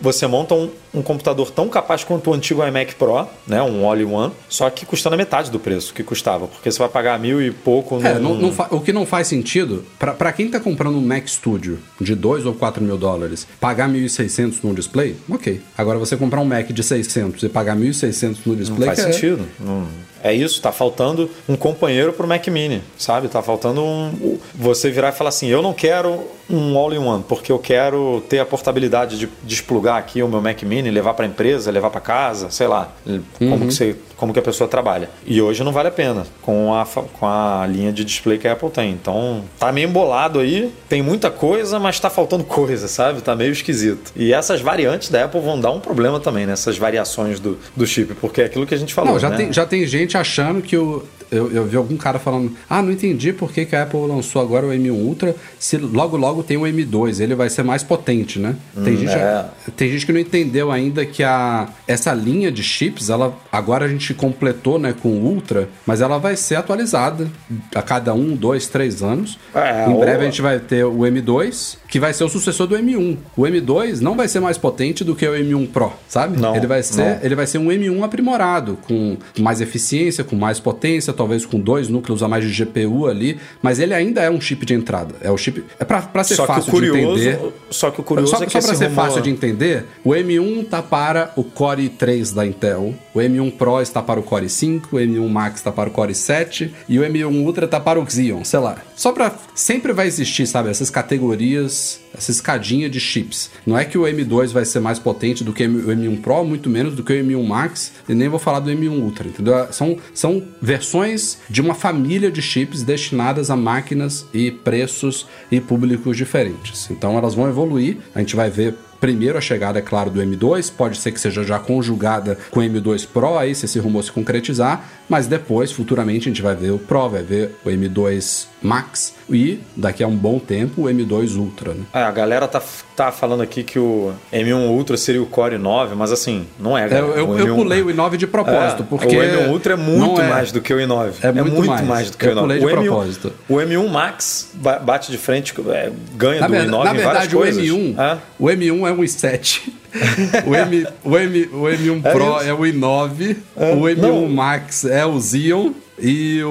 Você monta um, um computador tão capaz quanto o antigo iMac Pro, né? Um All-in-One, só que custando a metade do preço que custava, porque você vai pagar mil e pouco no. É, não, não o que não faz sentido, para quem tá comprando um Mac Studio de 2 ou 4 mil dólares, pagar 1.600 num display, ok. Agora você comprar um Mac de 600 e pagar 1.600 no display. Não faz é... sentido. Não é isso, tá faltando um companheiro pro Mac Mini, sabe? Tá faltando um. Você virar e falar assim: eu não quero um all-in-one, porque eu quero ter a portabilidade de desplugar aqui o meu Mac Mini, levar para a empresa, levar para casa, sei lá, uhum. como, que você, como que a pessoa trabalha. E hoje não vale a pena com a, com a linha de display que a Apple tem. Então tá meio embolado aí, tem muita coisa, mas tá faltando coisa, sabe? Tá meio esquisito. E essas variantes da Apple vão dar um problema também, nessas né? variações do, do chip, porque é aquilo que a gente falou. Não, já, né? tem, já tem gente achando que o, eu, eu vi algum cara falando: Ah, não entendi por que, que a Apple lançou agora o M1 Ultra, se logo logo tem o M2, ele vai ser mais potente, né? Tem, hum, gente, é. tem gente que não entendeu ainda que a, essa linha de chips, ela agora a gente completou né, com o Ultra, mas ela vai ser atualizada a cada um, dois, três anos. É, em breve ou... a gente vai ter o M2, que vai ser o sucessor do M1. O M2 não vai ser mais potente do que o M1 Pro, sabe? Não, ele vai ser, ele vai ser um M1 aprimorado, com mais eficiência, com mais potência, talvez com dois núcleos a mais de GPU ali, mas ele ainda é um chip de entrada. É o chip é para ser só fácil curioso, de entender. Só que o curioso só, é que só para ser rumor... fácil de entender, o M1 tá para o Core 3 da Intel, o M1 Pro está para o Core 5, o M1 Max está para o Core 7 e o M1 Ultra está para o Xeon, sei lá. Só para sempre vai existir, sabe, essas categorias essa escadinha de chips. Não é que o M2 vai ser mais potente do que o M1 Pro, muito menos do que o M1 Max, e nem vou falar do M1 Ultra, entendeu? São, são versões de uma família de chips destinadas a máquinas e preços e públicos diferentes. Então elas vão evoluir, a gente vai ver Primeiro a chegada, é claro, do M2, pode ser que seja já conjugada com o M2 Pro, aí se esse rumor se concretizar, mas depois, futuramente, a gente vai ver o Pro, vai ver o M2 Max e, daqui a um bom tempo, o M2 Ultra. Né? É, a galera tá, tá falando aqui que o M1 Ultra seria o Core 9, mas assim, não é. é eu, eu, M1... eu, pulei o i9 de propósito, é, porque. O M1 Ultra é muito é. mais do que o i9. É muito, é muito mais. mais. do que eu o i9. Pulei de o M1, propósito. O M1 Max bate de frente, é, ganha na do i9 na verdade, o M1, o M1 é um i7. o, M, o, M, o M1 é Pro é, é o i9, é, o M1 não. Max é o Xeon e o,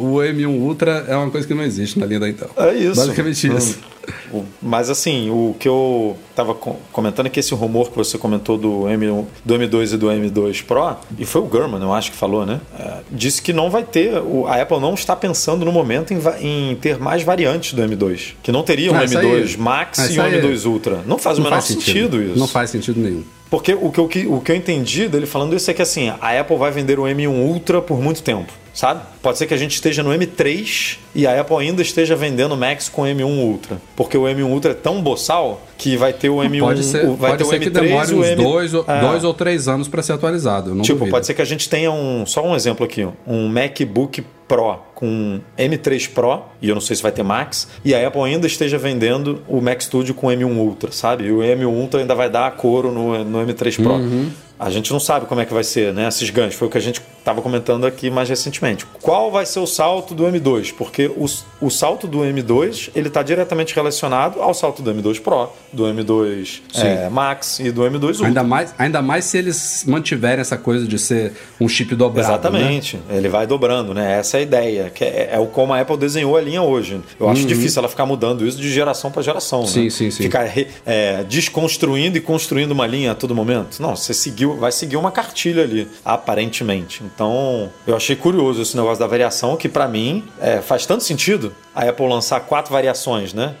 o M1 Ultra é uma coisa que não existe na linha da Intel. É isso. Basicamente isso. Mas assim, o que eu estava comentando é que esse rumor que você comentou do, M1, do M2 e do M2 Pro, e foi o Gurman, eu acho que falou, né? É, disse que não vai ter, a Apple não está pensando no momento em, em ter mais variantes do M2. Que não teria um ah, M2 aí, Max ah, e um M2 Ultra. Não faz não o menor faz sentido. sentido isso. Não faz sentido nenhum. Porque o que, eu, o que eu entendi dele falando isso é que assim, a Apple vai vender o M1 Ultra por muito tempo sabe? Pode ser que a gente esteja no M3 e a Apple ainda esteja vendendo Max com M1 Ultra, porque o M1 Ultra é tão boçal que vai ter o M1, pode ser, vai pode ter ser o M3, que demore uns M... dois, é. dois ou três anos para ser atualizado. tipo, duvido. pode ser que a gente tenha um, só um exemplo aqui, um MacBook Pro com M3 Pro, e eu não sei se vai ter Max, e a Apple ainda esteja vendendo o Mac Studio com M1 Ultra, sabe? E o M1 Ultra ainda vai dar coro no, no M3 Pro. Uhum. A gente não sabe como é que vai ser, né? Esses ganhos. Foi o que a gente estava comentando aqui mais recentemente. Qual vai ser o salto do M2? Porque o, o salto do M2 ele está diretamente relacionado ao salto do M2 Pro, do M2 é, Max e do M2 Ultra. Ainda mais, ainda mais se eles mantiverem essa coisa de ser um chip dobrado. Né? Exatamente. Né? Ele vai dobrando, né? Essa é a ideia. Que é, é o como a Apple desenhou a linha hoje. Eu acho uhum. difícil ela ficar mudando isso de geração para geração. Sim, né? sim, sim. Ficar é, desconstruindo e construindo uma linha a todo momento. Não, você seguiu, vai seguir uma cartilha ali, aparentemente. Então, eu achei curioso esse negócio da variação, que para mim é, faz tanto sentido a Apple lançar quatro variações, né?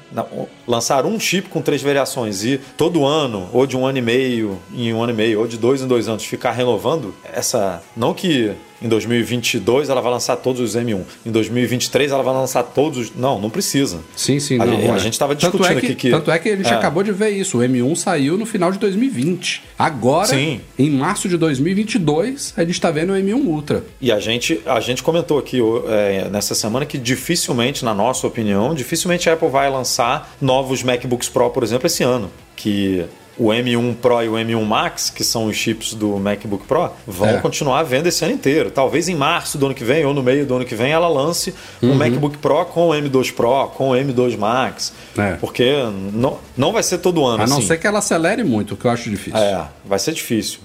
Lançar um chip com três variações e todo ano, ou de um ano e meio em um ano e meio, ou de dois em dois anos, ficar renovando essa. Não que em 2022 ela vai lançar todos os M1. Em 2023 ela vai lançar todos os. Não, não precisa. Sim, sim. A, não, a, a é. gente estava discutindo é que, aqui que. Tanto é que a gente é. acabou de ver isso. O M1 saiu no final de 2020. Agora, sim. em março de 2022, a gente está vendo o M1 Ultra. E a gente, a gente comentou aqui é, nessa semana que dificilmente, na nossa opinião, dificilmente a Apple vai lançar novos MacBooks Pro, por exemplo, esse ano. Que o M1 Pro e o M1 Max, que são os chips do MacBook Pro, vão É. continuar à venda esse ano inteiro. Talvez em março do ano que vem ou no meio do ano que vem ela lance Uhum. um MacBook Pro com o M2 Pro, com o M2 Max. É. Porque não, não vai ser todo ano A não assim. ser que ela acelere muito, o que eu acho difícil. É, vai ser difícil.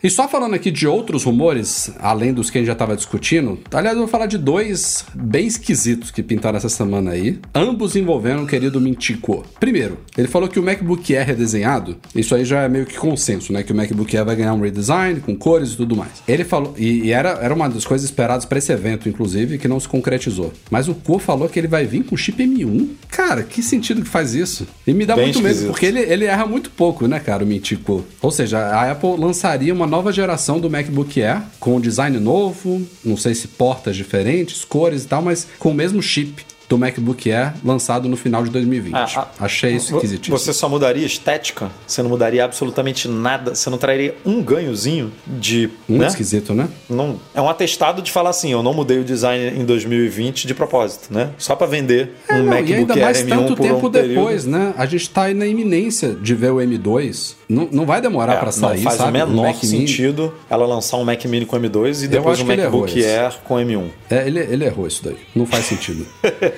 E só falando aqui de outros rumores, além dos que a gente já estava discutindo, aliás, eu vou falar de dois bem esquisitos que pintaram essa semana aí, ambos envolvendo o querido Mintico. Primeiro, ele falou que o MacBook Air redesenhado, isso aí já é meio que consenso, né? Que o MacBook Air vai ganhar um redesign com cores e tudo mais. Ele falou, e, e era, era uma das coisas esperadas para esse evento, inclusive, que não se concretizou. Mas o Ko falou que ele vai vir com chip M1. Cara, que sentido que faz isso? E me dá Bem muito medo, esquisito. porque ele, ele erra muito pouco, né, cara, o Mintico. Ou seja, a Apple lançaria uma nova geração do MacBook Air com design novo, não sei se portas diferentes, cores e tal, mas com o mesmo chip do MacBook Air lançado no final de 2020. Ah, ah, Achei isso esquisitíssimo. Você só mudaria estética? Você não mudaria absolutamente nada? Você não traria um ganhozinho de. Muito né? esquisito, né? Não, é um atestado de falar assim, eu não mudei o design em 2020 de propósito, né? Só para vender um É, Não, MacBook e ainda Air mais M1 tanto por tempo um período. depois, né? A gente tá aí na iminência de ver o M2. Não, não vai demorar É, pra sair, não faz sabe? o menor Mac Mini. sentido ela lançar um Mac Mini com M2 e depois um MacBook. Air com M1. É, ele, ele errou isso daí. Não faz sentido.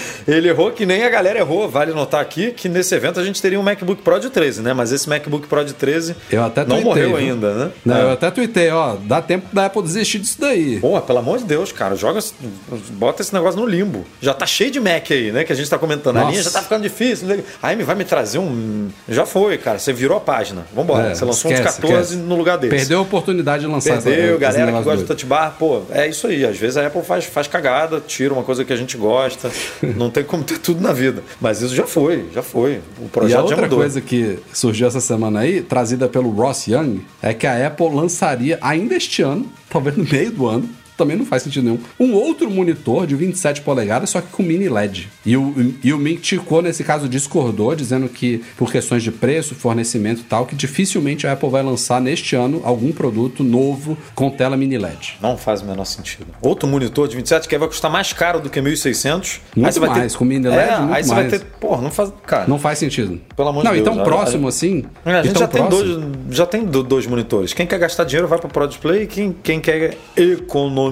Ele errou que nem a galera errou. Vale notar aqui que nesse evento a gente teria um MacBook Pro de 13, né? Mas esse MacBook Pro de 13 Eu até não tuitei, morreu viu? ainda, né? Não, É. eu até tuitei, ó. Dá tempo da Apple desistir disso daí. Pô, pelo amor de Deus, cara, joga, bota esse negócio no limbo. Já tá cheio de Mac aí, né? Que a gente tá comentando. A Nossa. linha já tá ficando difícil. não sei o quê. A Amy vai me trazer um. Já foi, cara. Você virou a página. Vambora. É, você lançou esquece, uns 14 esquece. no lugar desse. Perdeu a oportunidade de lançar essa- Perdeu, esse galera que gosta de doido. touch bar, pô, é isso aí. Às vezes a Apple faz, faz cagada, tira uma coisa que a gente gosta. Não tem como ter tudo na vida. Mas isso já foi, já foi. O E projeto a já outra mudou. coisa que surgiu essa semana aí, trazida pelo Ross Young, é que a Apple lançaria ainda este ano, talvez no meio do ano, também não faz sentido nenhum, um outro monitor de 27 polegadas, só que com mini LED. E o, e o Ming Chico, nesse caso, discordou, dizendo que, por questões de preço, fornecimento e tal, que dificilmente a Apple vai lançar neste ano algum produto novo com tela mini LED. Não faz o menor sentido. Outro monitor de 27 que vai custar mais caro do que 1.600. Muito aí você vai mais, ter... com mini LED, é, muito aí você mais. vai ter... Porra, não faz... Cara, Não faz sentido. Pelo amor de não, Deus, então a- próximo a- assim. É, a gente então já tem, dois, já tem do- dois monitores. Quem quer gastar dinheiro vai para Pro Display. Quem, quem quer economizar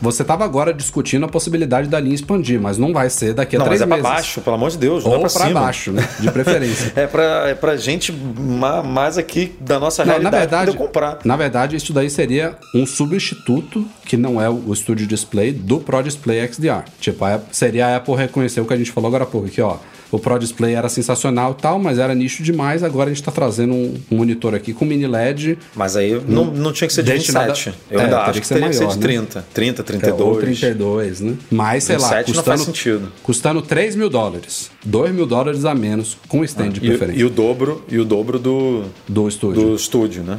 Você estava agora discutindo a possibilidade da linha expandir, mas não vai ser daqui a não, três mas é para meses. baixo, pelo amor de Deus, não é Ou para para baixo, né? De preferência. É pra, é pra gente ma- mais aqui da nossa Não, na realidade verdade, poder comprar. na verdade, isso daí seria um substituto que não é o Studio Display do Pro Display XDR. Tipo, seria a Apple reconhecer o que a gente falou agora há pouco aqui, ó. O Pro Display era sensacional e tal, mas era nicho demais. Agora a gente tá trazendo um, um monitor aqui com mini LED. Mas aí não, não tinha que ser de Destinado- 27. Eu É, ainda acho que que teria que ser maior, de né? 30. 30, É, 32. ou 32, né? Mas, sei lá, 27 não custando, faz sentido. custando 3 mil dólares. 2 mil dólares a menos, com stand de E, preferência. e o dobro, e o dobro do, do estúdio. do estúdio, né?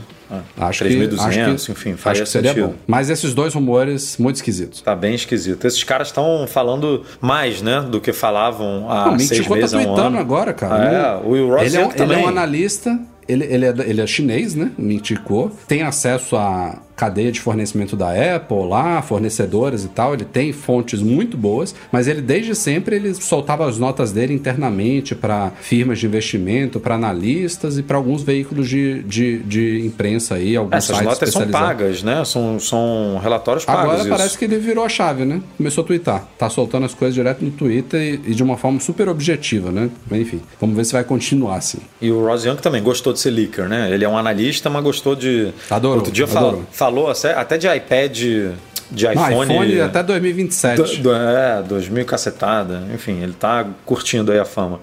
Ah, Acho que, 3.200, acho que, enfim, faria acho que seria sentido. bom. Mas esses dois rumores, muito esquisitos. Tá bem esquisito. Esses caras estão falando mais, né, do que falavam há Não, seis tá meses, há um ano. agora, cara. É, o Ross ele, é um, Young ele é também. um analista, ele, ele, é, ele é chinês, né? O Ming Chico. Tem acesso à cadeia de fornecimento da Apple lá, fornecedoras e tal. Ele tem fontes muito boas, mas ele desde sempre ele soltava as notas dele internamente para firmas de investimento, para analistas e para alguns veículos de, de, de imprensa aí, alguns Essas sites notas são pagas, né? São, são relatórios pagos. Agora isso. parece que ele virou a chave, né? Começou a twittar. Tá soltando as coisas direto no Twitter e, e de uma forma super objetiva, né? Enfim, vamos ver se vai continuar assim. E o Ross Young também gostou de ser leaker, né? Ele é um analista, mas gostou de. Adorou, Outro dia falou, falou até de iPad, de iPhone. iPhone até 2027. do, do, é, 2000 cacetada. Enfim, ele tá curtindo aí a fama.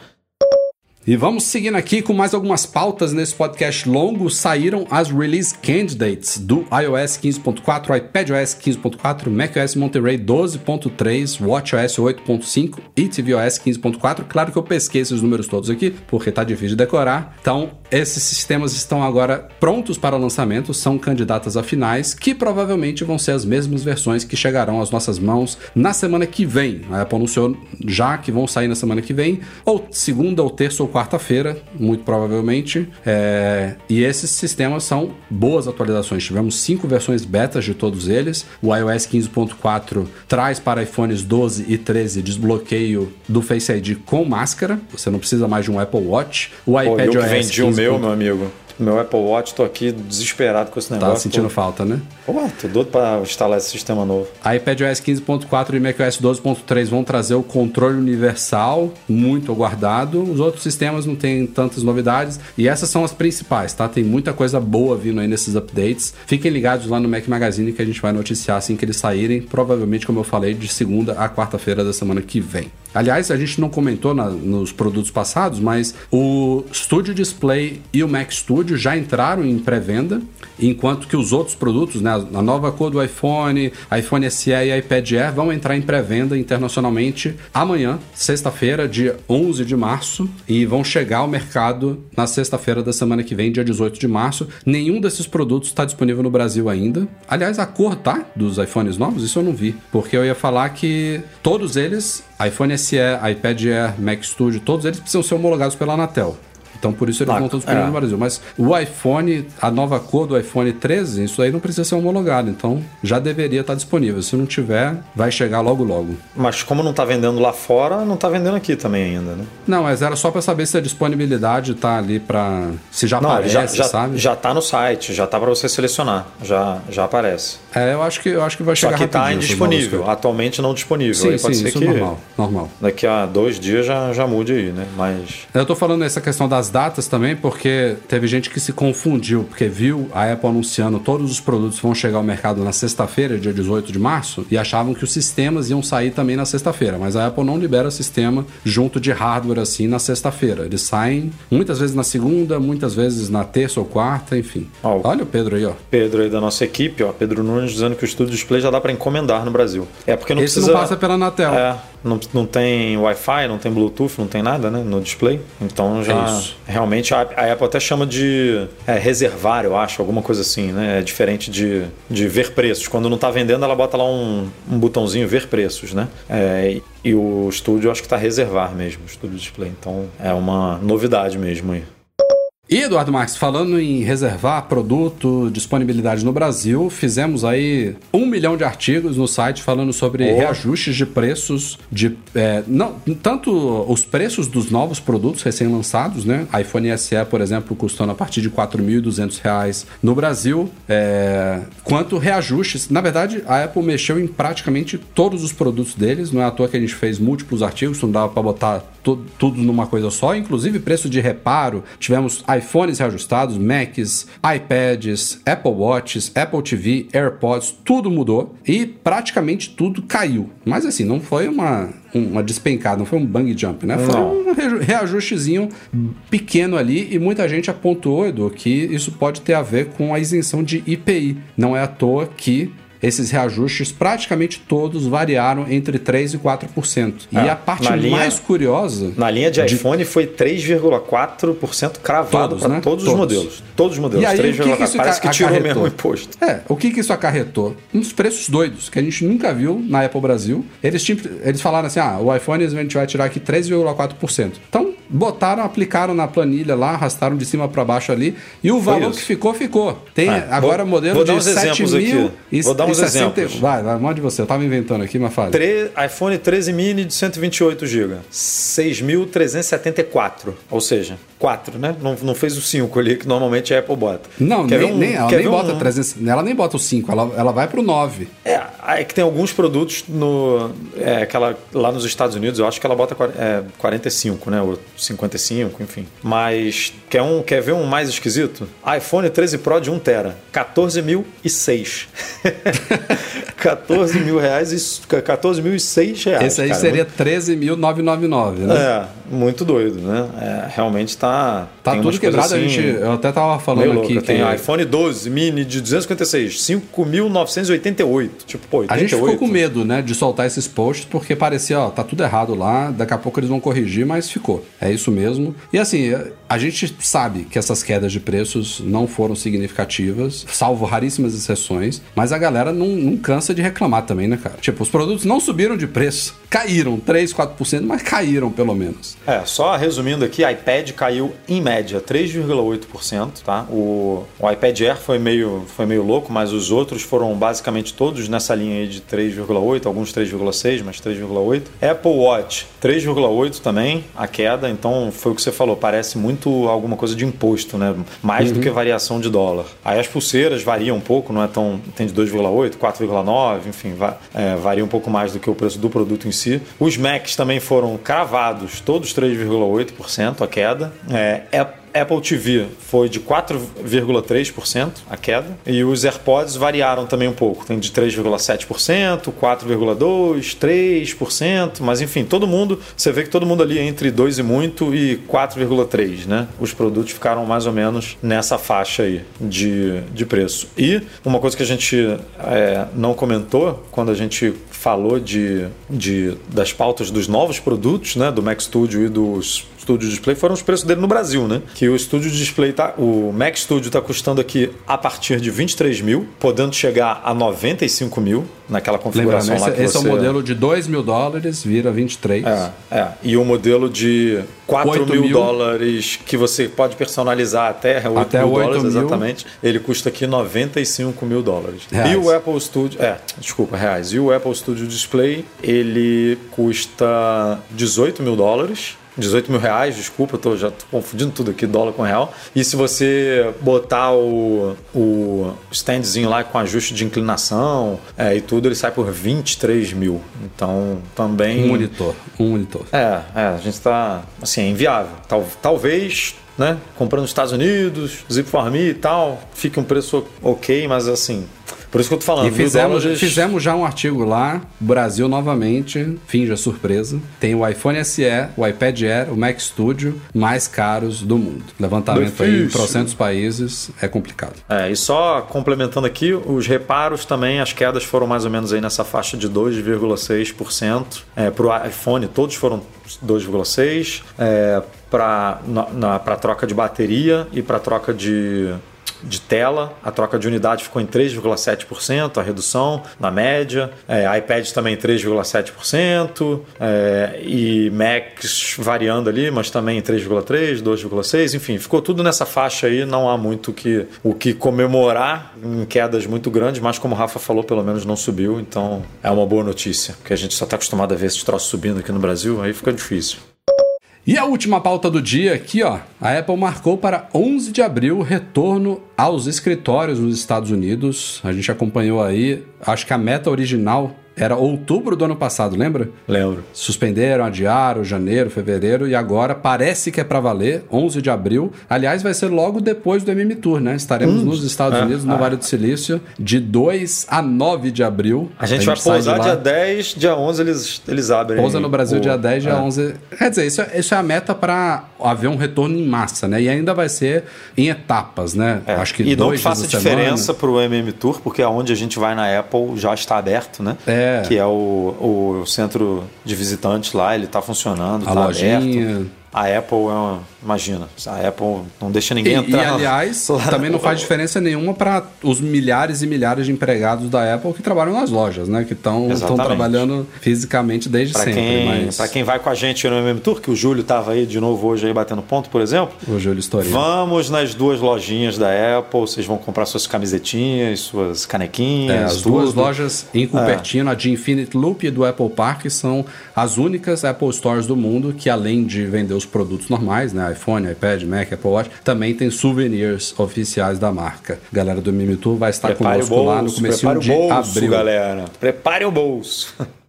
E vamos seguindo aqui com mais algumas pautas nesse podcast longo. Saíram as release candidates do iOS 15.4, iPadOS 15.4, macOS Monterey 12.3, WatchOS 8.5 e tvOS 15.4. Claro que eu pesquei esses números todos aqui, porque tá difícil de decorar. Então, esses sistemas estão agora prontos para lançamento, são candidatas a finais, que provavelmente vão ser as mesmas versões que chegarão às nossas mãos na semana que vem. A Apple anunciou já que vão sair na semana que vem, ou segunda, ou terça, ou quarta-feira, muito provavelmente. É, e esses sistemas são boas atualizações. Tivemos cinco versões betas de todos eles. O iOS 15.4 traz para iPhones 12 e 13 desbloqueio do Face ID com máscara. Você não precisa mais de um Apple Watch. O Pô, iPad eu que OS vendi o 15. meu, meu amigo. Meu Apple Watch, tô aqui desesperado com esse negócio. Tá sentindo falta, né? Pô, tô doido pra instalar esse sistema novo. iPadOS 15.4 e macOS 12.3 vão trazer o controle universal, muito aguardado. Os outros sistemas não têm tantas novidades. E essas são as principais, tá? Tem muita coisa boa vindo aí nesses updates. Fiquem ligados lá no Mac Magazine que a gente vai noticiar assim que eles saírem. Provavelmente, como eu falei, de segunda a quarta-feira da semana que vem. Aliás, a gente não comentou na- nos produtos passados, mas o Studio Display e o Mac Studio já entraram em pré-venda, enquanto que os outros produtos, né, a nova cor do iPhone, iPhone SE e iPad Air vão entrar em pré-venda internacionalmente amanhã, sexta-feira, dia 11 de março, e vão chegar ao mercado na sexta-feira da semana que vem, dia 18 de março. Nenhum desses produtos está disponível no Brasil ainda. Aliás, a cor tá dos iPhones novos, isso eu não vi, porque eu ia falar que todos eles iiPhone SE, iPad Air, Mac Studio, todos eles precisam ser homologados pela Anatel. Então por isso eles não estão disponíveis é. no Brasil. Mas o iPhone, a nova cor do iPhone 13, isso aí não precisa ser homologado. Então já deveria estar disponível. Se não tiver, vai chegar logo logo. Mas como não tá vendendo lá fora, não tá vendendo aqui também ainda, né? Não, mas era só para saber se a disponibilidade tá ali para se já Não, aparece, já, já, sabe? já tá no site, já tá pra você selecionar. Já, já aparece. É, eu acho que eu acho que vai Só chegar que tá rapidinho essas indisponível. Atualmente não disponível. coisas. Aí Sim, pode sim, ser isso que normal, normal. daqui a dois dias já, já mude aí, né? Mas. Eu tô falando essa questão das datas também porque teve gente que se confundiu, porque viu a Apple anunciando todos os produtos vão chegar ao mercado na sexta-feira, dia 18 de março, e achavam que os sistemas iam sair também na sexta-feira. Mas a Apple não libera sistema junto de hardware assim na sexta-feira. Eles saem muitas vezes na segunda, muitas vezes na terça ou quarta, enfim. Ó, Olha o Pedro aí, ó. Pedro aí da nossa equipe, ó, Pedro Nunes dizendo que o Studio Display já dá pra encomendar no Brasil. É porque não Esse precisa. não passa pela Anatel. É, não, não tem Wi-Fi, não tem Bluetooth, não tem nada, né, no display. Então já É realmente a, a Apple até chama de é, reservar, eu acho, alguma coisa assim, né? É diferente de, de ver preços. Quando não tá vendendo, ela bota lá um, um botãozinho ver preços, né? É, e, e o estúdio acho que tá reservar mesmo, o estúdio display. Então é uma novidade mesmo aí. E Eduardo Marques, falando em reservar produto, disponibilidade no Brasil, fizemos aí um milhão de artigos no site falando sobre Oh. reajustes de preços de. é, não, tanto os preços dos novos produtos recém-lançados, né? iPhone SE, por exemplo, custando a partir de 4.200 reais no Brasil, é, quanto reajustes. Na verdade, a Apple mexeu em praticamente todos os produtos deles, não é à toa que a gente fez múltiplos artigos, não dava para botar tu- tudo numa coisa só, inclusive preço de reparo. Tivemos iPhones reajustados, Macs, iPads, Apple Watches, Apple TV, AirPods, tudo mudou e praticamente tudo caiu. Mas assim, não foi uma, uma despencada, não foi um bang jump, né? Foi Não. um reaju- reajustezinho pequeno ali e muita gente apontou, Edu, que isso pode ter a ver com a isenção de IPI. Não é à toa que esses reajustes, praticamente todos, variaram entre 3% e 4%. e É, a parte na linha- mais curiosa. Na linha de iPhone foi 3,4% cravado Todos, para né? todos, os Todos. modelos. Todos os modelos. E aí, o que que 3,4%. isso Parece que tirou acarretou? mesmo o imposto. É, o que, que isso acarretou? Uns preços doidos, que a gente nunca viu na Apple Brasil. Eles, tinham- eles falaram assim: ah, o iPhone a gente vai tirar aqui 3,4%. Então, botaram, aplicaram na planilha lá, arrastaram de cima para baixo ali, e o valor isso. que ficou, ficou. Tem É, agora vou- modelo vou de uns exemplos 7 aqui. mil e Vou dar uns e 60 exemplos. Vai, vai, mande você. Eu tava inventando aqui, mas fala. Tre- iPhone 13 mini de 128 GB, 6.374, ou seja, 4, né? Não, não fez o 5 ali que normalmente a Apple bota. Não, Quer nem, um- nem- ela nem bota um- 300, ela nem bota o 5, ela, ela vai pro 9. É, é que tem alguns produtos no. É, aquela, lá nos Estados Unidos, eu acho que ela bota é, 45, né? Ou 55, enfim. Mas quer, um, quer ver um mais esquisito? iPhone 13 Pro de 1TB, 14.006. 14 mil reais e 14.006 reais. Esse aí cara. seria 13.999, né? É, muito doido, né? É, realmente tá. Tá tudo quebrado, a assim gente. Eu até tava falando aqui que. Tem iPhone 12 mini de 256, 5.988. Tipo, pô, 88. A gente ficou com medo, né, de soltar esses posts, porque parecia, ó, tá tudo errado lá, daqui a pouco eles vão corrigir, mas ficou. É isso mesmo. E assim, a gente sabe que essas quedas de preços não foram significativas, salvo raríssimas exceções, mas a galera não, não cansa de reclamar também, né, cara? Tipo, os produtos não subiram de preço. Caíram 3, 4%, mas caíram pelo menos. É, só resumindo aqui, iPad caiu em média 3,8%, tá? O, o iPad Air foi meio, foi meio louco, mas os outros foram basicamente todos nessa linha aí de 3,8, alguns 3,6, mas 3,8. Apple Watch 3,8 também, a queda, então foi o que você falou, parece muito alguma coisa de imposto, né? Mais uhum. do que variação de dólar. Aí as pulseiras variam um pouco, não é tão. tem de 2,8, 4,9, enfim, va, é, varia um pouco mais do que o preço do produto em si. Os Macs também foram cravados, todos 3,8% a queda. É, Apple TV foi de 4,3% a queda e os AirPods variaram também um pouco, tem de 3,7%, 4,2%, 3%, mas enfim, todo mundo, você vê que todo mundo ali é entre 2 e muito e 4,3, né? Os produtos ficaram mais ou menos nessa faixa aí de, de preço. E uma coisa que a gente é, não comentou quando a gente falou de, de, das pautas dos novos produtos, né, do Mac Studio e dos Studio Display foram os preços dele no Brasil, né? Que o Studio Display tá, o Mac Studio está custando aqui a partir de 23 mil, podendo chegar a 95 mil naquela configuração Lembrando, lá esse, que esse você... é o modelo de 2 mil dólares, vira 23. É, é. E o modelo de 4 mil, mil, dólares que você pode personalizar até 8 até mil 8 dólares, mil. exatamente. Ele custa aqui 95 mil dólares. Reais. E o Apple Studio, é, desculpa, reais. E o Apple Studio Display, ele custa 18 mil dólares. 18 mil reais, desculpa, eu tô, já tô confundindo tudo aqui, dólar com real. E se você botar o, o standzinho lá com ajuste de inclinação é, e tudo, ele sai por 23 mil. Então, também. Um monitor. Um monitor. É, é a gente tá. Assim, é inviável. Tal, talvez. Né? Comprando nos Estados Unidos, Zip for Me e tal, fique um preço ok, mas assim, por isso que eu tô falando. E fizemos, dólares... fizemos já um artigo lá, Brasil novamente, finja surpresa. Tem o iPhone SE, o iPad Air, o Mac Studio mais caros do mundo. Levantamento aí em trocentos países é complicado. É, e só complementando aqui, os reparos também, as quedas foram mais ou menos aí nessa faixa de 2,6%. É, para o iPhone, todos foram 2,6%. É, para troca de bateria e para troca de de tela, a troca de unidade ficou em 3,7%, a redução na média, é, iPad também 3,7%, é, e Macs variando ali, mas também 3,3%, 2,6%, enfim, ficou tudo nessa faixa aí, não há muito que, o que comemorar em quedas muito grandes, mas como o Rafa falou, pelo menos não subiu, então é uma boa notícia, porque a gente só está acostumado a ver esses troços subindo aqui no Brasil, aí fica difícil. E a última pauta do dia aqui, ó. A Apple marcou para 11 de abril o retorno aos escritórios nos Estados Unidos. A gente acompanhou aí, acho que a meta original era outubro do ano passado, lembra? Lembro. Suspenderam, adiaram, janeiro, fevereiro e agora parece que é para valer, 11 de abril. Aliás, vai ser logo depois do MM Tour, né? Estaremos hum, nos Estados é, Unidos, no ah. Vale do Silício, de 2 a 9 de abril. A gente, a gente vai pousar dia 10, dia 11 eles, eles abrem. Pousa no Brasil o... dia 10, dia é. 11. Quer dizer, isso é, isso é a meta para haver um retorno em massa, né? E ainda vai ser em etapas, né? É. Acho que e não que faça diferença para o MM Tour, porque aonde a gente vai na Apple já está aberto, né? É. Que é o, o centro de visitantes lá, ele está funcionando, está aberto. A Apple é uma, Imagina, a Apple não deixa ninguém e, entrar. E, aliás, também não faz diferença nenhuma para os milhares e milhares de empregados da Apple que trabalham nas lojas, né? Que estão trabalhando fisicamente desde pra sempre. Quem, mas... Para quem vai com a gente no MM Tour, que o Júlio estava aí de novo hoje aí batendo ponto, por exemplo. O Júlio Storia. Vamos nas duas lojinhas da Apple, vocês vão comprar suas camisetinhas, suas canequinhas. É, as tudo. duas lojas em Cupertino, é. a de Infinite Loop e do Apple Park, são as únicas Apple Stores do mundo que, além de vender os produtos normais, né? iPhone, iPad, Mac, Apple Watch, também tem souvenirs oficiais da marca. Galera do Mimitu vai estar prepare conosco bolso, lá no começo de bolso, abril. galera. Prepare o bolso.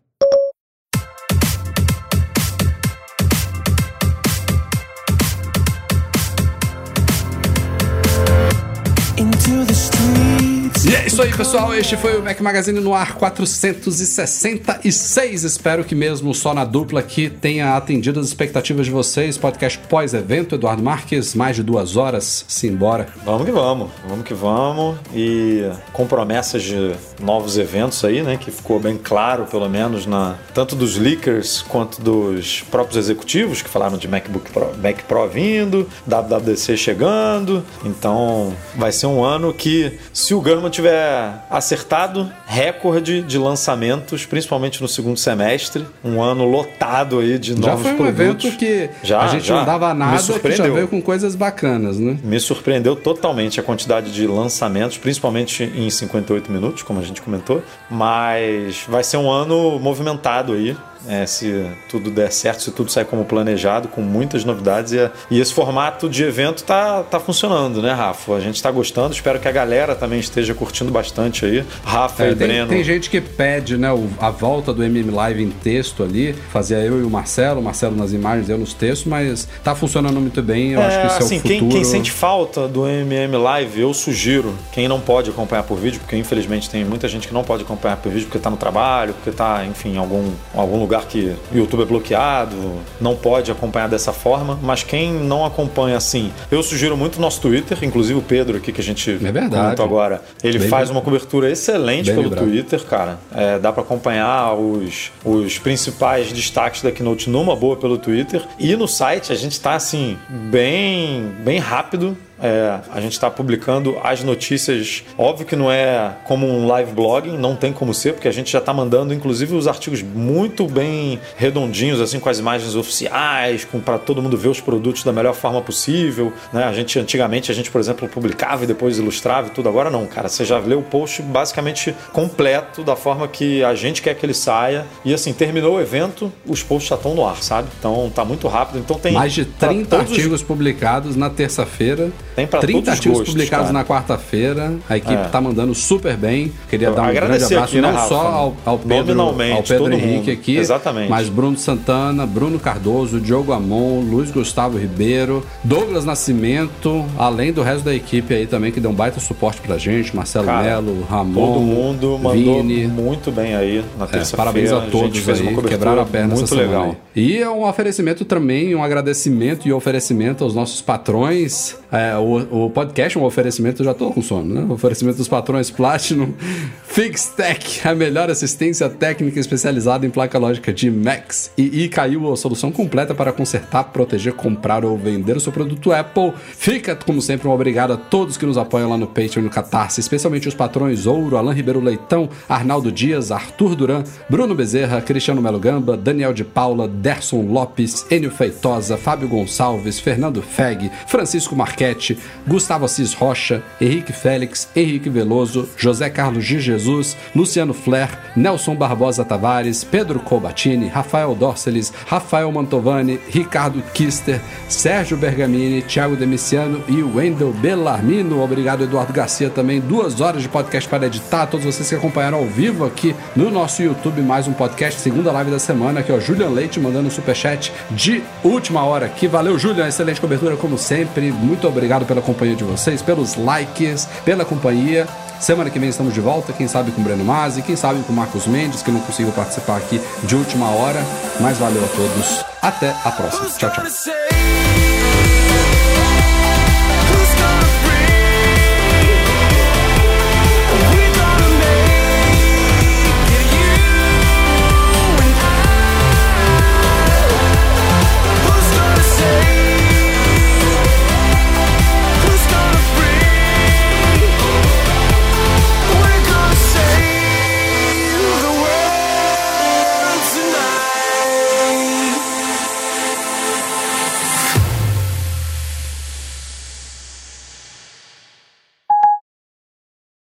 isso aí, pessoal. Este foi o Mac Magazine no ar 466. Espero que mesmo só na dupla aqui tenha atendido as expectativas de vocês. Podcast pós-evento, Eduardo Marques, mais de duas horas. Simbora. Vamos que vamos, vamos que vamos. E com promessas de novos eventos aí, né? Que ficou bem claro, pelo menos, na tanto dos leakers quanto dos próprios executivos que falaram de MacBook Pro, Mac Pro vindo, WWDC chegando. Então vai ser um ano que, se o Gurman tiver acertado, recorde de lançamentos, principalmente no segundo semestre. Um ano lotado aí de Já novos foi um produtos. evento que Já, a gente já. não dava nada, que já surpreendeu. veio com coisas bacanas, né? Me surpreendeu totalmente a quantidade de lançamentos, principalmente em 58 minutos, como a gente comentou. Mas vai ser um ano movimentado aí. É, se tudo der certo, se tudo sair como planejado, com muitas novidades. E, e esse formato de evento tá, tá funcionando, né, Rafa? A gente tá gostando, espero que a galera também esteja curtindo bastante aí. Rafa É, e tem, Breno. tem gente que pede né, a volta do MM Live em texto ali. Fazia eu e o Marcelo, o Marcelo nas imagens, eu nos textos, mas tá funcionando muito bem. Eu acho que isso assim, é o quem, futuro. quem sente falta do MM Live, eu sugiro, quem não pode acompanhar por vídeo, porque infelizmente tem muita gente que não pode acompanhar por vídeo porque tá no trabalho, porque tá, enfim, em algum, algum lugar que o YouTube é bloqueado, não pode acompanhar dessa forma, mas quem não acompanha assim, eu sugiro muito o nosso Twitter, inclusive o Pedro aqui que a gente É verdade. agora, ele Bem faz uma cobertura excelente pelo lembrado. Twitter, cara. É, dá pra acompanhar os, os principais destaques da Keynote numa boa pelo Twitter. E no site a gente tá assim, bem, bem rápido. É, a gente está publicando as notícias. Óbvio que não é como um live blogging, não tem como ser, porque a gente já está mandando, inclusive, os artigos muito bem redondinhos, assim, com as imagens oficiais, para todo mundo ver os produtos da melhor forma possível. Né? A gente antigamente a gente, por exemplo, publicava e depois ilustrava e tudo. Agora não, cara. Você já lê o post basicamente completo da forma que a gente quer que ele saia. E assim, terminou o evento, os posts já estão no ar, sabe? Então tá muito rápido. Então tem Mais de pra 30 todos os- artigos publicados na terça-feira. Tem pra 30 todos os artigos gostos, publicados cara. na quarta-feira. A equipe É. tá mandando super bem. Queria Eu dar um grande agradecer abraço aqui, né, não Rafa? só ao, ao Pedro, ao Pedro Henrique mundo. aqui, Exatamente. mas Bruno Santana, Bruno Cardoso, Diogo Amon, Luiz Gustavo Ribeiro, Douglas Nascimento, além do resto da equipe aí também que deu um baita suporte pra gente, Marcelo Cara, Melo, Ramon, Todo mundo mandou Vini, muito bem aí na é, terça-feira. parabéns a todos uma aí, quebraram a perna muito essa semana legal. aí. E é um oferecimento também, um agradecimento e oferecimento aos nossos patrões. É, o, o podcast é um oferecimento, já tô com sono, né? O oferecimento dos patrões Platinum. FixTech, a melhor assistência técnica especializada em placa lógica de Macs. E, e caiu a solução completa para consertar, proteger, comprar ou vender o seu produto Apple. Fica, como sempre, um obrigado a todos que nos apoiam lá no Patreon e no Catarse, especialmente os patrões Ouro, Alain Ribeiro Leitão, Arnaldo Dias, Arthur Duran, Bruno Bezerra, Cristiano Melo Gamba, Daniel de Paula, Derson Lopes, Enio Feitosa, Fábio Gonçalves, Fernando Feg, Francisco Gustavo Assis Rocha, Henrique Félix, Henrique Veloso, José Carlos de Jesus, Luciano Flair, Nelson Barbosa Tavares, Pedro Colbatini, Rafael Dorceles, Rafael Mantovani, Ricardo Kister, Sérgio Bergamini, Thiago Demiciano e Wendel Bellarmino. Obrigado, Eduardo Garcia, também. Duas horas de podcast para editar. Todos vocês que acompanharam ao vivo aqui no nosso YouTube, mais um podcast, segunda live da semana. Aqui, ó, Julian Leite mandando um superchat de última hora aqui. Valeu, Julian. Excelente cobertura, como sempre. Muito obrigado pela companhia de vocês, pelos likes, pela companhia. Semana que vem estamos de volta, quem sabe com o Breno Mazzi, quem sabe com o Marcos Mendes, que não conseguiu participar aqui de última hora. Mas valeu a todos. Até a próxima. Tchau, tchau.